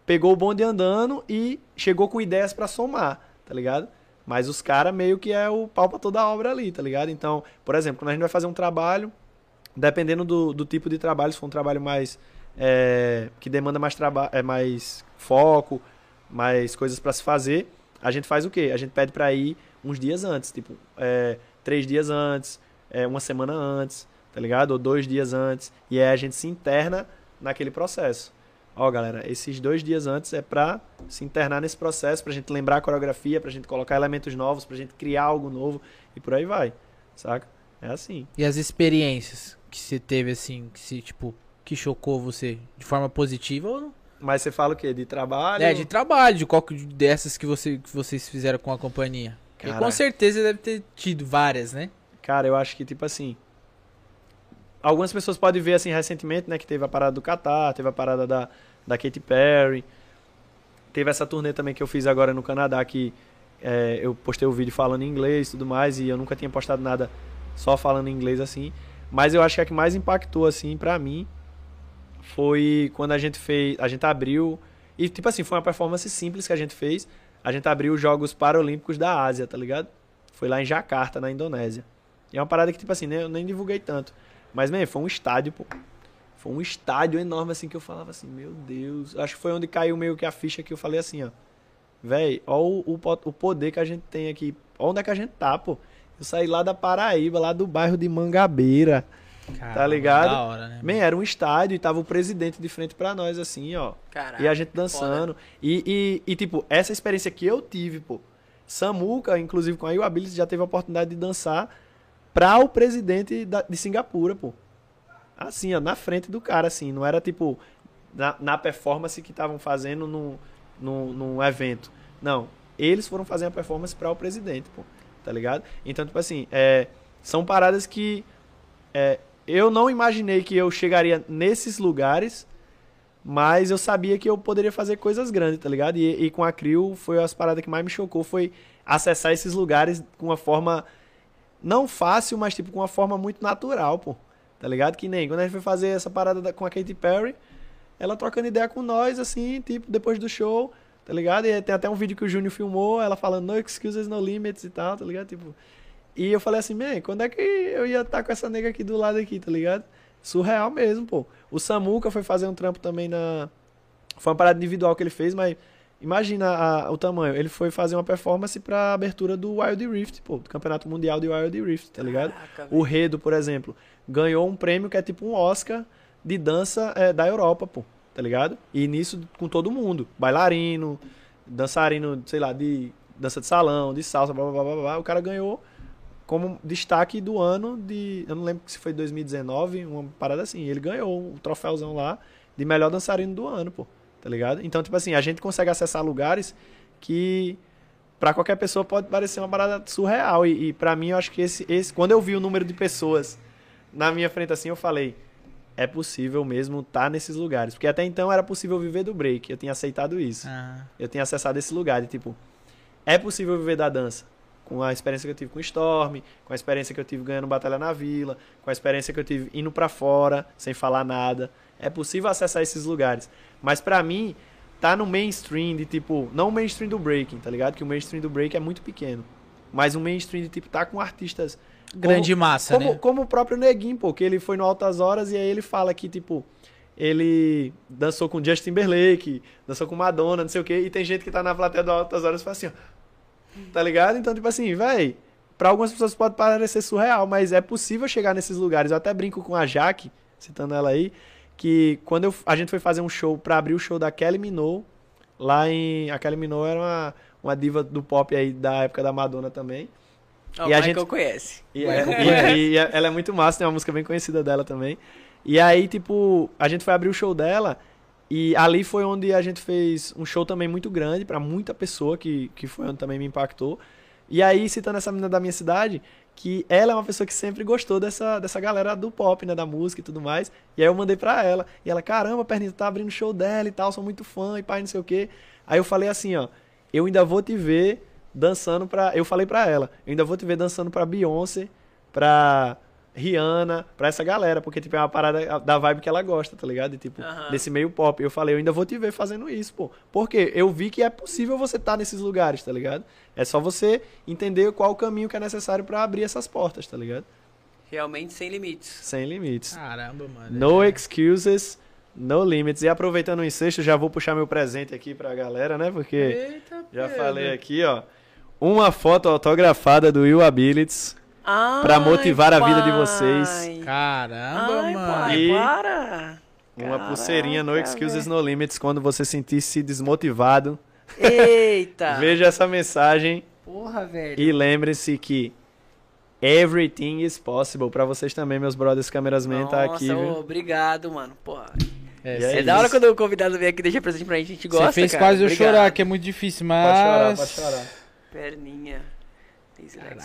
pegou o bonde andando e chegou com ideias pra somar, tá ligado? Mas os caras meio que é o pau pra toda a obra ali, tá ligado? Então, por exemplo, quando a gente vai fazer um trabalho, dependendo do, do tipo de trabalho, se for um trabalho mais é, que demanda mais trabalho, é mais foco, mais coisas pra se fazer, a gente faz o quê? A gente pede pra ir uns dias antes, tipo é, três dias antes, é, uma semana antes, tá ligado? Ou dois dias antes, e aí a gente se interna naquele processo. Ó, galera, esses dois dias antes é pra se internar nesse processo, pra gente lembrar a coreografia, pra gente colocar elementos novos, pra gente criar algo novo e por aí vai, saca? É assim. E as experiências que você teve, assim, que se, tipo, que chocou você de forma positiva ou não? Mas você fala o quê? De trabalho? É, de trabalho, de qual dessas que, você, que vocês fizeram com a companhia. Porque Caraca. com certeza deve ter tido várias, né? Cara, eu acho que, tipo assim. Algumas pessoas podem ver, assim, recentemente, né? Que teve a parada do Qatar, teve a parada da, da Katy Perry. Teve essa turnê também que eu fiz agora no Canadá, que é, eu postei o vídeo falando em inglês e tudo mais, e eu nunca tinha postado nada só falando em inglês assim. Mas eu acho que a que mais impactou, assim, pra mim, foi quando a gente fez. A gente abriu. E, tipo assim, foi uma performance simples que a gente fez. A gente abriu os Jogos Paralímpicos da Ásia, tá ligado? Foi lá em Jakarta, na Indonésia. E é uma parada que, tipo assim, né, eu nem divulguei tanto. Mas, man, foi um estádio, pô. Foi um estádio enorme, assim, que eu falava assim, meu Deus. Acho que foi onde caiu meio que a ficha que eu falei assim, ó. Véi, ó o, o, o poder que a gente tem aqui. Ó onde é que a gente tá, pô. Eu saí lá da Paraíba, lá do bairro de Mangabeira. Caramba, ligado? Da hora, né? Man, era um estádio e tava o presidente de frente pra nós, assim, ó. Caraca, E a gente dançando. E, e, e, tipo, essa experiência que eu tive, pô. Samuca, inclusive com a Io Ability, já teve a oportunidade de dançar pra o presidente da- de Singapura, pô. Assim, ó, na frente do cara, assim. Não era tipo na, na performance que estavam fazendo num, num evento. Não. Eles foram fazer a performance pra o presidente, pô. Tá ligado? Então, tipo assim, é, são paradas que é, eu não imaginei que eu chegaria nesses lugares mas eu sabia que eu poderia fazer coisas grandes, tá ligado? E, e com a Crio foi as paradas que mais me chocou, foi acessar esses lugares com uma forma não fácil, mas tipo com uma forma muito natural, pô. Tá ligado? Que nem quando a gente foi fazer essa parada da- com a Katy Perry, ela trocando ideia com nós, assim, tipo, depois do show, tá ligado? E tem até um vídeo que o Júnior filmou, ela falando no excuses, no limits e tal, tá ligado? Tipo, e eu falei assim, man, quando é que eu ia estar com essa nega aqui do lado aqui, tá ligado? Surreal mesmo, pô. O Samuca foi fazer um trampo também na. Foi uma parada individual que ele fez, mas imagina a- o tamanho. Ele foi fazer uma performance pra abertura do Wild Rift, pô, do Campeonato Mundial de Wild Rift, tá ligado? Caraca, O Redo, por exemplo, ganhou um prêmio que é tipo um Oscar de dança é, da Europa, pô, tá ligado? E nisso com todo mundo. Bailarino, dançarino, sei lá, de dança de salão, de salsa, blá blá blá blá. O cara ganhou como destaque do ano de. Eu não lembro se foi 2019, uma parada assim. Ele ganhou o troféuzão lá de melhor dançarino do ano, pô. Tá ligado? Então, tipo assim, a gente consegue acessar lugares que pra qualquer pessoa pode parecer uma parada surreal. E, e para mim, eu acho que esse, esse. Quando eu vi o número de pessoas na minha frente assim, eu falei. É possível mesmo estar tá nesses lugares. Porque até então era possível viver do break. Eu tinha aceitado isso. Ah. Eu tinha acessado esse lugar de tipo. É possível viver da dança. Com a experiência que eu tive com Storm, com a experiência que eu tive ganhando Batalha na Vila, com a experiência que eu tive indo para fora, sem falar nada. É possível acessar esses lugares. Mas para mim, tá no mainstream de tipo, não o mainstream do breaking, tá ligado? Que o mainstream do break é muito pequeno. Mas o mainstream de tipo tá com artistas Grande como, massa, como, né? como o próprio Neguinho, pô, que ele foi no Altas Horas e aí ele fala que tipo ele dançou com Justin Timberlake, dançou com Madonna, não sei o quê, e tem gente que tá na plateia do Altas Horas e fala assim, ó, tá ligado? Então, tipo assim, véi, pra algumas pessoas pode parecer surreal, mas é possível chegar nesses lugares. Eu até brinco com a Jaque, citando ela aí, que quando eu, a gente foi fazer um show para abrir o show da Kelly Minogue, lá em. A Kelly Minogue era uma, uma diva do pop aí da época da Madonna também. Ó, E a gente- conhece. E, é- como e- é? e ela é muito massa, tem uma música bem conhecida dela também. E aí, tipo, a gente foi abrir o show dela e ali foi onde a gente fez um show também muito grande pra muita pessoa, que, que foi onde também me impactou. E aí, citando essa menina da minha cidade, que ela é uma pessoa que sempre gostou dessa, dessa galera do pop, né, da música e tudo mais. E aí eu mandei pra ela. E ela, caramba, Perninha, tu tá abrindo o show dela e tal, sou muito fã e pai, não sei o quê. Aí eu falei assim, ó, eu ainda vou te ver dançando pra. Eu falei pra ela, eu ainda vou te ver dançando pra Beyoncé, pra Rihanna, pra essa galera, porque, tipo, é uma parada da vibe que ela gosta, tá ligado? E, tipo, Aham. desse meio pop. Eu falei, eu ainda vou te ver fazendo isso, pô. Porque eu vi que é possível você estar nesses lugares, tá ligado? É só você entender qual o caminho que é necessário pra abrir essas portas, tá ligado? Realmente sem limites. Sem limites. Caramba, mano. No É. excuses, no limits. E aproveitando o ensejo, já vou puxar meu presente aqui pra galera, né? Porque Eita, já Pedro. falei aqui, ó. Uma foto autografada do Will Abilities. Pra Ai, motivar a vida de pai. vocês. Caramba, Ai, mano. pai, E- para. Uma Caraca, pulseirinha no excuses, no limits. Quando você sentir-se desmotivado, Eita. veja essa mensagem Porra, velho. e lembre-se que everything is possible. Pra vocês também, meus brothers camerasman, tá Nossa, aqui, viu? obrigado, mano. Porra. É, E É, é da hora quando o convidado vem aqui e deixa presente pra gente, a gente gosta, Você fez cara. quase eu Obrigado. chorar, que é muito difícil, mas. Pode chorar, pode chorar. Perninha.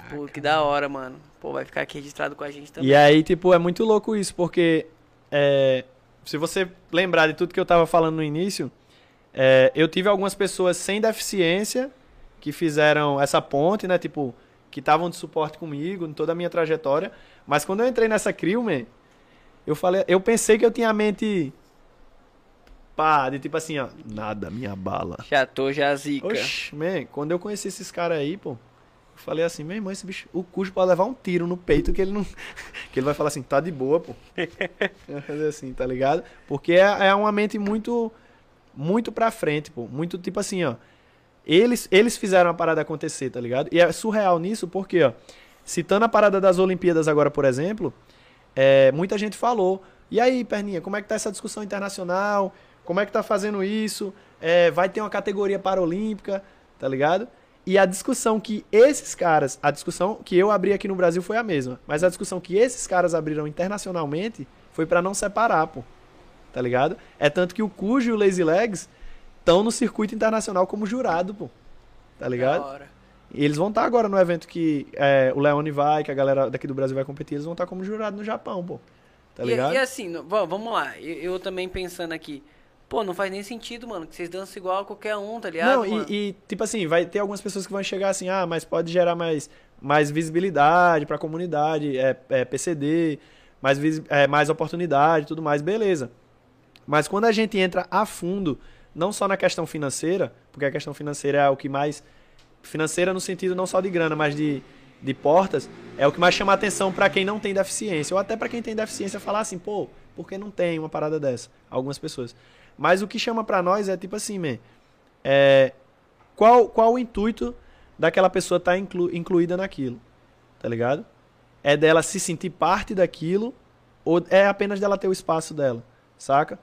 Pô, que da hora, mano. Pô, vai ficar aqui registrado com a gente também. E aí, tipo, é muito louco isso, porque é, se você lembrar de tudo que eu tava falando no início, é, eu tive algumas pessoas sem deficiência que fizeram essa ponte, né? Tipo, que estavam de suporte comigo em toda a minha trajetória. Mas quando eu entrei nessa crew, man, eu falei, eu pensei que eu tinha a mente pá, de tipo assim, ó, nada, minha bala. Já tô, já zica. Oxi, man, quando eu conheci esses caras aí, pô, eu falei assim, meu irmão, esse bicho, o cujo pode levar um tiro no peito que ele não. que ele vai falar assim, tá de boa, pô. Vai fazer assim, tá ligado? Porque é, é uma mente muito. Muito pra frente, pô. Muito tipo assim, ó. Eles, eles fizeram a parada acontecer, tá ligado? E é surreal nisso, porque, ó. Citando a parada das Olimpíadas agora, por exemplo, é, muita gente falou. E aí, Perninha, como é que tá essa discussão internacional? Como é que tá fazendo isso? É, vai ter uma categoria paralímpica, tá ligado? E a discussão que esses caras, a discussão que eu abri aqui no Brasil foi a mesma, mas a discussão que esses caras abriram internacionalmente foi pra não separar, pô. Tá ligado? É tanto que o Cujo e o Lazy Legs estão no circuito internacional como jurado, pô. Tá ligado? E eles vão estar agora no evento que é, o Leone vai, que a galera daqui do Brasil vai competir, eles vão estar como jurado no Japão, pô. Tá E- ligado? E, assim, no- va- vamos lá. Eu, eu também pensando aqui. Pô, não faz nem sentido, mano, que vocês dançam igual a qualquer um, tá ligado? Não, e, e, tipo assim, vai ter algumas pessoas que vão chegar assim, ah, mas pode gerar mais, mais visibilidade pra comunidade, é, é PCD, mais, é, mais oportunidade tudo mais, beleza. Mas quando a gente entra a fundo, não só na questão financeira, porque a questão financeira é o que mais. Financeira no sentido não só de grana, mas de, de portas, é o que mais chama a atenção pra quem não tem deficiência. Ou até pra quem tem deficiência falar assim, pô, por que não tem uma parada dessa? Algumas pessoas. Mas o que chama pra nós é tipo assim, man, é, qual, qual o intuito daquela pessoa estar inclu, incluída naquilo? Tá ligado? É dela se sentir parte daquilo ou é apenas dela ter o espaço dela, saca?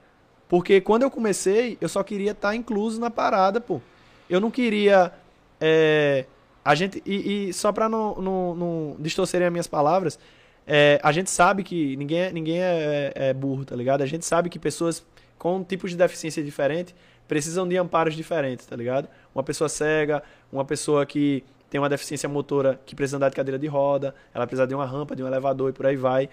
Porque quando eu comecei, eu só queria estar incluso na parada, pô. Eu não queria. é, a gente. E, e só pra não, não, não distorcerem as minhas palavras, é, a gente sabe que ninguém, é- ninguém é, é burro, tá ligado? A gente sabe que pessoas com tipos de deficiência diferentes precisam de amparos diferentes, tá ligado? Uma pessoa cega, uma pessoa que tem uma deficiência motora que precisa andar de cadeira de roda, ela precisa de uma rampa, de um elevador e por aí vai.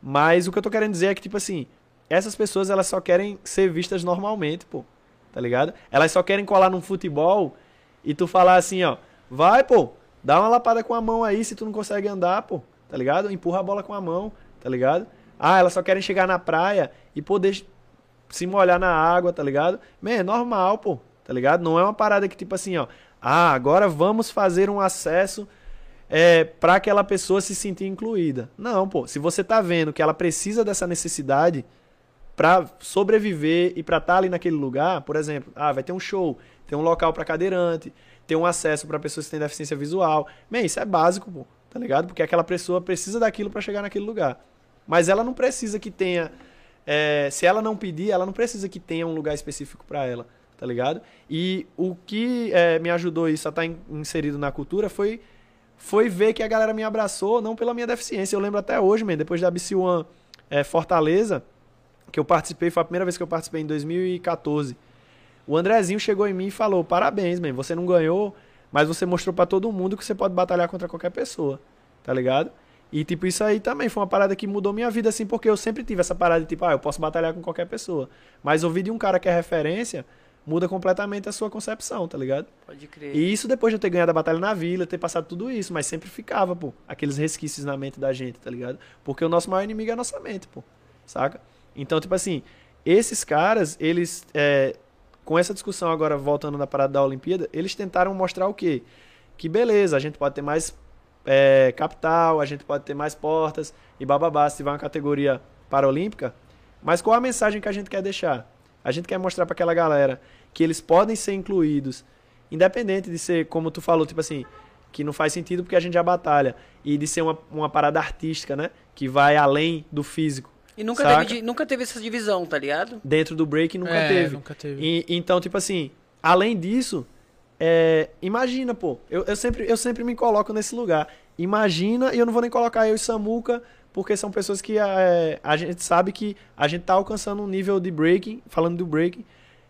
Mas o que eu tô querendo dizer é que, tipo assim, essas pessoas elas só querem ser vistas normalmente, pô. Tá ligado? Elas só querem colar num futebol e tu falar assim, ó, vai, pô, dá uma lapada com a mão aí se tu não consegue andar, pô. Tá ligado? Empurra a bola com a mão, tá ligado? Ah, elas só querem chegar na praia e poder se molhar na água, tá ligado? Man, é normal, pô. Tá ligado? Não é uma parada que, tipo assim, ó. Ah, agora vamos fazer um acesso é, para aquela pessoa se sentir incluída. Não, pô. Se você tá vendo que ela precisa dessa necessidade para sobreviver e para estar tá ali naquele lugar, por exemplo, ah, vai ter um show, tem um local para cadeirante, tem um acesso para pessoas que têm deficiência visual. Bem, isso é básico, pô, tá ligado? Porque aquela pessoa precisa daquilo para chegar naquele lugar. Mas ela não precisa que tenha é, se ela não pedir, ela não precisa que tenha um lugar específico para ela, tá ligado? E o que é, me ajudou isso a estar tá inserido na cultura foi foi ver que a galera me abraçou, não pela minha deficiência. Eu lembro até hoje, man, depois da BC One é, Fortaleza, que eu participei, foi a primeira vez que eu participei em 2014. O Andrezinho chegou em mim e falou: Parabéns, man, você não ganhou, mas você mostrou para todo mundo que você pode batalhar contra qualquer pessoa, tá ligado? E, tipo, isso aí também foi uma parada que mudou minha vida, assim, porque eu sempre tive essa parada de, tipo, ah, eu posso batalhar com qualquer pessoa. Mas ouvir de um cara que é referência muda completamente a sua concepção, tá ligado? Pode crer. E isso depois de eu ter ganhado a batalha na vila, ter passado tudo isso, mas sempre ficava, pô, aqueles resquícios na mente da gente, tá ligado? Porque o nosso maior inimigo é a nossa mente, pô, saca? Então, tipo assim, esses caras, eles, é, com essa discussão agora, voltando na parada da Olimpíada, eles tentaram mostrar o quê? Que beleza, a gente pode ter mais é, capital, a gente pode ter mais portas e bababá se tiver uma categoria paralímpica. Mas qual a mensagem que a gente quer deixar? A gente quer mostrar para aquela galera que eles podem ser incluídos, independente de ser, como tu falou, tipo assim, que não faz sentido porque a gente já batalha, e de ser uma, uma parada artística, né? Que vai além do físico. E nunca teve, nunca teve essa divisão, tá ligado? Dentro do break nunca É, teve. nunca teve. E- então, tipo assim, além disso, é, imagina, pô. Eu, eu, sempre, eu sempre me coloco nesse lugar. Imagina, e eu não vou nem colocar eu e Samuca, porque são pessoas que é, a gente sabe que a gente tá alcançando um nível de breaking, falando do breaking,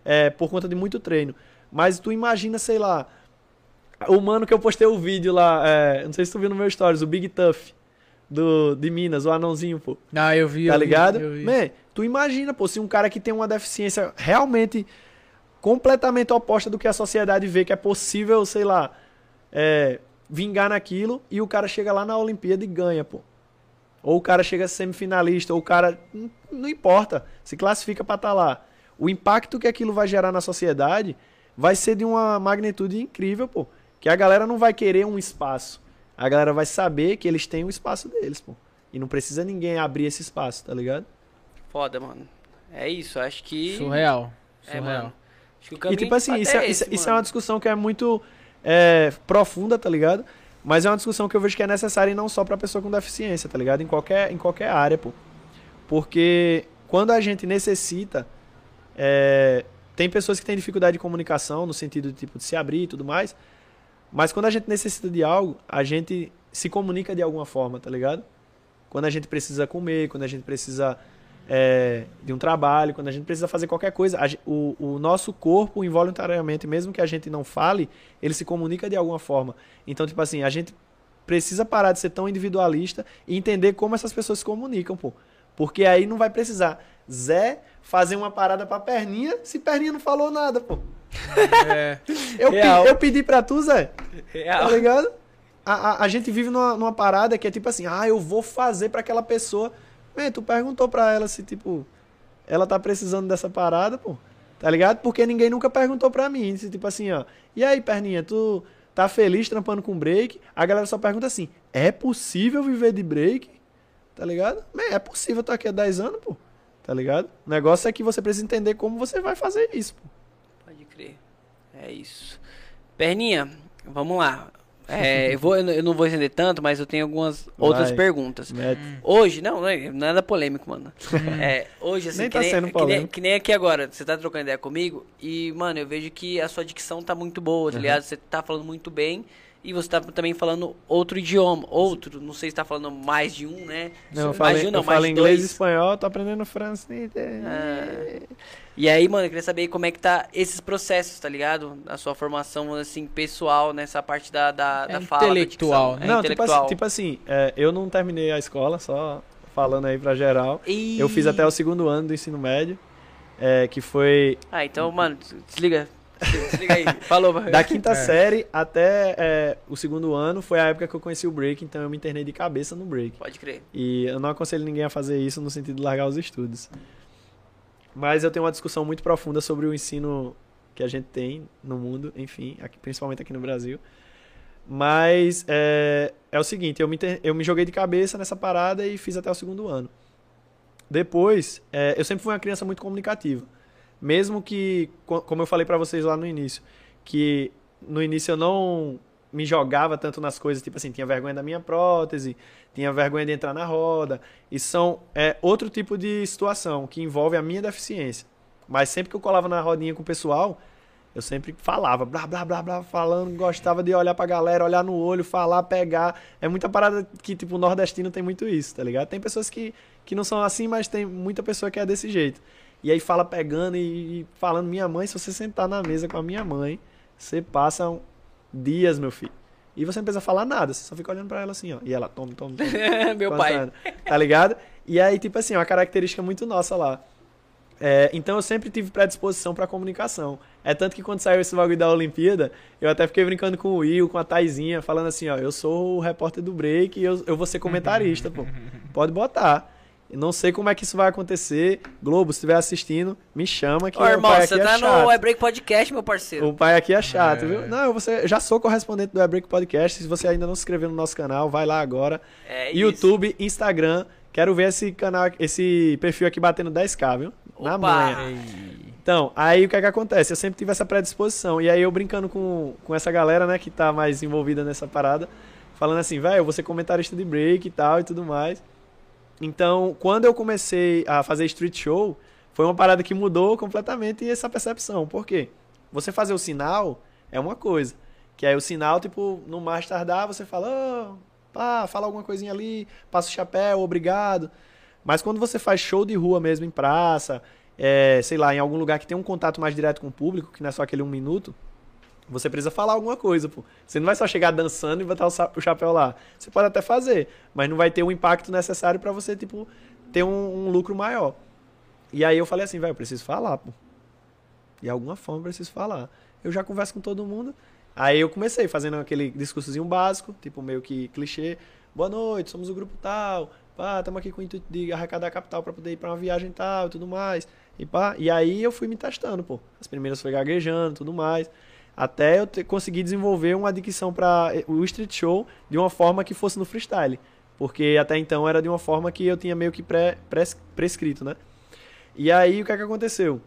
é, por conta de muito treino. Mas tu imagina, sei lá, o mano que eu postei o vídeo lá, é, não sei se tu viu no meu stories, o Big Tough, do, de Minas, o anãozinho, pô. Ah, eu vi. Tá eu vi, ligado? eu vi. Man, tu imagina, pô, se um cara que tem uma deficiência realmente completamente oposta do que a sociedade vê que é possível, sei lá, é, vingar naquilo, e o cara chega lá na Olimpíada e ganha, pô. Ou o cara chega semifinalista, ou o cara. Não, importa, se classifica pra estar lá. O impacto que aquilo vai gerar na sociedade vai ser de uma magnitude incrível, pô. Que a galera não vai querer um espaço. A galera vai saber que eles têm o espaço deles, pô. E não precisa ninguém abrir esse espaço, tá ligado? Foda, mano. É isso, acho que. Surreal. É, Surreal. mano. E tipo assim, isso é, esse, isso, é mano. uma discussão que é muito é, profunda, tá ligado? Mas é uma discussão que eu vejo que é necessária e não só pra pessoa com deficiência, tá ligado? Em qualquer, em qualquer área, pô. Porque quando a gente necessita, é, tem pessoas que têm dificuldade de comunicação, no sentido de, tipo, de se abrir e tudo mais, mas quando a gente necessita de algo, a gente se comunica de alguma forma, tá ligado? Quando a gente precisa comer, quando a gente precisa é, de um trabalho, quando a gente precisa fazer qualquer coisa, a o, o nosso corpo, involuntariamente, mesmo que a gente não fale, ele se comunica de alguma forma. Então, tipo assim, a gente precisa parar de ser tão individualista e entender como essas pessoas se comunicam, pô. Porque aí não vai precisar Zé fazer uma parada pra Perninha se Perninha não falou nada, pô. É. Eu, Real. eu pedi pra tu, Zé, tá Real. ligado? A, a, a gente vive numa, numa parada que é tipo assim, ah, eu vou fazer pra aquela pessoa. Man, tu perguntou pra ela se, tipo, ela tá precisando dessa parada, pô. Tá ligado? Porque ninguém nunca perguntou pra mim. Se, tipo assim, ó. E aí, perninha, tu tá feliz trampando com break? A galera só pergunta assim: é possível viver de break? Tá ligado? Man, é possível, tô aqui há 10 anos, pô. Tá ligado? O negócio é que você precisa entender como você vai fazer isso, pô. Pode crer. É isso. Perninha, vamos lá. É, eu, vou, eu não- vou estender tanto, mas eu tenho algumas outras Vai. perguntas. Mete. Hoje, não, não é nada polêmico, mano. É, hoje, assim, Nem que, tá nem, sendo que, nem, que nem aqui agora, você tá trocando ideia comigo e, mano, eu vejo que a sua dicção tá muito boa, tá ligado? Você tá falando muito bem E você tá também falando outro idioma. Outro, não sei se tá falando mais de um, né? Não, eu Mais falo, um, eu não, falo inglês e espanhol, tô aprendendo francês. Ah. E aí, mano, eu queria saber como é que tá esses processos, tá ligado? A sua formação, assim, pessoal, nessa parte da, da, É da fala. intelectual, né? É Não, tipo intelectual. assim, tipo assim é, eu não terminei a escola, só falando aí pra geral. E- Eu fiz até o segundo ano do ensino médio, é, que foi Ah, então, mano, desliga. Desliga aí. Falou, da quinta É. série até é, o segundo ano, foi a época que eu conheci o break, então eu me internei de cabeça no break. Pode crer. E eu não aconselho ninguém a fazer isso no sentido de largar os estudos. Mas eu tenho uma discussão muito profunda sobre o ensino que a gente tem no mundo, enfim, aqui- principalmente aqui no Brasil. Mas é, é o seguinte, eu me, eu me joguei de cabeça nessa parada e fiz até o segundo ano. Depois, é, eu sempre fui uma criança muito comunicativa. Mesmo que, co- como eu falei pra vocês lá no início, que no início eu não me jogava tanto nas coisas, tipo assim, tinha vergonha da minha prótese, tinha vergonha de entrar na roda. E são é, outro tipo de situação que envolve a minha deficiência. Mas sempre que eu colava na rodinha com o pessoal, eu sempre falava, blá, blá, blá, blá, falando, gostava de olhar pra galera, olhar no olho, falar, pegar. É muita parada que, tipo, o nordestino tem muito isso, tá ligado? Tem pessoas que, que não são assim, mas tem muita pessoa que é desse jeito. E aí fala pegando e, falando, minha mãe, se você sentar na mesa com a minha mãe, você passa um- dias, meu filho. E você não precisa falar nada, você só fica olhando pra ela assim, ó. E ela, toma, toma, toma. Meu pai. Tá ligado? E aí, tipo assim, é uma característica muito nossa lá. É, então eu sempre tive predisposição pra comunicação. É tanto que quando saiu esse bagulho da Olimpíada, eu até fiquei brincando com o Will, com a Taizinha, falando assim, ó, eu sou o repórter do break e eu, eu vou ser comentarista, pô. Pode botar. Não sei como é que isso vai acontecer. Globo, se estiver assistindo, me chama que Ô, o irmão, pai você aqui tá é chato. no É Break Podcast, meu parceiro. O pai aqui é chato, É. viu? Não, eu vou ser- já sou correspondente do E Break Podcast. Se você ainda não se inscreveu no nosso canal, vai lá agora. É isso. YouTube, Instagram. Quero ver esse canal, esse perfil aqui batendo 10k, viu? Na Opa! manha. Então, aí o que é que acontece? Eu sempre tive essa predisposição. E aí eu brincando com, com essa galera, né, que tá mais envolvida nessa parada, falando assim, velho, eu vou ser comentarista de break e tal e tudo mais. Então, quando eu comecei a fazer street show, foi uma parada que mudou completamente essa percepção. Por quê? Você fazer o sinal é uma coisa. Que aí o sinal, tipo, no mais tardar, você fala, oh, pá, fala alguma coisinha ali, passa o chapéu, obrigado. Mas quando você faz show de rua mesmo, em praça, é, sei lá, em algum lugar que tem um contato mais direto com o público, que não é só aquele um minuto, você precisa falar alguma coisa, pô. Você não vai só chegar dançando e botar o, chapéu lá. Você pode até fazer, mas não vai ter o impacto necessário pra você, tipo, ter um, um lucro maior. E aí eu falei assim, velho, eu preciso falar, pô. De alguma forma eu preciso falar. Eu já converso com todo mundo. Aí eu comecei fazendo aquele discursozinho básico, tipo meio que clichê. Boa noite, somos o grupo tal. Pá, estamos aqui com o intuito de arrecadar capital para poder ir para uma viagem tal e tudo mais. E pá, e aí eu fui me testando, pô. As primeiras foi gaguejando, tudo mais. Até eu te- conseguir desenvolver uma dicção para o street show de uma forma que fosse no freestyle. Porque até então era de uma forma que eu tinha meio que pré, pres- prescrito, né? E aí o que é que aconteceu?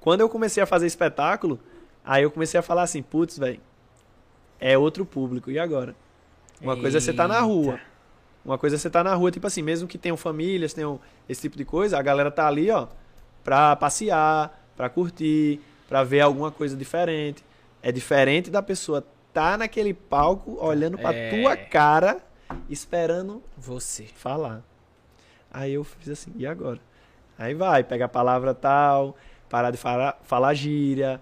Quando eu comecei a fazer espetáculo, aí eu comecei a falar assim, putz, velho, é outro público, e agora? Uma coisa é você tá na rua. Uma coisa é você tá na rua, tipo assim, mesmo que tenham famílias, tenham esse tipo de coisa, a galera tá ali, ó, pra passear, pra curtir, pra ver alguma coisa diferente. É diferente da pessoa tá naquele palco, olhando pra É. tua cara, esperando Você. falar. Aí eu fiz assim, e agora? Aí vai, pega a palavra tal, parar de falar, falar gíria,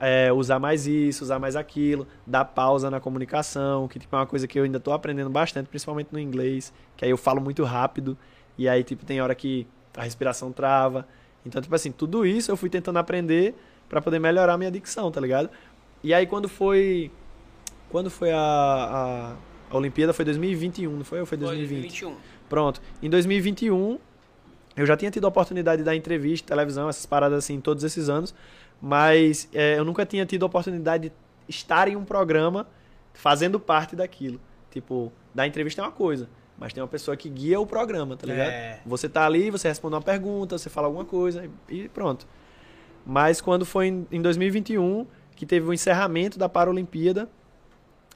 é, usar mais isso, usar mais aquilo, dar pausa na comunicação, que tipo, é uma coisa que eu ainda tô aprendendo bastante, principalmente no inglês, que aí eu falo muito rápido, e aí tipo, tem hora que a respiração trava. Então, tipo assim, tudo isso eu fui tentando aprender pra poder melhorar a minha dicção, tá ligado? E aí quando foi. Quando foi a, a, a Olimpíada? Foi 2021, não foi? Ou foi Foi 2020? 2021. Pronto. Em 2021, eu já tinha tido a oportunidade de dar entrevista, televisão, essas paradas assim, todos esses anos. Mas é, eu nunca tinha tido a oportunidade de estar em um programa fazendo parte daquilo. Tipo, dar entrevista é uma coisa, mas tem uma pessoa que guia o programa, tá ligado? É. Você tá ali, você responde uma pergunta, você fala alguma coisa e pronto. Mas quando foi em, em 2021, que teve o encerramento da Paralimpíada,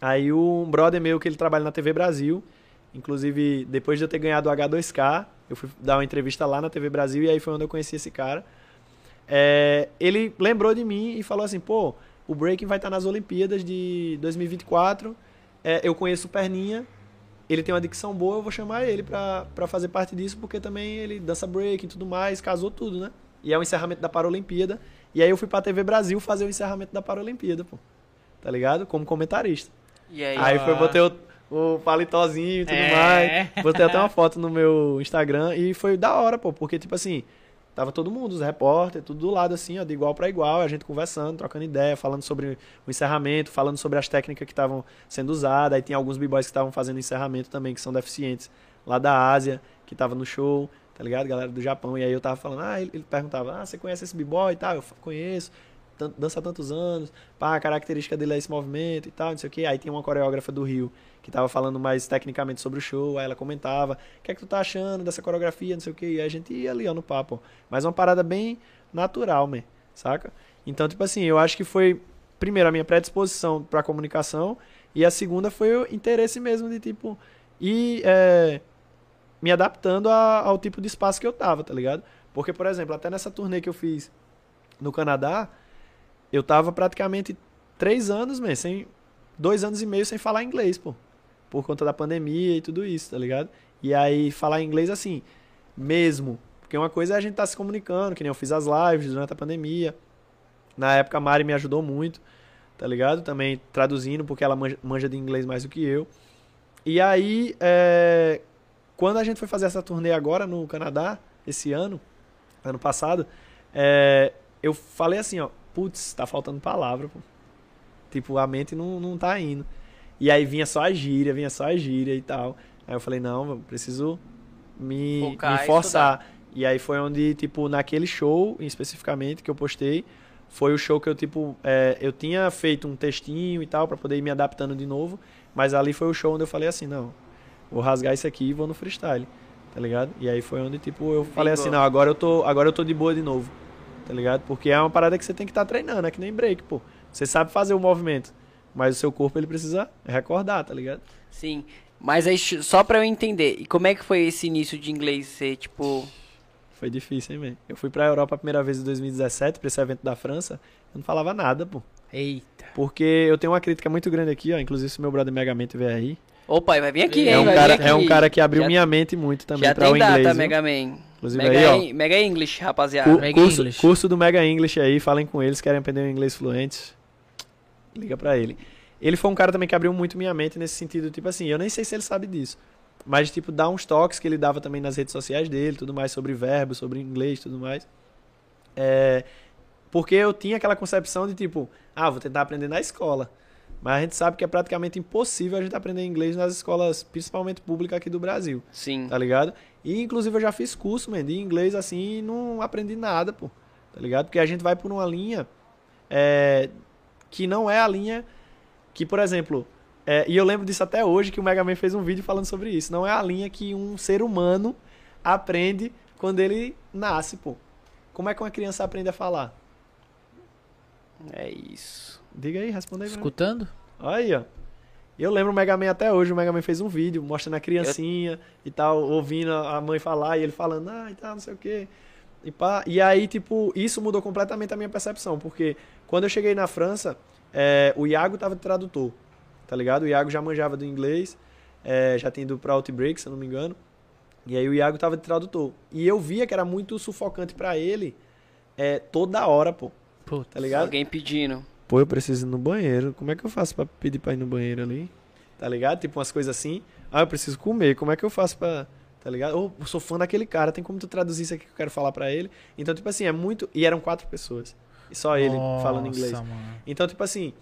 aí um brother meu que ele trabalha na TV Brasil, inclusive depois de eu ter ganhado o H2K, eu fui dar uma entrevista lá na TV Brasil e aí foi onde eu conheci esse cara. É, ele lembrou de mim e falou assim, pô, o Breaking vai estar nas Olimpíadas de 2024 é, eu conheço o Perninha, ele tem uma dicção boa, eu vou chamar ele pra fazer parte disso, porque também ele dança break e tudo mais, casou tudo, né? E é o encerramento da Paralimpíada. E aí eu fui pra TV Brasil fazer o encerramento da Paralimpíada, pô. Tá ligado? Como comentarista. E aí? Aí foi, botei o, o paletózinho e tudo É. mais. Botei até uma foto no meu Instagram e foi da hora, pô. Porque, tipo assim, tava todo mundo, os repórteres, tudo do lado, assim, ó, de igual pra igual, a gente conversando, trocando ideia, falando sobre o encerramento, falando sobre as técnicas que estavam sendo usadas. Aí tem alguns b-boys que estavam fazendo encerramento também, que são deficientes, lá da Ásia, que tava no show, tá ligado? Galera do Japão. E aí eu tava falando, ah, ele, perguntava, ah, você conhece esse b-boy e tal? Eu conheço. Dança há tantos anos, pá, a característica dele é esse movimento e tal, não sei o que. Aí tem uma coreógrafa do Rio que tava falando mais tecnicamente sobre o show, aí ela comentava, o que é que tu tá achando dessa coreografia, não sei o que, e aí a gente ia ali, ó, no papo. Mas uma parada bem natural, man, saca? Então, tipo assim, eu acho que foi, primeiro, a minha predisposição pra comunicação, e a segunda foi o interesse mesmo de, tipo, ir é, me adaptando a- ao tipo de espaço que eu tava, tá ligado? Porque, por exemplo, até nessa turnê que eu fiz no Canadá, eu tava praticamente três anos, man, sem, dois anos e meio sem falar inglês, pô por conta da pandemia e tudo isso, tá ligado? E aí falar inglês assim, mesmo, porque uma coisa é a gente tá se comunicando, que nem eu fiz as lives durante a pandemia. Na época a Mari me ajudou muito, tá ligado? Também traduzindo, porque ela manja, manja de inglês mais do que eu. E aí, é, quando a gente foi fazer essa turnê agora no Canadá, esse ano, ano passado, é, eu falei assim, ó, putz, tá faltando palavra, pô. Tipo, a mente não, não tá indo. E aí vinha só a gíria, vinha só a gíria e tal. Aí eu falei, não, eu preciso me, Focar me e forçar. E aí foi onde, tipo, naquele show, especificamente, que eu postei, foi o show que eu, tipo, é, eu tinha feito um textinho e tal, pra poder ir me adaptando de novo. Mas ali foi o show onde eu falei assim, não, vou rasgar isso aqui e vou no freestyle, tá ligado? E aí foi onde, tipo, eu falei assim, não, agora eu tô, agora eu tô de boa de novo, tá ligado? Porque é uma parada que você tem que estar treinando, é que nem break, pô. Você sabe fazer o movimento, mas o seu corpo ele precisa recordar, tá ligado? Sim. Mas aí, só pra eu entender, e como é que foi esse início de inglês ser, tipo... Foi difícil, hein, man? Eu fui pra Europa a primeira vez em 2017, pra esse evento da França, eu não falava nada, pô. Eita. Porque eu tenho uma crítica muito grande aqui, ó, inclusive se meu brother Megamente vier aí. Opa, vai vir aqui, É hein? um, vai cara, vir é um aqui. cara que abriu Já- minha mente muito também Já pra tem o data, inglês. viu? Mega Man. Inclusive Mega, aí, ó. Mega English, rapaziada. Cu- Mega curso, English. curso do Mega English aí, falem com eles, querem aprender um inglês fluente. Liga pra ele. Ele foi um cara também que abriu muito minha mente nesse sentido, tipo assim, eu nem sei se ele sabe disso. Mas, tipo, dá uns toques que ele dava também nas redes sociais dele, tudo mais, sobre verbo, sobre inglês, tudo mais. É, porque eu tinha aquela concepção de, tipo, ah, vou tentar aprender na escola. Mas a gente sabe que é praticamente impossível a gente aprender inglês nas escolas, principalmente públicas aqui do Brasil Sim. tá ligado? E inclusive eu já fiz curso, man, de inglês assim e não aprendi nada, pô, tá ligado? Porque a gente vai por uma linha é, que não é a linha que, por exemplo, é, e eu lembro disso até hoje que o Mega Man fez um vídeo falando sobre isso. Não é a linha que um ser humano aprende quando ele nasce, pô. Como é que uma criança aprende a falar? É isso. Diga aí, responda aí. Escutando? Olha aí, ó. Eu lembro o Mega Man até hoje, o Mega Man fez um vídeo mostrando a criancinha e tal, ouvindo a mãe falar e ele falando, ah, e tal, não sei o quê. E, pá. e aí, tipo, isso mudou completamente a minha percepção, porque quando eu cheguei na França, é, o Iago tava de tradutor, tá ligado? O Iago já manjava do inglês, é, já tinha ido pra Outbreak, se eu não me engano. E aí o Iago tava de tradutor. E eu via que era muito sufocante pra ele é, toda hora, pô, Puta. tá ligado? Alguém pedindo. Pô, eu preciso ir no banheiro. Como é que eu faço pra pedir pra ir no banheiro ali? Tá ligado? Tipo umas coisas assim. Ah, eu preciso comer. Como é que eu faço pra. Tá ligado? Ou eu sou fã daquele cara, tem como tu traduzir isso aqui que eu quero falar pra ele? Então, tipo assim, é muito. E eram quatro pessoas. E só ele falando Nossa, inglês. mano. Então, tipo assim,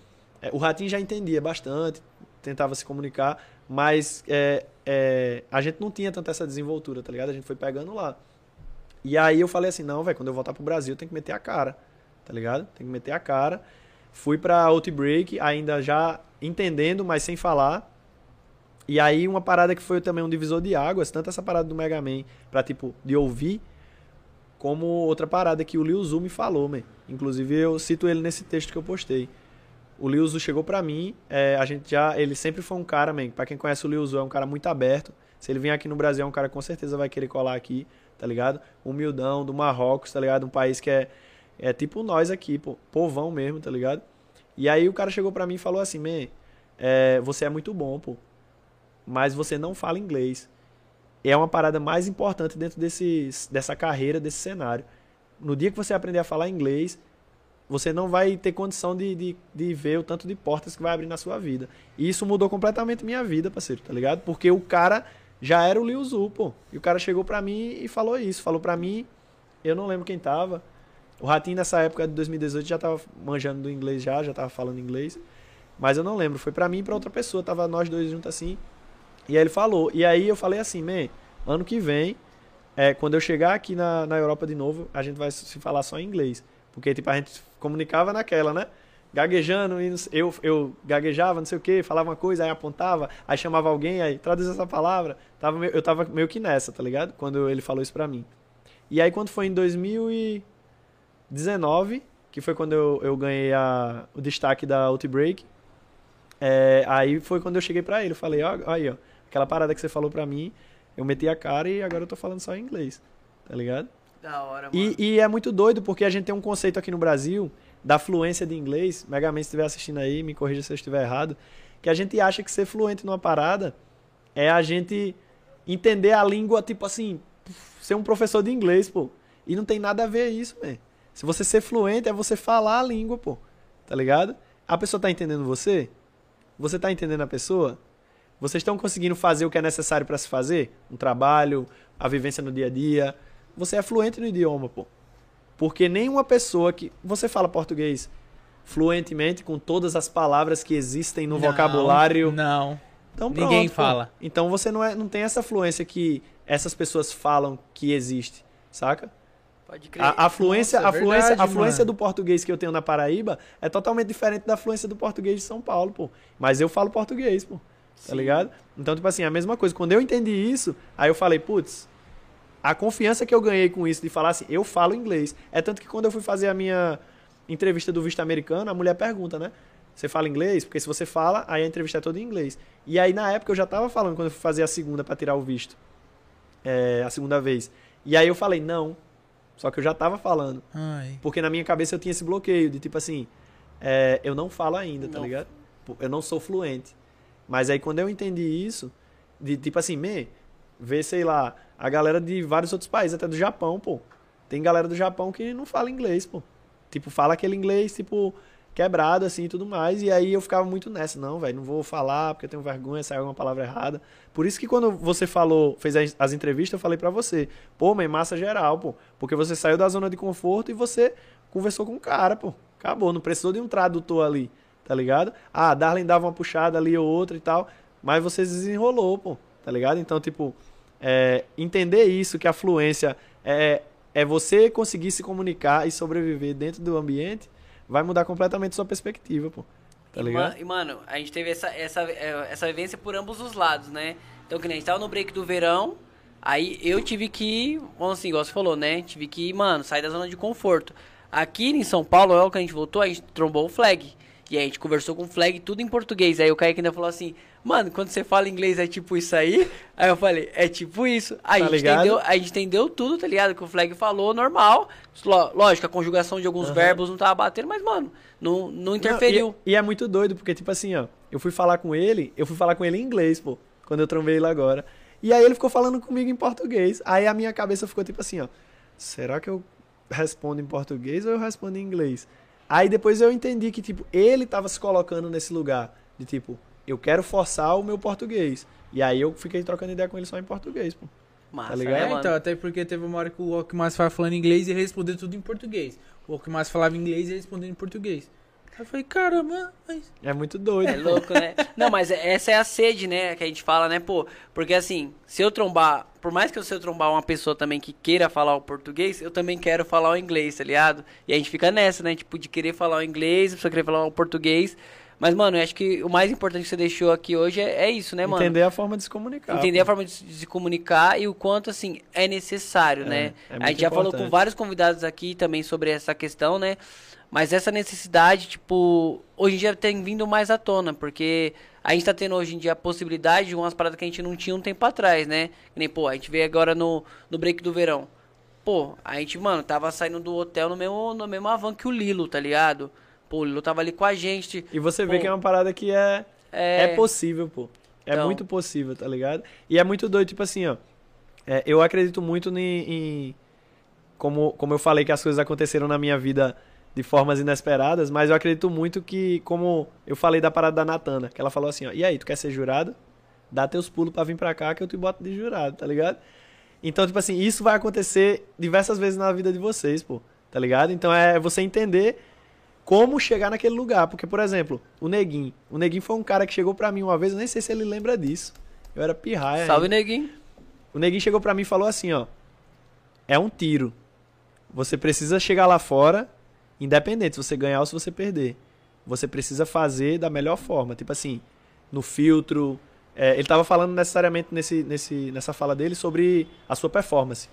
é, o Ratinho já entendia bastante, tentava se comunicar, mas é, é, a gente não tinha tanta essa desenvoltura, tá ligado? A gente foi pegando lá. E aí eu falei assim, não, velho, quando eu voltar pro Brasil, tem que meter a cara, tá ligado? Tem que meter a cara. Fui pra Outbreak, ainda já entendendo, mas sem falar. E aí uma parada que foi também um divisor de águas, tanto essa parada do Mega Man pra, tipo, de ouvir, como outra parada que o Liu Zu me falou, man. Inclusive eu cito ele nesse texto que eu postei. O Liu Zu chegou pra mim, é, a gente já, ele sempre foi um cara, man, pra quem conhece o Liu Zu, é um cara muito aberto. Se ele vier aqui no Brasil, é um cara que com certeza vai querer colar aqui, tá ligado? Humildão, do Marrocos, tá ligado? Um país que é, é tipo nós aqui, pô, povão mesmo, tá ligado? E aí o cara chegou pra mim e falou assim, man, é, você é muito bom, pô. Mas você não fala inglês. É uma parada mais importante dentro desse, dessa carreira, desse cenário. No dia que você aprender a falar inglês, você não vai ter condição de, de, de ver o tanto de portas que vai abrir na sua vida. E isso mudou completamente minha vida, parceiro, tá ligado? Porque o cara já era o Liu Zu, pô. E o cara chegou pra mim e falou isso. Falou pra mim, eu não lembro quem tava. O Ratinho nessa época de 2018 já tava manjando do inglês já, já tava falando inglês. Mas eu não lembro, foi pra mim e pra outra pessoa, tava nós dois juntos assim. E aí ele falou, e aí eu falei assim, man, ano que vem, é, quando eu chegar aqui na, na Europa de novo, a gente vai se falar só em inglês. Porque, tipo, a gente comunicava naquela, né? Gaguejando, e eu, eu gaguejava, não sei o que, falava uma coisa, aí apontava, aí chamava alguém, aí traduz essa palavra. Tava, eu tava meio que nessa, tá ligado? Quando ele falou isso pra mim. E aí quando foi em 2019, que foi quando eu, eu ganhei a, o destaque da Outbreak, é, aí foi quando eu cheguei pra ele, eu falei, ó, aí, ó, aquela parada que você falou pra mim, eu meti a cara e agora eu tô falando só em inglês, tá ligado? Da hora, mano. E, e é muito doido porque a gente tem um conceito aqui no Brasil da fluência de inglês. Megaman, se estiver assistindo aí, me corrija se eu estiver errado. Que a gente acha que ser fluente numa parada é a gente entender a língua, tipo assim, ser um professor de inglês, pô. E não tem nada a ver isso, velho. Se você ser fluente é você falar a língua, pô. Tá ligado? A pessoa tá entendendo você? Você tá entendendo a pessoa? Vocês estão conseguindo fazer o que é necessário para se fazer? Um trabalho, a vivência no dia a dia. Você é fluente no idioma, pô. Porque nenhuma pessoa que. Você fala português fluentemente com todas as palavras que existem no Não, vocabulário. Não. Então, ninguém pronto, pô. fala. Então você não, é, não tem essa fluência que essas pessoas falam que existe, saca? Pode crer. A, a fluência, Nossa, a fluência, verdade, a fluência do português que eu tenho na Paraíba é totalmente diferente da fluência do português de São Paulo, pô. Mas eu falo português, pô. Tá Sim. ligado? Então, tipo assim, a mesma coisa. Quando eu entendi isso, aí eu falei, putz, a confiança que eu ganhei com isso de falar assim, eu falo inglês. É tanto que quando eu fui fazer a minha entrevista do visto americano, a mulher pergunta, né? Você fala inglês? Porque se você fala, aí a entrevista é toda em inglês. E aí, na época, eu já tava falando quando eu fui fazer a segunda pra tirar o visto. É, a segunda vez. E aí eu falei, não. Só que eu já tava falando. Ai. Porque na minha cabeça eu tinha esse bloqueio de tipo assim, é, eu não falo ainda, tá Não. ligado? Eu não sou fluente. Mas aí quando eu entendi isso, de tipo assim, me, ver, sei lá, a galera de vários outros países, até do Japão, pô. Tem galera do Japão que não fala inglês, pô. Tipo, fala aquele inglês, tipo, quebrado, assim, e tudo mais. E aí eu ficava muito nessa, não, velho, não vou falar porque eu tenho vergonha, saiu alguma palavra errada. Por isso que quando você falou, fez as, as entrevistas, eu falei pra você, pô, mas massa geral, pô. Porque você saiu da zona de conforto e você conversou com o cara, pô. Acabou, não precisou de um tradutor ali, tá ligado? Ah, Darlene dava uma puxada ali ou outra e tal, mas você desenrolou, pô, tá ligado? Então, tipo, é, entender isso, que a fluência é, é você conseguir se comunicar e sobreviver dentro do ambiente, vai mudar completamente sua perspectiva, pô. Tá ligado? E, mano, a gente teve essa, essa, é, essa vivência por ambos os lados, né? Então, que nem a gente tava no break do verão, aí eu tive que, vamos assim, igual você falou, né? Tive que, mano, sair da zona de conforto. Aqui em São Paulo, é o que a gente voltou, a gente trombou o flag. E aí a gente conversou com o flag, tudo em português. Aí o Kaique ainda falou assim, mano, quando você fala inglês é tipo isso aí? Aí eu falei, é tipo isso. Aí Tá a, gente ligado? entendeu, a gente entendeu tudo, tá ligado? Que o flag falou, normal. Ló- Lógico, a conjugação de alguns Aham. verbos não tava batendo, mas, mano, não, não interferiu. Não, e, e é muito doido, porque, tipo assim, ó, eu fui falar com ele, eu fui falar com ele em inglês, pô, quando eu trombei ele agora. E aí ele ficou falando comigo em português. Aí a minha cabeça ficou tipo assim, ó, será que eu respondo em português ou eu respondo em inglês? Aí depois eu entendi que, tipo, ele tava se colocando nesse lugar de, tipo, eu quero forçar o meu português. E aí eu fiquei trocando ideia com ele só em português, pô. Massa, Tá ligado? né, É, mano? então, até porque teve uma hora que o Alckmin falava falando inglês e respondeu tudo em português. O Alckmin falava inglês e respondeu em português. Aí eu falei, caramba, mas... É muito doido. É louco, né? Não, mas essa é a sede, né? Que a gente fala, né, pô? Porque assim, se eu trombar, por mais que eu trombar uma pessoa também que queira falar o português, eu também quero falar o inglês, tá ligado? E a gente fica nessa, né? Tipo, de querer falar o inglês, a pessoa querer falar o português. Mas, mano, eu acho que o mais importante que você deixou aqui hoje é, é isso, né, mano? Entender a forma de se comunicar. Entender pô. a forma de se comunicar e o quanto, assim, é necessário, É, né? é a gente já falou com vários convidados aqui também sobre essa questão, né? Mas essa necessidade, tipo, hoje em dia tem vindo mais à tona, porque a gente tá tendo hoje em dia a possibilidade de umas paradas que a gente não tinha um tempo atrás, né? Que nem, pô, a gente vê agora no, no break do verão. Pô, a gente, mano, tava saindo do hotel no mesmo, no mesmo van que o Lilo, tá ligado? Pô, o Lilo tava ali com a gente. E você vê Pô. que é uma parada que é É, É possível, pô. É Então. muito possível, tá ligado? E é muito doido, tipo assim, ó. é, eu acredito muito em. em- como, como eu falei que as coisas aconteceram na minha vida de formas inesperadas, mas eu acredito muito que, como eu falei da parada da Natana, que ela falou assim, ó, e aí, tu quer ser jurado? Dá teus pulos pra vir pra cá que eu te boto de jurado, tá ligado? Então, tipo assim, isso vai acontecer diversas vezes na vida de vocês, pô, tá ligado? Então é você entender como chegar naquele lugar. Porque, por exemplo, o Neguinho. O Neguinho foi um cara que chegou pra mim uma vez, eu nem sei se ele lembra disso. Eu era pirraia. Salve, ainda. neguinho. O Neguinho chegou pra mim e falou assim, ó. É um tiro. Você precisa chegar lá fora, independente se você ganhar ou se você perder. Você precisa fazer da melhor forma. Tipo assim, no filtro. É, ele tava falando necessariamente nesse, nesse, nessa fala dele sobre a sua performance.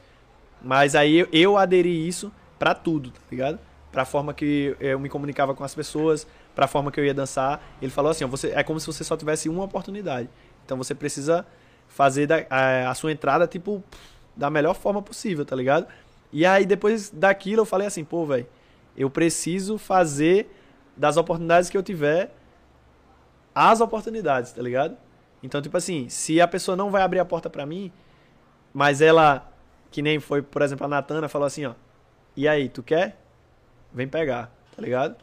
Mas aí eu, eu aderi isso pra tudo, tá ligado? Pra forma que eu me comunicava com as pessoas, pra forma que eu ia dançar. Ele falou assim, ó, você, é como se você só tivesse uma oportunidade. Então você precisa fazer da- a, a sua entrada, tipo, da melhor forma possível, tá ligado? E aí depois daquilo eu falei assim, pô, velho, eu preciso fazer das oportunidades que eu tiver as oportunidades, tá ligado? Então, tipo assim, se a pessoa não vai abrir a porta pra mim, mas ela, que nem foi, por exemplo, a Natana, falou assim, ó, e aí, tu quer? Vem pegar, tá ligado?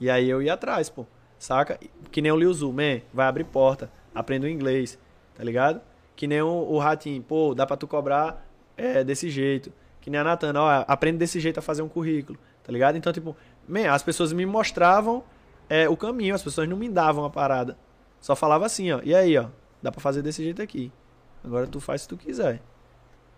E aí eu ia atrás, pô, saca? Que nem o Liu Zu, man, vai abrir porta, aprenda o inglês, tá ligado? Que nem o, o Ratinho, pô, dá pra tu cobrar é, desse jeito. Que nem a Natana, ó, aprende desse jeito a fazer um currículo, tá ligado? Então, tipo, man, as pessoas me mostravam é, o caminho, as pessoas não me davam a parada. Só falava assim, ó, e aí, ó, dá pra fazer desse jeito aqui. Agora tu faz se tu quiser,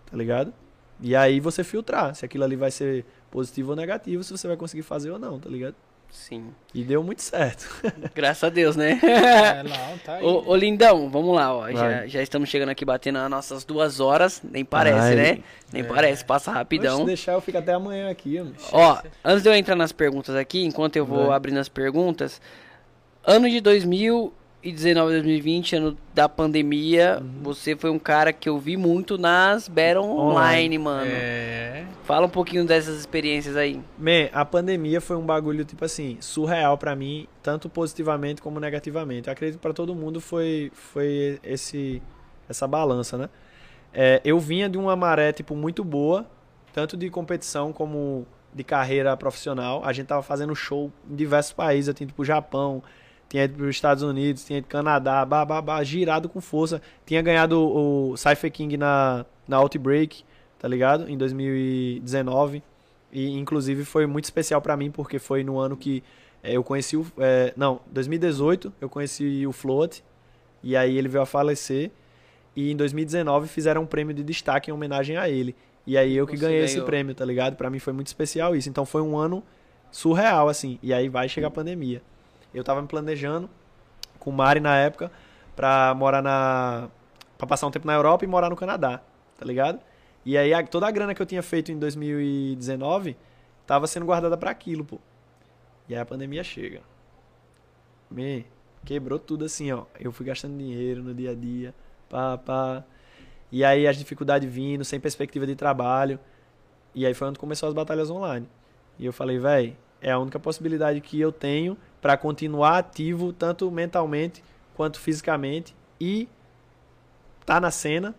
tá ligado? E aí você filtrar se aquilo ali vai ser positivo ou negativo, se você vai conseguir fazer ou não, tá ligado? Sim. E deu muito certo. Graças a Deus, né? É, não, tá aí. Ô, ô, Lindão, vamos lá, ó. Já, já estamos chegando aqui batendo as nossas duas horas. Nem parece, Ai. né? Nem É. parece, passa rapidão. Se deixar, eu fico até amanhã aqui, ó. Ó, antes de eu entrar nas perguntas aqui, enquanto eu vou Vai. abrindo as perguntas, ano de 2019, 2020, ano da pandemia, Uhum. você foi um cara que eu vi muito nas Battle Online, mano. É. Fala um pouquinho dessas experiências aí. Man, a pandemia foi um bagulho, tipo assim, surreal pra mim, tanto positivamente como negativamente. Eu acredito que pra todo mundo foi, foi esse, essa balança, né? É, eu vinha de uma maré, tipo, muito boa, tanto de competição como de carreira profissional. A gente tava fazendo show em diversos países, eu tinha ido pro Japão, tinha ido pros Estados Unidos, tinha ido pro Canadá, babá, girado com força. Tinha ganhado o, o Cypher King na, na Outbreak, tá ligado? Em 2019. E inclusive foi muito especial pra mim porque foi no ano que eh, eu conheci o eh, não, 2018 eu conheci o Float e aí ele veio a falecer e em 2019 fizeram um prêmio de destaque em homenagem a ele. E aí eu que Você ganhei esse ganhou. prêmio, tá ligado? Pra mim foi muito especial isso. Então foi um ano surreal assim. E aí vai chegar a pandemia. Eu tava me planejando com o Mari na época pra morar na Pra passar um tempo na Europa e morar no Canadá, tá ligado? E aí a- toda a grana que eu tinha feito em 2019 tava sendo guardada pra aquilo, pô. E aí a pandemia chega. Me quebrou tudo assim, ó. Eu fui gastando dinheiro no dia a dia, pá, pá. E aí as dificuldades vindo, sem perspectiva de trabalho. E aí foi onde começou as batalhas online. E eu falei, véi, é a única possibilidade que eu tenho pra continuar ativo tanto mentalmente quanto fisicamente e tá na cena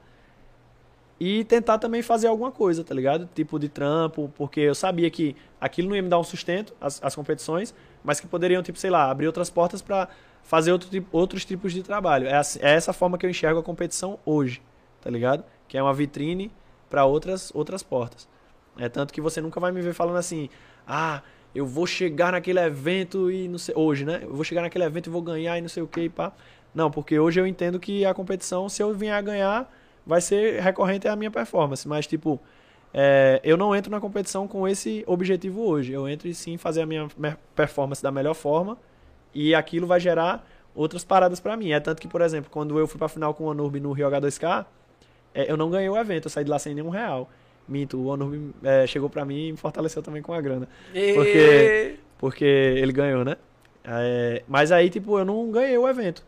e tentar também fazer alguma coisa, tá ligado? Tipo de trampo, porque eu sabia que aquilo não ia me dar um sustento, as, as competições, mas que poderiam, tipo, sei lá, abrir outras portas pra fazer outro, outros tipos de trabalho. É, é essa forma que eu enxergo a competição hoje, tá ligado? Que é uma vitrine pra outras, outras portas. É tanto que você nunca vai me ver falando assim, ah, eu vou chegar naquele evento e não sei. Hoje, né? Eu vou chegar naquele evento e vou ganhar e não sei o que e pá. Não, porque hoje eu entendo que a competição, se eu vier a ganhar, vai ser recorrente à minha performance. Mas, tipo, é, eu não entro na competição com esse objetivo hoje. Eu entro e sim fazer a minha performance da melhor forma e aquilo vai gerar outras paradas pra mim. É tanto que, por exemplo, quando eu fui pra final com o Onurb no Rio H2K, é, eu não ganhei o evento, eu saí de lá sem nenhum real. Minto, o Onurb é, chegou pra mim e me fortaleceu também com a grana. Porque- Porque ele ganhou, né? É, mas aí, tipo, eu não ganhei o evento.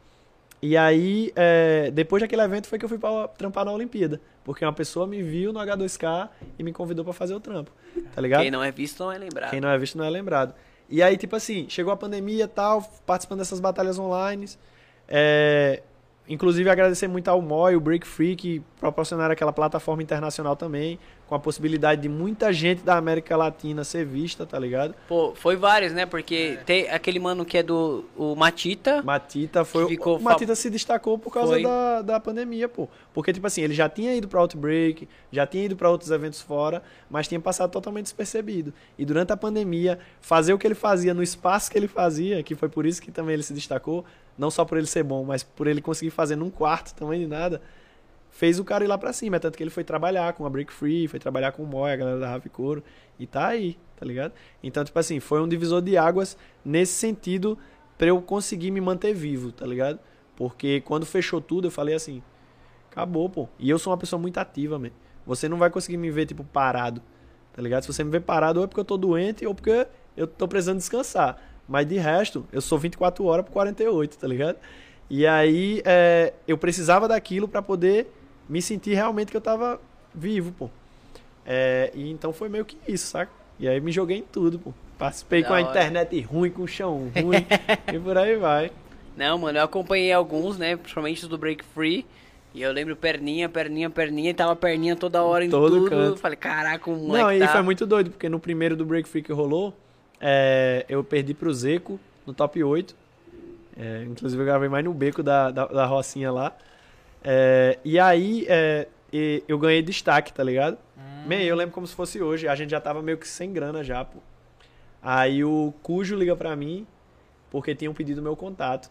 E aí, é, depois daquele evento foi que eu fui pra trampar na Olimpíada. Porque uma pessoa me viu no H2K e me convidou pra fazer o trampo. Tá ligado? Quem não é visto não é lembrado. Quem não é visto não é lembrado. E aí, tipo assim, chegou a pandemia e tal, participando dessas batalhas online. É, inclusive agradecer muito ao Moi, o Break Free, que proporcionaram aquela plataforma internacional também, com a possibilidade de muita gente da América Latina ser vista, tá ligado? Pô, foi vários, né? Porque tem aquele mano que é do o Matita. Matita foi. Ficou o Matita se destacou por causa Foi. da, da pandemia, pô. Porque, tipo assim, ele já tinha ido pra Outbreak, já tinha ido pra outros eventos fora, mas tinha passado totalmente despercebido. E durante a pandemia, fazer o que ele fazia no espaço que ele fazia, que foi por isso que também ele se destacou, não só por ele ser bom, mas por ele conseguir fazer num quarto também de nada, fez o cara ir lá pra cima. Tanto que ele foi trabalhar com a Break Free, foi trabalhar com o Moy, a galera da Rafa Couro, e tá aí, tá ligado? Então, tipo assim, foi um divisor de águas nesse sentido pra eu conseguir me manter vivo, tá ligado? Porque quando fechou tudo, eu falei assim, acabou, pô. E eu sou uma pessoa muito ativa, man. Você não vai conseguir me ver, tipo, parado, tá ligado? Se você me ver parado, ou é porque eu tô doente, ou porque eu tô precisando descansar. Mas de resto, eu sou 24 horas por 48, tá ligado? E aí, é, eu precisava daquilo pra poder me sentir realmente que eu tava vivo, pô. É, e então foi meio que isso, saca? E aí me joguei em tudo, pô. Participei Da com a hora. internet ruim, com o chão ruim, e por aí vai. Não, mano, eu acompanhei alguns, né? Principalmente os do Break Free. E eu lembro perninha, perninha, perninha, e tava perninha toda hora em Todo tudo. canto. Falei, caraca, o Não, e tá... foi muito doido, porque no primeiro do Break Free que rolou, é, eu perdi pro Zeco no top 8. É, inclusive eu gravei mais no beco da, da, da Rocinha lá. É, e aí é, e- eu ganhei destaque, tá ligado? Man, eu lembro como se fosse hoje. A gente já tava meio que sem grana já, pô. Aí o Cujo liga pra mim, porque tinham pedido meu contato,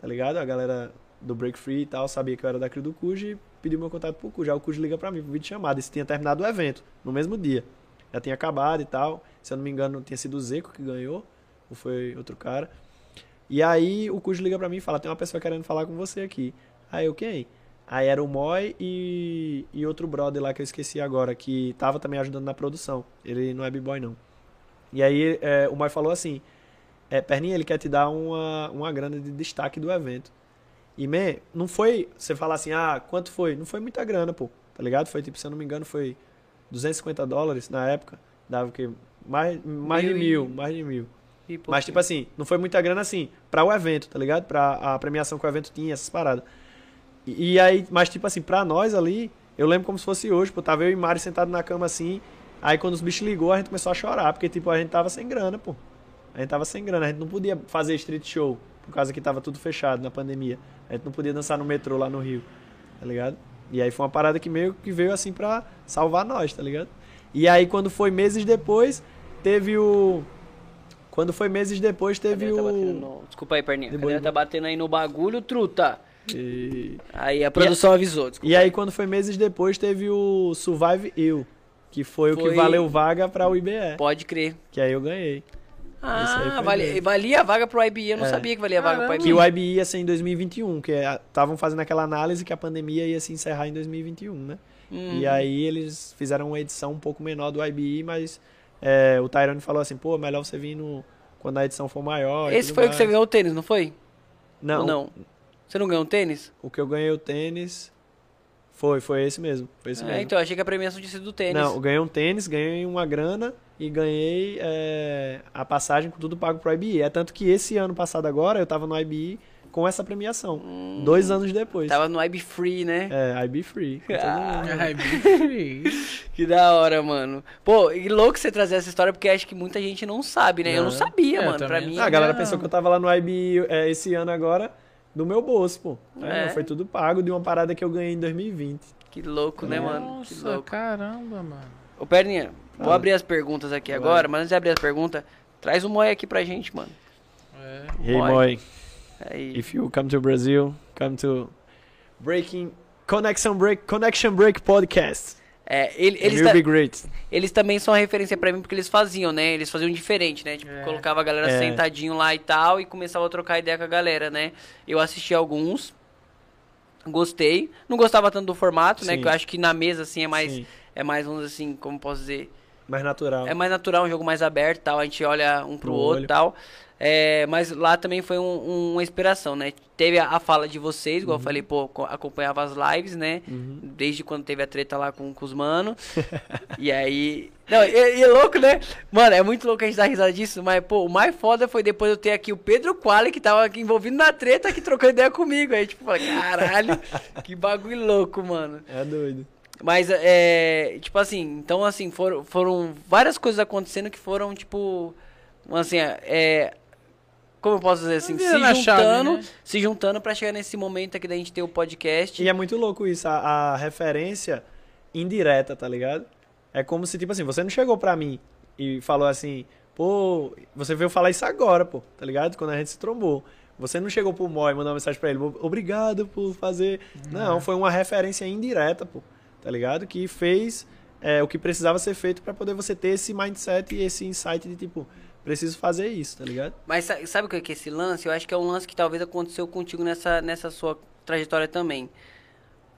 tá ligado? A galera do Break Free e tal sabia que eu era da Crio do Cujo e pediu meu contato pro Cujo. Aí o Cujo liga pra mim pro vídeo chamado. Isso tinha terminado o evento, no mesmo dia. Já tinha acabado e tal. Se eu não me engano, tinha sido o Zeco que ganhou, ou foi outro cara. E aí o Cujo liga pra mim e fala: tem uma pessoa querendo falar com você aqui. Aí eu, quem? Aí era o Moy e, e outro brother lá que eu esqueci agora, que tava também ajudando na produção. Ele não é b-boy, não. E aí é, o Moy falou assim: é, Perninha, ele quer te dar uma, uma grana de destaque do evento. E, man, não foi você falar assim, ah, quanto foi? Não foi muita grana, pô, tá ligado? Foi tipo, se eu não me engano, foi 250 dólares na época. Dava o quê? Mais, mais de Mil e- mil, mais de mil. Mas, tipo assim, não foi muita grana assim, pra o evento, tá ligado? Pra a premiação que o evento tinha, essas paradas. E, e aí, mas, tipo assim, pra nós ali, eu lembro como se fosse hoje, pô, tava eu e Mari sentado na cama assim. Aí quando os bichos ligou, a gente começou a chorar, porque, tipo, a gente tava sem grana, pô. A gente tava sem grana, a gente não podia fazer street show, por causa que tava tudo fechado na pandemia. A gente não podia dançar no metrô lá no Rio, tá ligado? E aí foi uma parada que meio que veio assim pra salvar nós, tá ligado? E aí quando foi meses depois, teve o. Quando foi meses depois, teve tá o. no- Desculpa aí, perninha. A tá batendo aí no bagulho, truta. E... Aí a produção avisou, desculpa. e aí quando foi meses depois, teve o Survive You, que foi, o Foi- que valeu vaga pra o IBE. Pode crer. Que aí eu ganhei. Ah, dele. valia a vaga pro IBE. Eu não É. sabia que valia a vaga pro Caramba. Que IBE. o IBE ia ser em 2021, que estavam fazendo aquela análise que a pandemia ia se encerrar em 2021, né? Hum. E aí eles fizeram uma edição um pouco menor do IBE, mas é, o Tyrone falou assim, pô, melhor você vir no, quando a edição for maior. e Esse foi o que você mais. ganhou o tênis, não foi? Não, Ou não? Você não ganhou o tênis? o que eu ganhei o tênis foi, foi esse mesmo. Foi esse É, mesmo. então, eu achei que a premiação tinha sido do tênis. Não, eu ganhei um tênis, ganhei uma grana e ganhei é, a passagem com tudo pago pro IBE. É tanto que esse ano passado agora eu tava no IBE com essa premiação. Dois anos depois. Hum. Tava no IB Free, né? É, IB Free. Ah. Ai, bicho. Que da hora, mano. Pô, e louco você trazer essa história, porque acho que muita gente não sabe, né? Eu não Não. sabia, É, mano. Pra mim. não Ah, a galera Não. pensou que eu tava lá no IB é, esse ano agora do meu bolso, pô. É, É. Foi tudo pago de uma parada que eu ganhei em 2020. Que louco, né, mano? Que Nossa, louco. caramba, mano. Ô, Perninha, vou Fala. abrir as perguntas aqui Vai. agora, mas antes de abrir as perguntas, traz o Moi aqui pra gente, mano. É. Hey, Boy. boy. Aí. If you come to Brazil, come to Breaking Connection Break Connection Break Podcast. É, ele- It eles, ta- eles também são uma referência pra mim porque eles faziam, né? Eles faziam diferente, né? Tipo, É. colocava a galera É. sentadinho lá e tal e começava a trocar ideia com a galera, né? Eu assisti alguns, gostei. Não gostava tanto do formato, né? Sim. Que eu acho que na mesa, assim, é mais, Sim. é mais, vamos dizer assim, como posso dizer, Mais natural. é mais natural, um jogo mais aberto e tal. A gente olha um pro, Pro outro e olho. tal. É, mas lá também foi um- um- uma inspiração, né? Teve a, a fala de vocês, Uhum. igual eu falei, pô, co- acompanhava as lives, né? Desde quando teve a treta lá com, com os mano. e aí. Não, e, e é louco, né? Mano, é muito louco a gente dar risada disso, mas, pô, o mais foda foi depois eu ter aqui o Pedro Quali, que tava envolvido na treta, aqui trocando ideia comigo. Aí, tipo, falei, caralho, que bagulho louco, mano. É doido. Mas, é, tipo assim, então, assim, foram, foram várias coisas acontecendo que foram, tipo, assim, é, como eu posso dizer assim, se na chave, juntando, né? se juntando pra chegar nesse momento aqui da gente ter o podcast. E é muito louco isso, a, a referência indireta, tá ligado? É como se, tipo assim, você não chegou pra mim e falou assim, pô, você veio falar isso agora, pô, tá ligado? Quando a gente se trombou. Você não chegou pro Moy e mandou uma mensagem pra ele, obrigado por fazer. Não, foi uma referência indireta, pô, tá ligado? Que fez é, o que precisava ser feito pra poder você ter esse mindset e esse insight de, tipo, preciso fazer isso, tá ligado? Mas sa- sabe o que é que é esse lance? Eu acho que é um lance que talvez aconteceu contigo nessa, nessa sua trajetória também.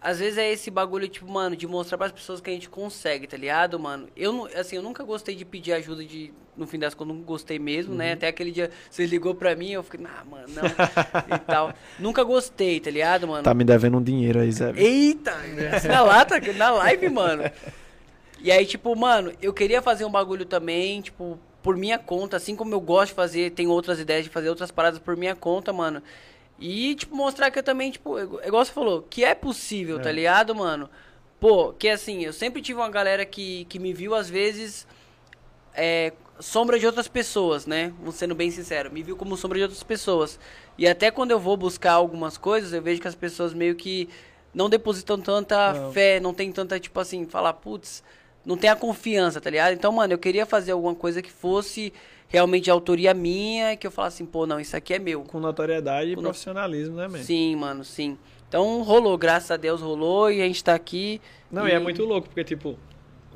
Às vezes é esse bagulho, tipo, mano, de mostrar pras pessoas que a gente consegue, tá ligado, mano? Eu, não- assim, eu nunca gostei de pedir ajuda de... No fim das contas, eu não gostei mesmo, Uhum. né? Até aquele dia, você ligou pra mim, eu fiquei, ah, mano, não. e tal. Nunca gostei, tá ligado, mano? Tá me devendo um dinheiro aí, Zé. Eita! na lata, na live, mano. E aí, tipo, mano, eu queria fazer um bagulho também, tipo, por minha conta, assim como eu gosto de fazer, tenho outras ideias de fazer outras paradas por minha conta, mano. E, tipo, mostrar que eu também, tipo, igual você falou, que é possível, tá ligado, mano? Pô, que assim, eu sempre tive uma galera que, que me viu, às vezes, é, sombra de outras pessoas, né? Vou Sendo bem sincero, me viu como sombra de outras pessoas. E até quando eu vou buscar algumas coisas, eu vejo que as pessoas meio que não depositam tanta Não. fé, não tem tanta, tipo assim, falar, putz, não tem a confiança, tá ligado? Então, mano, eu queria fazer alguma coisa que fosse realmente de autoria minha, que eu falasse assim, pô, não, isso aqui é meu. Com notoriedade e Com no- profissionalismo, né, man? Sim, mano, sim. Então rolou, graças a Deus rolou e a gente tá aqui. Não, e... é muito louco, porque, tipo,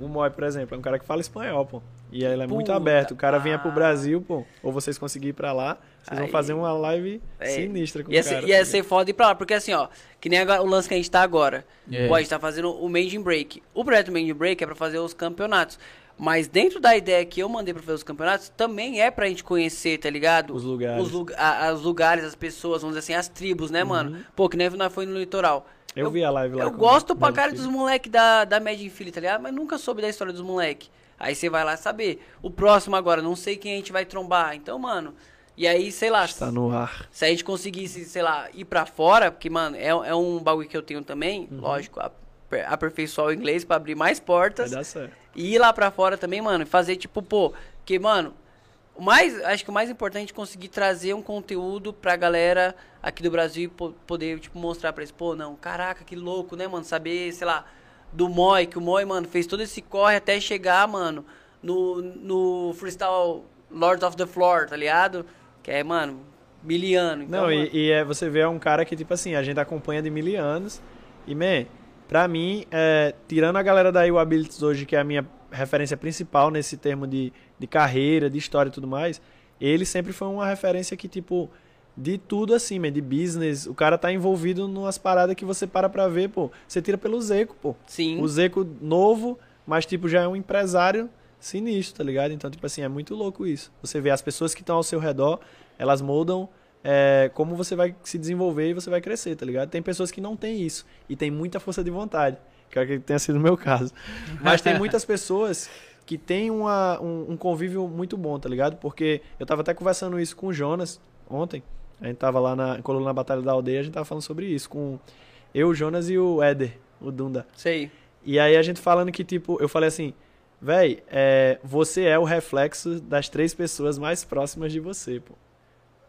o Moy, por exemplo, é um cara que fala espanhol, pô. E ele é muito Puta, aberto. O cara vinha pro. Brasil, pô. Ou vocês conseguirem ir pra lá, vocês vão Aí- fazer uma live É, sinistra com ia o cara. ser, ia ser foda ir pra lá, porque assim, ó, que nem agora, o lance que a gente tá agora. É. Pô, a gente tá fazendo o Made in Break. O projeto Made in Break é pra fazer os campeonatos. Mas dentro da ideia que eu mandei pra fazer os campeonatos, também é pra gente conhecer, tá ligado? Os lugares. Os, lu- a- os lugares, as pessoas, vamos dizer assim, as tribos, né, mano? Pô, que nem nós foi no litoral. Uhum. Eu vi a live lá Eu gosto o pra cara Filho. dos moleques da, da Mad in Philly, tá ligado? Mas nunca soube da história dos moleques. Aí você vai lá saber. O próximo agora, não sei quem a gente vai trombar. Então, mano. E aí, sei lá. Está no ar. Se a gente conseguisse, sei lá, ir pra fora, porque, mano, é, é um bagulho que eu tenho também, lógico, aper- aperfeiçoar o inglês pra abrir mais Vai portas. dar certo. E ir lá pra fora também, mano, e fazer tipo, pô, que, mano, o mais, acho que o mais importante é conseguir trazer um conteúdo pra galera aqui do Brasil e po- poder, tipo, mostrar pra eles, pô, não, caraca, que louco, né, mano, saber, sei lá, do Moi, que o Moi, mano, fez todo esse corre até chegar, mano, no, no freestyle Lords of the Floor, tá ligado? Que é, mano, miliano. Então, Não, mano, e, e é, você vê é um cara que, tipo assim, a gente acompanha de mil anos. E, man, pra mim, é, tirando a galera da IU Abilities hoje, que é a minha referência principal nesse termo de, de carreira, de história e tudo mais, ele sempre foi uma referência que, tipo, de tudo assim, man, de business. O cara tá envolvido numas paradas que você para pra ver, pô. Você tira pelo Zeco, pô. sim. O Zeco novo, mas, tipo, já é um empresário sinistro, tá ligado? Então, tipo assim, é muito louco isso. Você vê as pessoas que estão ao seu redor, elas moldam é, como você vai se desenvolver e você vai crescer, tá ligado? Tem pessoas que não têm isso e tem muita força de vontade, que que tenha sido o meu caso. Mas tem muitas pessoas que têm uma, um, um convívio muito bom, tá ligado? Porque eu tava até conversando isso com o Jonas ontem. A gente tava lá na, colou na Batalha da Aldeia, a gente tava falando sobre isso com eu, o Jonas e o Éder, o Dunda. Sei. E aí a gente falando que, tipo, eu falei assim, véi, é, você é o reflexo das três pessoas mais próximas de você, pô.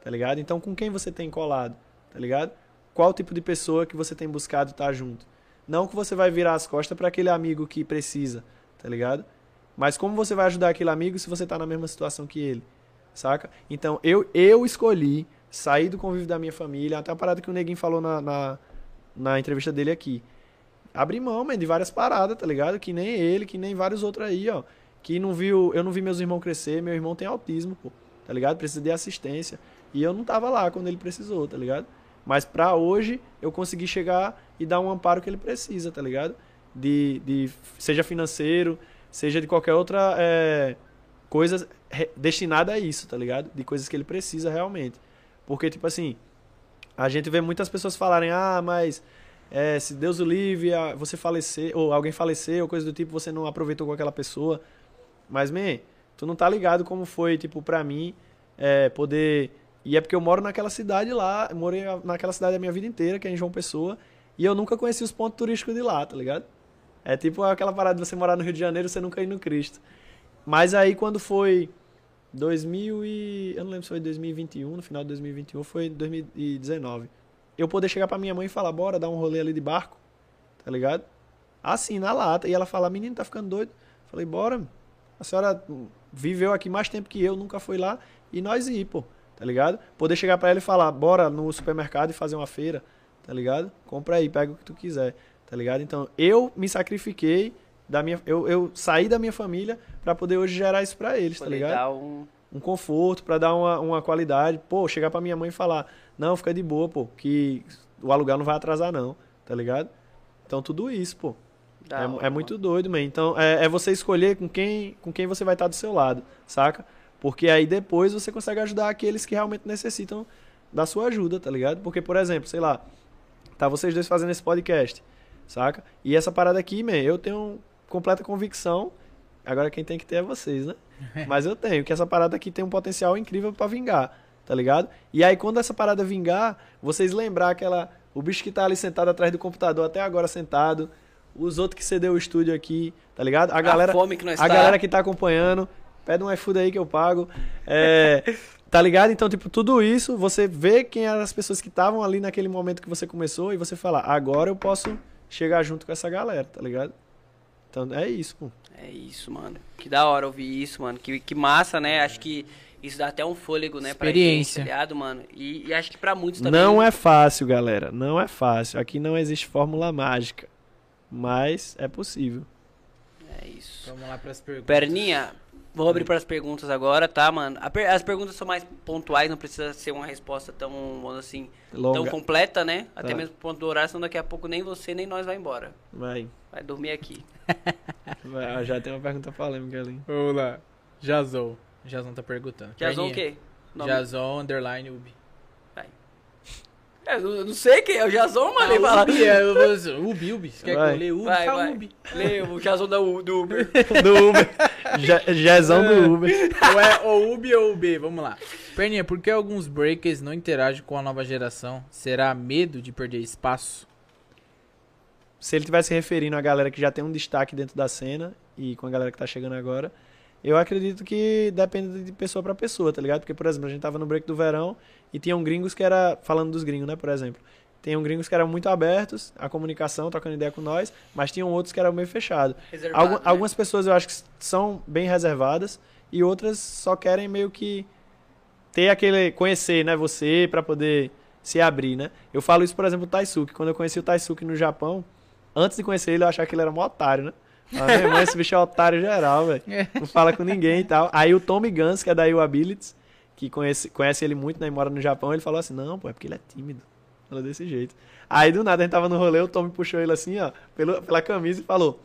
Tá ligado? Então com quem você tem colado, tá ligado? Qual tipo de pessoa que você tem buscado estar junto? Não que você vai virar as costas para aquele amigo que precisa, tá ligado? Mas como você vai ajudar aquele amigo se você tá na mesma situação que ele, saca? Então eu, eu escolhi sair do convívio da minha família, até a parada que o Neguinho falou na, na, na entrevista dele aqui abrir mão, man, de várias paradas, tá ligado? Que nem ele, que nem vários outros aí, ó. Que não viu, eu não vi meus irmãos crescer, meu irmão tem autismo, pô, tá ligado? Precisa de assistência. E eu não tava lá quando ele precisou, tá ligado? Mas pra hoje, eu consegui chegar e dar um amparo que ele precisa, tá ligado? De, de seja financeiro, seja de qualquer outra é, coisa destinada a isso, tá ligado? De coisas que ele precisa realmente. Porque, tipo assim, a gente vê muitas pessoas falarem, ah, mas é, se Deus o livre, você falecer, ou alguém falecer, ou coisa do tipo, você não aproveitou com aquela pessoa. Mas, man, tu não tá ligado como foi, tipo, pra mim, é, poder. E é porque eu moro naquela cidade lá, morei naquela cidade a minha vida inteira, que é em João Pessoa, e eu nunca conheci os pontos turísticos de lá, tá ligado? É tipo aquela parada de você morar no Rio de Janeiro você nunca ir no Cristo. Mas aí quando foi 2000 e... Eu não lembro se foi 2021, no final de 2021, ou foi 2019. Eu poder chegar pra minha mãe e falar, bora dar um rolê ali de barco, tá ligado? Assim, na lata. E ela falar, menino, tá ficando doido? Falei, bora, a senhora viveu aqui mais tempo que eu, nunca foi lá, e nós ir, pô, tá ligado? Poder chegar pra ela e falar, bora no supermercado e fazer uma feira, tá ligado? Compra aí, pega o que tu quiser, tá ligado? Então, eu me sacrifiquei, da minha, eu, eu saí da minha família pra poder hoje gerar isso pra eles, tá ligado? dar um... um conforto pra dar uma, uma qualidade. Pô, chegar pra minha mãe e falar: Não, fica de boa, pô, que o aluguel não vai atrasar, não, tá ligado? Então, tudo isso, pô. É, é muito doido, man. Então, é, é você escolher com quem, com quem você vai estar do seu lado, saca? Porque aí depois você consegue ajudar aqueles que realmente necessitam da sua ajuda, tá ligado? Porque, por exemplo, sei lá, tá vocês dois fazendo esse podcast, saca? E essa parada aqui, man, eu tenho completa convicção. Agora quem tem que ter é vocês, né? Mas eu tenho, que essa parada aqui tem um potencial incrível pra vingar, tá ligado? E aí quando essa parada vingar, vocês lembrar aquela. O bicho que tá ali sentado atrás do computador, até agora sentado, os outros que cedeu o estúdio aqui, tá ligado? A galera, fome que nós a tá. galera que tá acompanhando, pede um iFood aí que eu pago. É, tá ligado? Então, tipo, tudo isso, você vê quem eram as pessoas que estavam ali naquele momento que você começou e você fala, agora eu posso chegar junto com essa galera, tá ligado? Então é isso, pô. É isso, mano. Que da hora ouvir isso, mano. Que, que massa, né? Acho que isso dá até um fôlego, né? Pra gente, Experiência. tá ligado, mano? E, e acho que pra muitos também. Não é fácil, galera. Não é fácil. Aqui não existe fórmula mágica. Mas é possível. É isso. Vamos lá pras perguntas. Perninha, vou abrir para as perguntas agora, tá, mano? As perguntas são mais pontuais, não precisa ser uma resposta tão, assim, tão Longa. completa, né? Até Tá. mesmo por ponto do horário, senão daqui a pouco nem você nem nós vai embora. Vai. Vai dormir aqui. vai. Ah, Já tem uma pergunta polêmica ali. Vamos lá. Jazou. Jazão tá perguntando. Jazão o quê? Nome? Jazão underline Ubi. É, eu não- sei quem é o Jazão, mano. ele fala. Ubi, é, eu vou dizer, Ubi, Ubi. Você quer que Vai. eu leia Ubi? Vai, Fala vai. Ubi. Lê o Jazão da U- do Uber. Do Uber. Je- Jezão do Uber. ou é ou Ubi ou UB, vamos lá. Perninha, por que alguns breakers não interagem com a nova geração? Será medo de perder espaço? Se ele tivesse referindo a galera que já tem um destaque dentro da cena e com a galera que tá chegando agora, eu acredito que depende de pessoa pra pessoa, tá ligado? Porque, por exemplo, a gente tava no break do verão e tinham gringos que era. Falando dos gringos, né, por exemplo. Tinham gringos que eram muito abertos à comunicação, trocando ideia com nós, mas tinham outros que eram meio fechados. Né? Algumas pessoas eu acho que são bem reservadas e outras só querem meio que ter aquele conhecer, né, você pra poder se abrir, né? Eu falo isso, por exemplo, o Taisuke. Quando eu conheci o Taisuke no Japão, antes de conhecer ele, eu achava que ele era um otário, né? Ah, meu irmão, esse bicho é otário geral, velho. Não fala com ninguém e tal. Aí o Tommy Guns, que é da U Abilities, que conhece, conhece ele muito, né, e mora no Japão, ele falou assim, não, pô, é porque ele é tímido. Falou desse jeito. Aí do nada a gente tava no rolê, o Tommy puxou ele assim, ó, pelo, pela camisa e falou: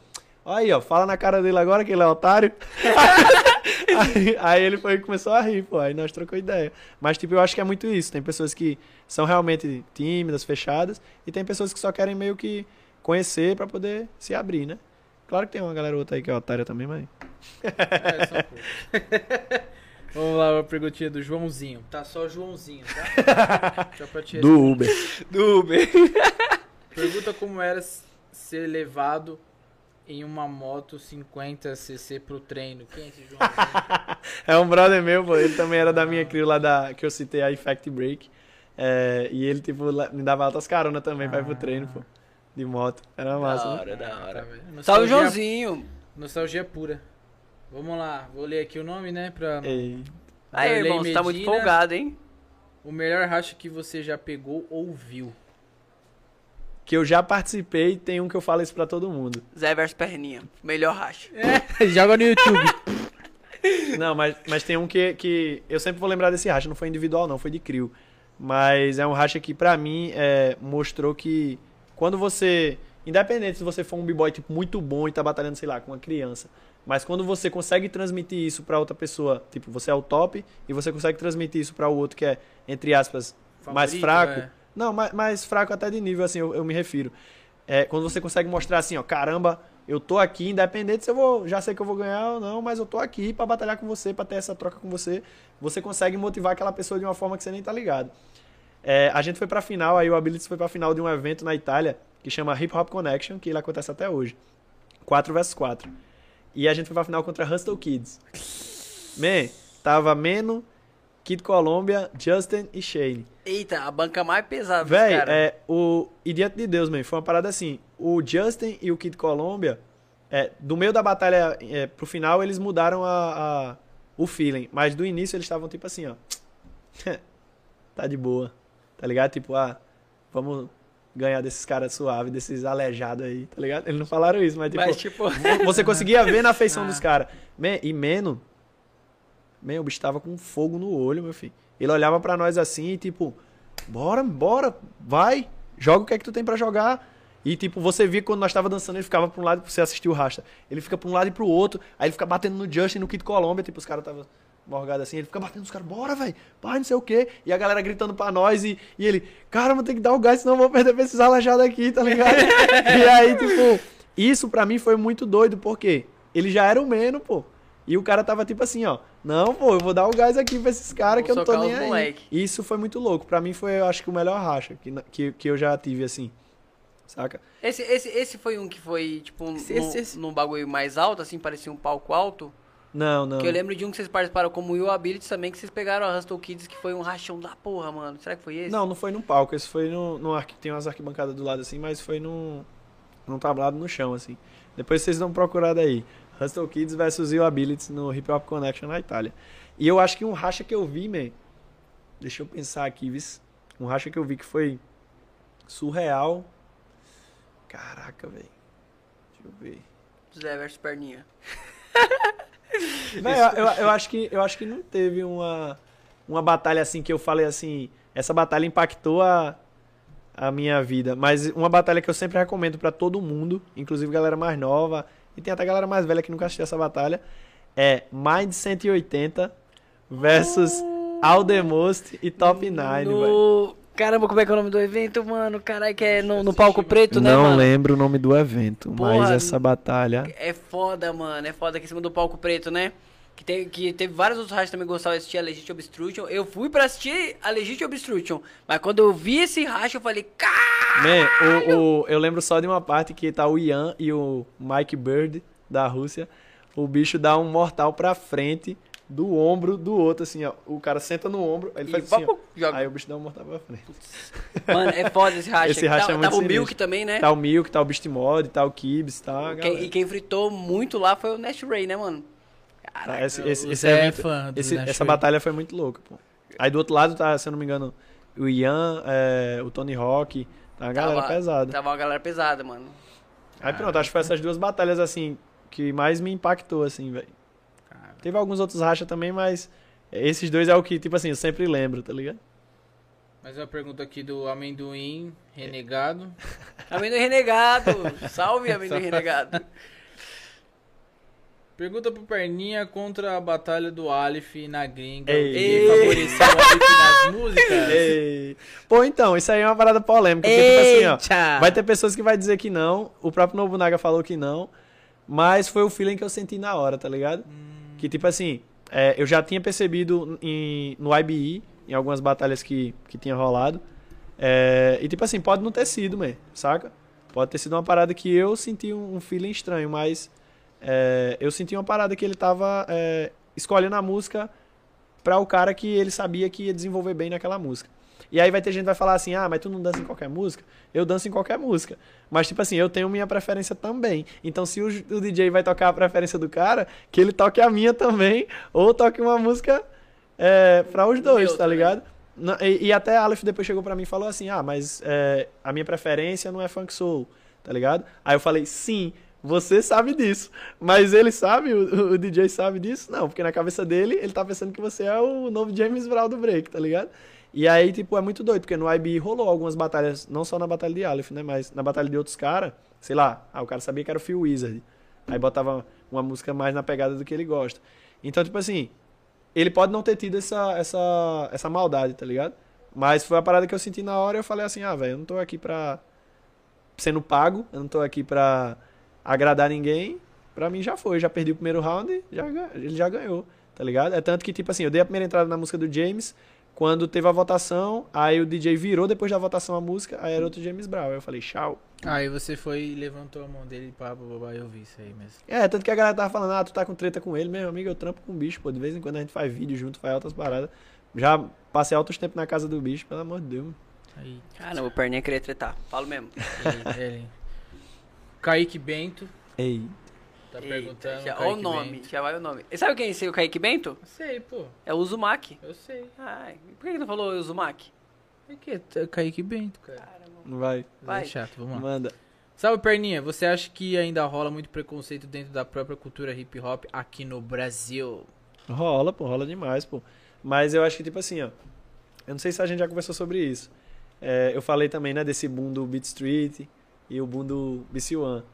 Ó aí, ó, fala na cara dele agora que ele é otário. aí, aí ele foi e começou a rir, pô. Aí nós trocou ideia. Mas, tipo, eu acho que é muito isso. Tem pessoas que são realmente tímidas, fechadas, e tem pessoas que só querem meio que conhecer pra poder se abrir, né? Claro que tem uma galera outra aí que é otária também, mas. É, só. Vamos lá, uma perguntinha do Joãozinho. Tá só Joãozinho, tá? Só pra te Do Uber. Do Uber. Pergunta como era ser levado em uma moto 50cc pro treino. Quem é esse Joãozinho? É um brother meu, pô. Ele também era da minha crew lá da, que eu citei, a Effect Break. É, e ele, tipo, me dava altas carona também pra ir pro treino, pô. De moto. Era massa, Da né? hora, da Tá hora. Salve, Joãozinho. Nostalgia pura. Vamos lá, vou ler aqui o nome, né? Pra... Ei. Aí, irmão, você tá muito Medina. folgado, hein? O melhor racha que você já pegou ou viu. Que eu já participei, tem um que eu falo isso pra todo mundo. Zé versus Perninha. Melhor racha. Joga no YouTube. Não, mas, mas tem um que, que. Eu sempre vou lembrar desse racha, não foi individual, não, foi de crio. Mas é um racha que, pra mim, é, mostrou que quando você. Independente se você for um b-boy tipo, muito bom e tá batalhando, sei lá, com uma criança. Mas quando você consegue transmitir isso pra outra pessoa, tipo, você é o top, e você consegue transmitir isso pra o outro que é, entre aspas, mais Favorito, fraco. é. Não, mais, mais fraco até de nível, assim, eu, eu me refiro. É, quando você consegue mostrar assim, ó, caramba, eu tô aqui, independente se eu vou, já sei que eu vou ganhar ou não, mas eu tô aqui pra batalhar com você, pra ter essa troca com você. Você consegue motivar aquela pessoa de uma forma que você nem tá ligado. É, a gente foi pra final, aí o Abilities foi pra final de um evento na Itália que chama Hip Hop Connection, que ele acontece até hoje. 4 vs 4. E a gente foi pra final contra Hustle Kids. Man, tava Meno, Kid Columbia, Justin e Shane. Eita, a banca mais pesada Véi, cara. é, o. E diante de Deus, man, foi uma parada assim. O Justin e o Kid Columbia, é, do meio da batalha é, pro final, eles mudaram a, a- o feeling. Mas do início eles estavam tipo assim, ó. tá de boa. Tá ligado? Tipo, ah, vamos ganhar desses caras suaves, desses aleijados aí, tá ligado? Eles não falaram isso, mas tipo. Mas, tipo, Você conseguia ver na feição Ah. dos caras. E Meno, man, o bicho tava com fogo no olho, meu filho. Ele olhava pra nós assim e tipo, bora, bora, vai, joga o que é que tu tem pra jogar. E tipo, você via quando nós tava dançando, ele ficava pra um lado, você assistiu o Rasta. Ele fica pra um lado e pro outro, aí ele fica batendo no Justin, no Kid Colômbia, tipo, os caras tava morgados assim, ele fica batendo nos caras, bora, velho, vai, não sei o quê. E a galera gritando pra nós e, e ele, cara, vou ter que dar o gás, senão eu vou perder pra esses aleijados aqui, tá ligado? e aí, tipo, isso pra mim foi muito doido, porque ele já era o Meno, pô. E o cara tava tipo assim, ó, não, pô, eu vou dar o gás aqui pra esses caras que eu não tô nem os aí. moleque. Isso foi muito louco. Pra mim foi, eu acho que o melhor racha que, que, que eu já tive, assim. Saca? esse, esse, esse foi um que foi, tipo, um- Esse- num, esse- esse- num bagulho mais alto, assim, parecia um palco alto. Não, não. Que eu lembro de um que vocês participaram como o Abilities também, que vocês pegaram a Hustle Kids, que foi um rachão da porra, mano. Será que foi esse? Não, não foi num palco. Esse foi no, no arqui... Tem umas arquibancadas do lado assim, mas foi num, num tablado no chão, assim. Depois vocês dão procurada aí. Hustle Kids versus Io Abilities no Hip Hop Connection na Itália. E eu acho que um racha que eu vi, man. Deixa eu pensar aqui, vis. Um racha que eu vi que foi surreal. Caraca, velho. Deixa eu ver. Zé versus Perninha. Véi, eu, eu, eu acho que, eu acho que não teve uma, uma batalha assim que eu falei assim. Essa batalha impactou a, a minha vida. Mas uma batalha que eu sempre recomendo pra todo mundo, inclusive galera mais nova, e tem até galera mais velha que nunca assistiu essa batalha, é Mind 180 versus Aldemost e Top 9, velho. No... Caramba, como é que é o nome do evento, mano? Caralho, que é no, no palco preto, né, Não mano? lembro o nome do evento, Porra, mas essa batalha. É foda, mano. É foda aqui em cima do palco preto, né? Que, tem, que teve vários outros rachas também que gostavam de assistir a Legit Obstruction. Eu fui pra assistir a Legit Obstruction. Mas quando eu vi esse racha, eu falei, cara. Man, o, o- eu lembro só de uma parte que tá o Ian e o Mike Bird da Rússia. O bicho dá um mortal pra frente do ombro do outro, assim, ó. O cara senta no ombro, aí ele E faz assim, ó. papo, joga. Aí o bicho dá um mortal pra frente. Mano, é foda esse racha. Esse racha Tá- é muito Tava o sinistro. Milk também, né? Tá o Milk, tá o Beast Mod, tá o Kibs, tá Quem- e quem fritou muito lá foi o Nash Ray, né, mano? Tá, esse, esse, O esse Zé é evento- fã do esse- Nash essa Ray. batalha foi muito louca, pô. Aí do outro lado tá, se eu não me engano, o Ian, é, o Tony Hawk, tá a galera Tava- pesada. Tava uma galera pesada, mano. Aí pronto, acho que foi essas duas batalhas, assim, que mais me impactou, assim, velho. Teve alguns outros racha também, mas esses dois é o que, tipo assim, eu sempre lembro, tá ligado? Mais uma pergunta aqui do Amendoim Renegado. Amendoim Renegado. Salve, Amendoim Renegado. Pergunta pro Perninha contra a batalha do Aleph na gringa. Ei. Que favoreceu o Aleph nas músicas. Ei. Pô, então, isso aí é uma parada polêmica, porque, tipo assim, ó, vai ter pessoas que vai dizer que não, o próprio Nobunaga falou que não, mas foi o feeling que eu senti na hora, tá ligado? Que, tipo assim, é, eu já tinha percebido em, no IBE, em algumas batalhas que, que tinha rolado, é, e, tipo assim, pode não ter sido, man, saca? Pode ter sido uma parada que eu senti um, um feeling estranho, mas é, eu senti uma parada que ele tava é, escolhendo a música pra o cara que ele sabia que ia desenvolver bem naquela música. E aí vai ter gente que vai falar assim, ah, mas tu não dança em qualquer música? Eu danço em qualquer música. Mas, tipo assim, eu tenho minha preferência também. Então, se o, o DJ vai tocar a preferência do cara, que ele toque a minha também, ou toque uma música é, pra os dois, Meu tá também. ligado? Na- E, e até a Aleph depois chegou pra mim e falou assim, ah, mas é, a minha preferência não é funk soul, tá ligado? Aí eu falei, sim, você sabe disso. Mas ele sabe, o, o DJ sabe disso? Não, porque na cabeça dele, ele tá pensando que você é o novo James Brown do break, tá ligado? E aí, tipo, é muito doido, porque no IB rolou algumas batalhas, não só na batalha de Aleph, né? Mas na batalha de outros caras, sei lá, ah, o cara sabia que era o Phil Wizard. Aí botava uma música mais na pegada do que ele gosta. Então, tipo assim, ele pode não ter tido essa, essa, essa maldade, tá ligado? Mas foi a parada que eu senti na hora e eu falei assim, ah, velho, eu não tô aqui pra sendo pago, eu não tô aqui pra agradar ninguém. Pra mim já foi, já perdi o primeiro round, já, ele já ganhou, tá ligado? É tanto que, tipo assim, eu dei a primeira entrada na música do James, quando teve a votação, aí o DJ virou depois da votação a música, aí era outro James Brown. Aí eu falei, tchau. Aí você foi e levantou a mão dele e pá, babá, eu vi isso aí mesmo. É, tanto que a galera tava falando, ah, tu tá com treta com ele, meu amigo, eu trampo com o bicho, pô. De vez em quando a gente faz vídeo junto, faz outras paradas. Já passei altos tempos na casa do bicho, pelo amor de Deus. Aí, Caramba, o perninha queria tretar. Falo mesmo. ele, ele. Kaique Bento Ei. Tá Eita, perguntando. já, ó o nome, Bento. já vai o nome. E sabe quem é o Kaique Bento? Sei, pô. É o Uzumaki. Eu sei. Ai, por que que não falou Uzumaki? É que é Kaique Bento, cara. Caramba. Não vai. Vai. É chato, vamos lá. Manda. Salve, Perninha. Você acha que ainda rola muito preconceito dentro da própria cultura hip hop aqui no Brasil? Rola, pô, rola demais, pô. Mas eu acho que, tipo assim, ó. Eu não sei se a gente já conversou sobre isso. É, eu falei também, né, desse boom do Beat Street e o boom do BC One.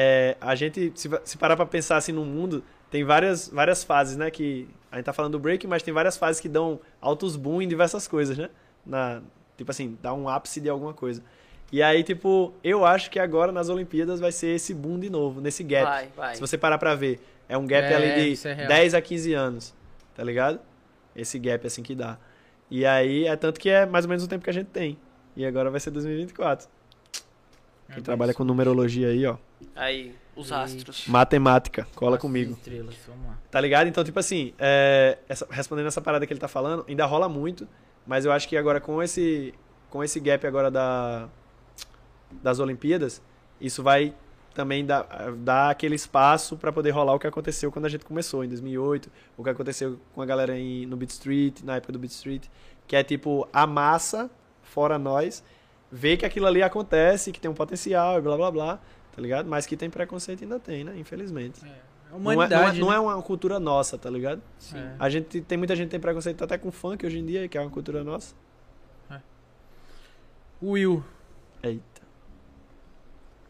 É, a gente, se, se parar pra pensar assim no mundo, tem várias, várias fases, né? Que a gente tá falando do break, mas tem várias fases que dão altos boom em diversas coisas, né? Na, tipo assim, dá um ápice de alguma coisa. E aí, tipo, eu acho que agora nas Olimpíadas vai ser esse boom de novo, nesse gap. Vai, vai. Se você parar pra ver, é um gap É, ali de isso é real. 10 a 15 anos, tá ligado? Esse gap assim que dá. E aí, é tanto que é mais ou menos o tempo que a gente tem. E agora vai ser 2024. Quem trabalha com numerologia aí, ó. Aí, os Eita. astros. Matemática, cola Nossa, comigo. Estrelas, vamos lá. Tá ligado? Então, tipo assim, é, essa- respondendo essa parada que ele tá falando, ainda rola muito, mas eu acho que agora com esse com esse gap agora da das Olimpíadas, isso vai também dar, dar aquele espaço pra poder rolar o que aconteceu quando a gente começou em 2008, o que aconteceu com a galera em, no Beat Street, na época do Beat Street, que é tipo a massa fora nós ver que aquilo ali acontece, que tem um potencial e blá blá blá, tá ligado? Mas que tem preconceito ainda tem, né? Infelizmente. É, a Não é, humanidade, não, é, não né? é uma cultura nossa, tá ligado? Sim. É. A gente tem muita gente que tem preconceito até com funk hoje em dia, que é uma cultura nossa. O Will. Eita.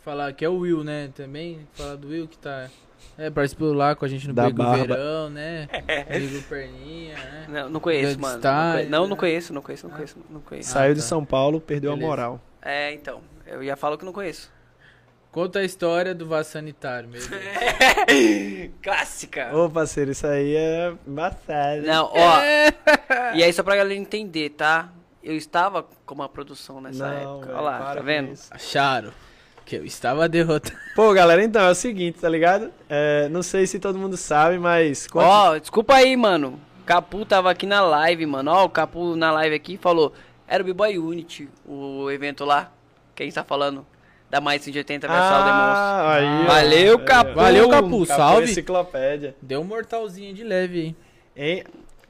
Falar que é o Will, né? Também. Falar do Will que tá. É, participou lá com a gente no Da do barba. Verão, né? Amigo Perninha, né? Não, não conheço, mano. Não, style, não, não né? conheço, não conheço, não conheço, não conheço. Saiu tá. de São Paulo, perdeu Beleza. a moral. É, então. Eu já falo que não conheço. Conta a história do vaso sanitário, meu Deus. Clássica. Ô, parceiro, isso aí é embaçado. Não, ó. e aí, só pra galera entender, tá? Eu estava com uma produção nessa Não, época. velho, Olha lá, tá vendo? Acharam que eu estava derrotado. Pô, galera, então, é o seguinte, tá ligado? É, não sei se todo mundo sabe, mas... quanto- Ó, desculpa aí, mano. Capu tava aqui na live, mano. Ó, o Capu na live aqui falou. Era o B-Boy Unity, o evento lá. Que a gente tá falando. Da mais 180 versal Demonstro. ah, aí, ó. Valeu, Aí, ó. Capu. Valeu, Capu. Capu Salve. Enciclopédia. Deu um mortalzinho de leve aí. Hein?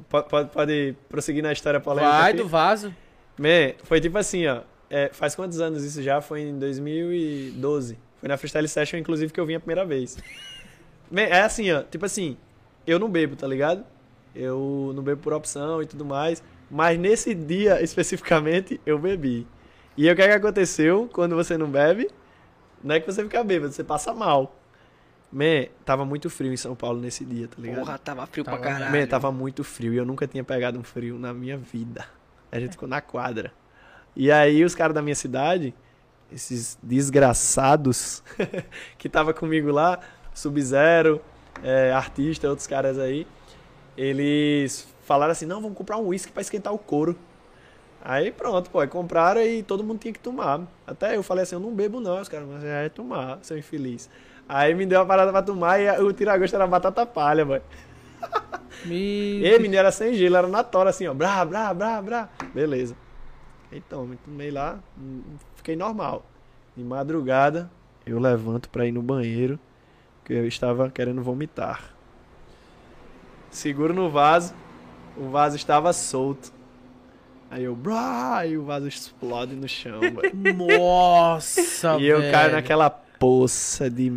Pode, pode, pode prosseguir na história polêmica Vai aqui? do vaso. Man, foi tipo assim, ó. é, faz quantos anos isso já? Foi em 2012. Foi na Freestyle Session, inclusive, que eu vim a primeira vez. Man, é assim, ó. Tipo assim, eu não bebo, tá ligado? Eu não bebo por opção e tudo mais. Mas nesse dia, especificamente, eu bebi. E aí, o que, é que aconteceu quando você não bebe? Não é que você fica bêbado, você passa mal. Man, tava muito frio em São Paulo nesse dia, tá ligado? Porra, tava frio Tava pra caralho. Man, tava muito frio e eu nunca tinha pegado um frio na minha vida. A gente ficou na quadra. E aí os caras da minha cidade, esses desgraçados que tava comigo lá, Sub-Zero, é, artista, outros caras aí, eles falaram assim, não, vamos comprar um uísque pra esquentar o couro. Aí pronto, pô, compraram e todo mundo tinha que tomar. Até eu falei assim, eu não bebo não, os caras, mas já é tomar, seu infeliz. Aí me deu uma parada pra tomar e o tiragosto era batata palha, mano. Me... E menino era sem gelo, era na tora assim, ó. Brá, brá, brá, brá. Beleza. Então, me tomei lá, fiquei normal. De madrugada, eu levanto pra ir no banheiro, que eu estava querendo vomitar. Seguro no vaso, o vaso estava solto. Aí eu, brá, e o vaso explode no chão, velho. Nossa, E eu velho. caio naquela poça de.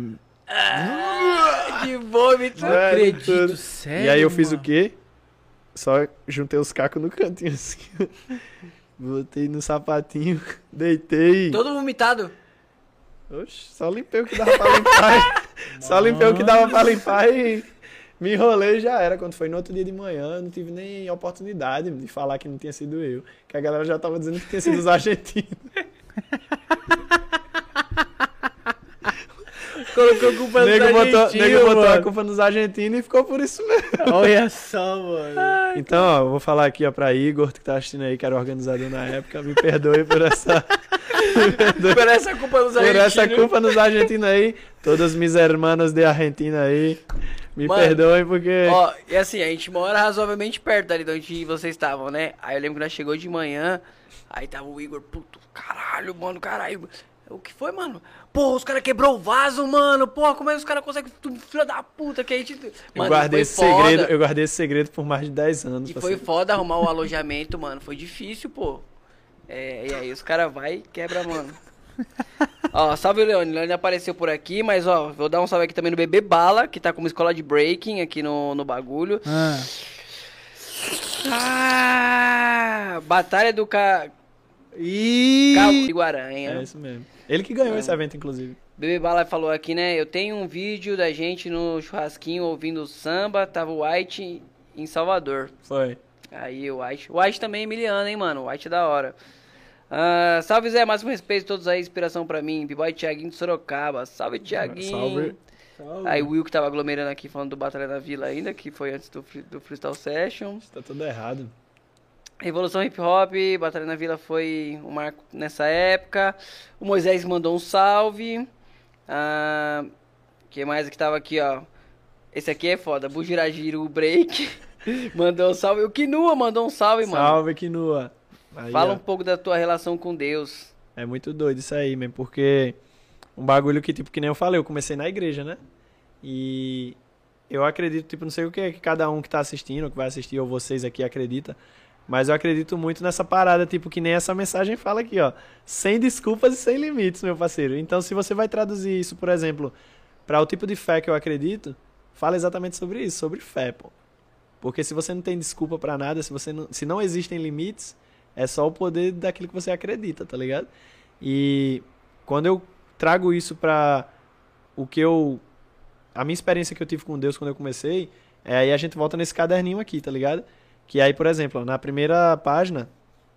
De vômito. Não acredito, sério, E aí eu fiz mano. o quê? Só juntei os cacos no cantinho assim. Botei no sapatinho, deitei. Todo vomitado. Oxe, só limpei o que dava pra limpar. só limpei o que dava pra limpar e me enrolei e já era. Quando foi no outro dia de manhã, não tive nem oportunidade de falar que não tinha sido eu. Que a galera já tava dizendo que tinha sido os argentinos. Colocou a culpa O nos nego botou, argentinos, nego botou a mano. culpa nos argentinos e ficou por isso mesmo. Olha só, mano. Então, ó, eu vou falar aqui ó, pra Igor, que tá assistindo aí, que era organizador na época. Me perdoe por essa, Por essa culpa dos por essa argentinos. culpa nos argentinos aí. Todas mis hermanas de Argentina aí. Me Mano, perdoem porque. Ó, e assim, a gente mora razoavelmente perto dali de onde vocês estavam, né? Aí eu lembro que nós chegou de manhã, aí tava o Igor, puto, caralho, mano, caralho. O que foi, mano? Porra, os caras quebrou o vaso, mano. Porra, como é que os caras conseguem filho da puta que a gente. eu Mano, guardei foi esse foda. segredo, eu guardei esse segredo por mais de 10 anos. E foi ser- foda arrumar o alojamento, mano. Foi difícil, pô. É, e aí os caras vai e quebra, mano. ó, salve o Leone. Leone apareceu por aqui, mas ó, vou dar um salve aqui também no Bebê Bala, que tá com uma escola de breaking aqui no, no bagulho. Ah, Ah, Batalha do Ca... Ih! Cabo de Guaranha. É isso mesmo. Ele que ganhou esse evento, inclusive. Bebê Bala falou aqui, né? Eu tenho um vídeo da gente no churrasquinho ouvindo samba. Tava o White em Salvador. Foi. Aí o White. O White também é miliano, hein, mano? O White é da hora. Ah, salve Zé, máximo respeito, todos aí, inspiração pra mim. B-Boy Thiaguinho de Sorocaba. Salve, Thiaguinho. Salve. Aí o Will que tava aglomerando aqui falando do Batalha da Vila ainda, que foi antes do, do Freestyle Session. Tá tudo errado. Revolução Hip Hop, Batalha na Vila foi um marco nessa época. O Moisés mandou um salve. Ah, que mais que tava aqui, ó? Esse aqui é foda. Bugiragiro Break. mandou um salve. O Kinua mandou um salve, mano. Salve, Kinua. Aí, Fala um pouco da tua relação com Deus. É muito doido isso aí, mesmo, porque um bagulho que, tipo, que nem eu falei, eu comecei na igreja, né? E eu acredito, tipo, não sei o que é que cada um que tá assistindo, ou que vai assistir, ou vocês aqui acredita, mas eu acredito muito nessa parada, tipo, que nem essa mensagem fala aqui, ó. Sem desculpas e sem limites, meu parceiro. Então, se você vai traduzir isso, por exemplo, para o tipo de fé que eu acredito, fala exatamente sobre isso, sobre fé, pô. Porque se você não tem desculpa pra nada, se você não, se não existem limites, é só o poder daquilo que você acredita, tá ligado? E quando eu trago isso pra o que eu a minha experiência que eu tive com Deus quando eu comecei, é aí a gente volta nesse caderninho aqui, tá ligado? Que aí, por exemplo, na primeira página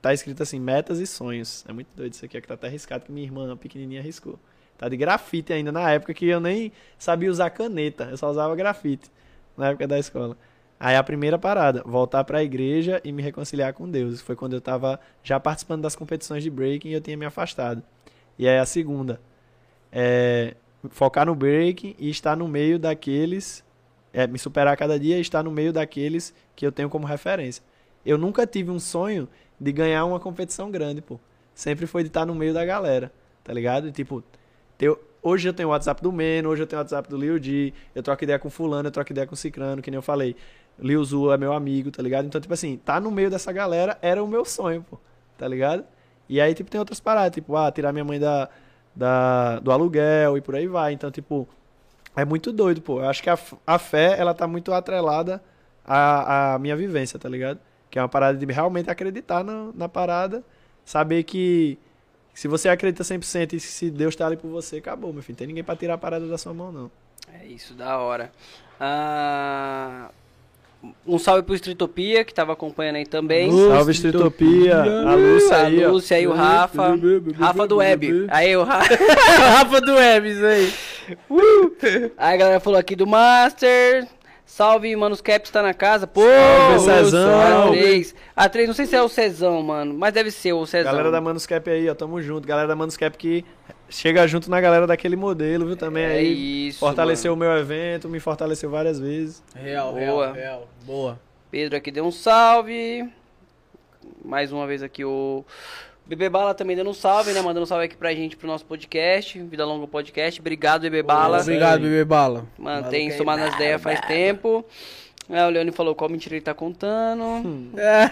tá escrito assim, metas e sonhos. É muito doido isso aqui, é que tá até arriscado que minha irmã pequenininha arriscou. Tá de grafite ainda na época que eu nem sabia usar caneta, eu só usava grafite na época da escola. Aí a primeira parada, voltar pra igreja e me reconciliar com Deus. Foi quando eu tava já participando das competições de breaking e eu tinha me afastado. E aí a segunda, é focar no breaking e estar no meio daqueles, é, me superar a cada dia e estar no meio daqueles que eu tenho como referência. Eu nunca tive um sonho de ganhar uma competição grande, pô. Sempre foi de estar no meio da galera, tá ligado? E, tipo, ter- hoje eu tenho o WhatsApp do Meno, hoje eu tenho o WhatsApp do Lil G, eu troco ideia com fulano, eu troco ideia com cicrano, que nem eu falei. Lil Zu é meu amigo, tá ligado? Então, tipo assim, tá no meio dessa galera era o meu sonho, pô, tá ligado? E aí, tipo, tem outras paradas, tipo, ah, tirar minha mãe da, da, do aluguel e por aí vai. Então, tipo, é muito doido, pô. Eu acho que a, a fé, ela tá muito atrelada à, à minha vivência, tá ligado? Que é uma parada de realmente acreditar na, na parada, saber que se você acredita 100% e se Deus tá ali por você, acabou, meu filho. Não tem ninguém pra tirar a parada da sua mão, não. É isso, da hora. Ah, um salve pro Streetopia, que tava acompanhando aí também. Salve, Estritopia. A Lúcia aí, a. Lúcia aí, o Rafa. Rafa do Web. Aí o Rafa. Rafa do Webs aí. Aí a galera falou aqui do Master. Salve, Manos Caps tá na casa. Pô, Salve, Cezão. A3. A3, não sei se é o Cezão, mano, mas deve ser o Cezão. Galera da Manuscap aí, ó, tamo junto. Galera da Manuscap que chega junto na galera daquele modelo, viu? Também É aí. isso, Fortaleceu mano. o meu evento, me fortaleceu várias vezes. Real, Boa. real, real. Boa. Pedro aqui deu um salve. Mais uma vez aqui o Bebê Bala também dando um salve, né? Mandando um salve aqui pra gente pro nosso podcast, Vida Longa Podcast. Obrigado, Bebê Bala. Obrigado, bebê bala. Tem Maluco somado nas ideias faz tempo. É, o Leone falou qual mentira ele tá contando. É.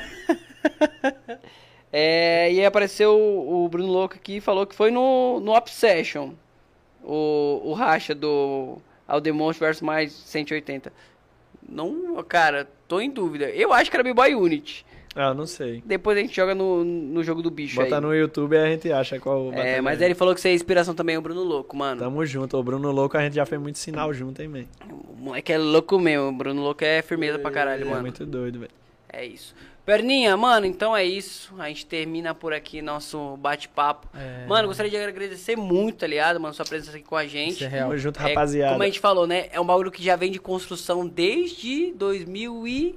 É, e aí apareceu o o Bruno Louco aqui e falou que foi no, no Obsession. O, o racha do Aldemont versus mais 180. Não, cara, tô em dúvida. Eu acho que era B-Boy Unity. Ah, não sei. Depois a gente joga no, no jogo do bicho Botar aí. no YouTube e a gente acha qual É, mas ele falou que você é inspiração também, o Bruno Louco, mano. Tamo junto. O Bruno Louco, a gente já fez muito sinal junto, hein, man? O moleque é louco mesmo, o Bruno Louco é firmeza pra caralho, É mano. muito doido, velho. É isso. Perninha, mano, então é isso. A gente termina por aqui nosso bate-papo. É. Mano, gostaria de agradecer muito, tá ligado, mano, sua presença aqui com a gente. Isso é real. Tamo junto, É, rapaziada. como a gente falou, né? É um bagulho que já vem de construção desde 2000 e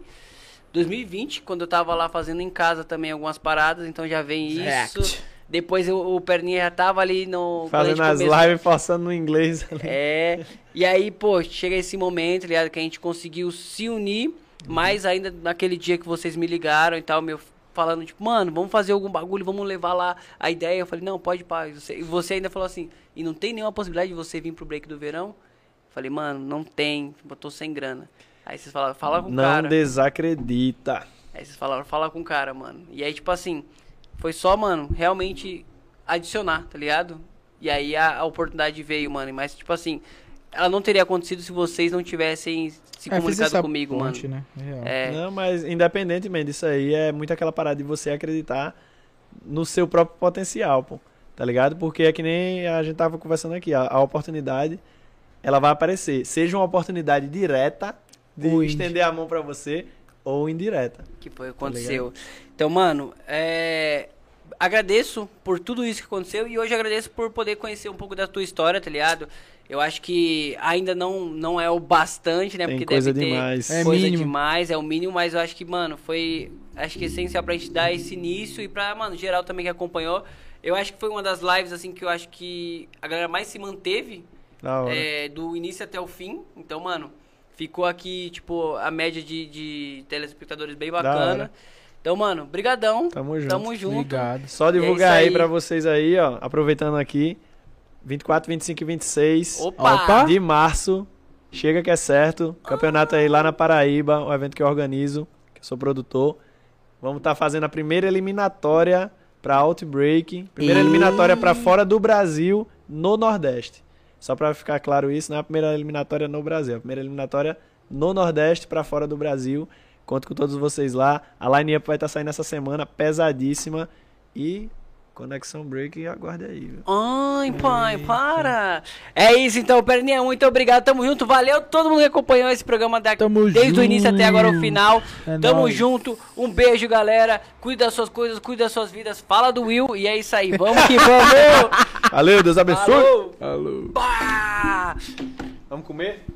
2020, quando eu tava lá fazendo em casa também algumas paradas, então já vem isso. React. Depois o, o Perninha já tava ali no. Fazendo as lives, forçando no inglês. É. E aí, pô, chega esse momento, tá ligado? Que a gente conseguiu se unir, mais ainda naquele dia que vocês me ligaram e tal, meu. Falando, tipo, mano, vamos fazer algum bagulho, vamos levar lá a ideia. Eu falei, não, pode pá. E você, você ainda falou assim, e não tem nenhuma possibilidade de você vir pro break do verão? Eu falei, mano, não tem, tipo, eu tô sem grana. Aí vocês falaram, fala com o Não cara. desacredita. Aí vocês falaram, fala com o cara, mano. E aí, tipo assim, foi só, mano, realmente adicionar, tá ligado? E aí a, a oportunidade veio, mano. Mas, tipo assim, ela não teria acontecido se vocês não tivessem se É, comunicado essa comigo, ponte, mano. Né? Real. É, Não, mas independentemente disso aí, é muito aquela parada de você acreditar no seu próprio potencial, pô. Tá ligado? Porque é que nem a gente tava conversando aqui, a, a oportunidade, ela vai aparecer. Seja uma oportunidade direta de indi- estender a mão pra você, ou indireta. que foi o que aconteceu. Então, mano, é, agradeço por tudo isso que aconteceu e hoje agradeço por poder conhecer um pouco da tua história, tá ligado? Eu acho que ainda não, não é o bastante, né? Tem Porque coisa deve ter demais. É coisa mínimo. demais, é o mínimo, mas eu acho que, mano, foi acho que essencial pra gente dar esse início e pra, mano, geral também que acompanhou. Eu acho que foi uma das lives, assim, que eu acho que a galera mais se manteve Da hora. é, do início até o fim. Então, mano, ficou aqui, tipo, a média de, de telespectadores bem Da bacana. Então, mano, brigadão. Tamo junto. Tamo junto. Obrigado. Só E é divulgar isso aí aí. pra vocês aí, ó, aproveitando aqui, 24, 25 e 26 Opa! Opa! de março, chega que é certo, campeonato aí lá na Paraíba, o evento que eu organizo, que eu sou produtor. Vamos estar fazendo a primeira eliminatória pra Outbreak, primeira Ih. eliminatória pra fora do Brasil, no Nordeste. Só pra ficar claro isso, não é a primeira eliminatória no Brasil, é a primeira eliminatória no Nordeste pra fora do Brasil. Conto com todos vocês lá. A line-up vai estar saindo essa semana, pesadíssima. E Conexão Break, aguarde aí, viu? Ai, pai, para! É isso então, Perninha, muito obrigado, tamo junto, valeu todo mundo que acompanhou esse programa da, Tamo desde o início até agora o junto. final. É tamo nóis. junto, um beijo, galera. Cuida das suas coisas, cuida das suas vidas. Fala do Will e é isso aí, vamos que vamos! Valeu, Deus abençoe! Falou! Alô. Pá! Vamos comer?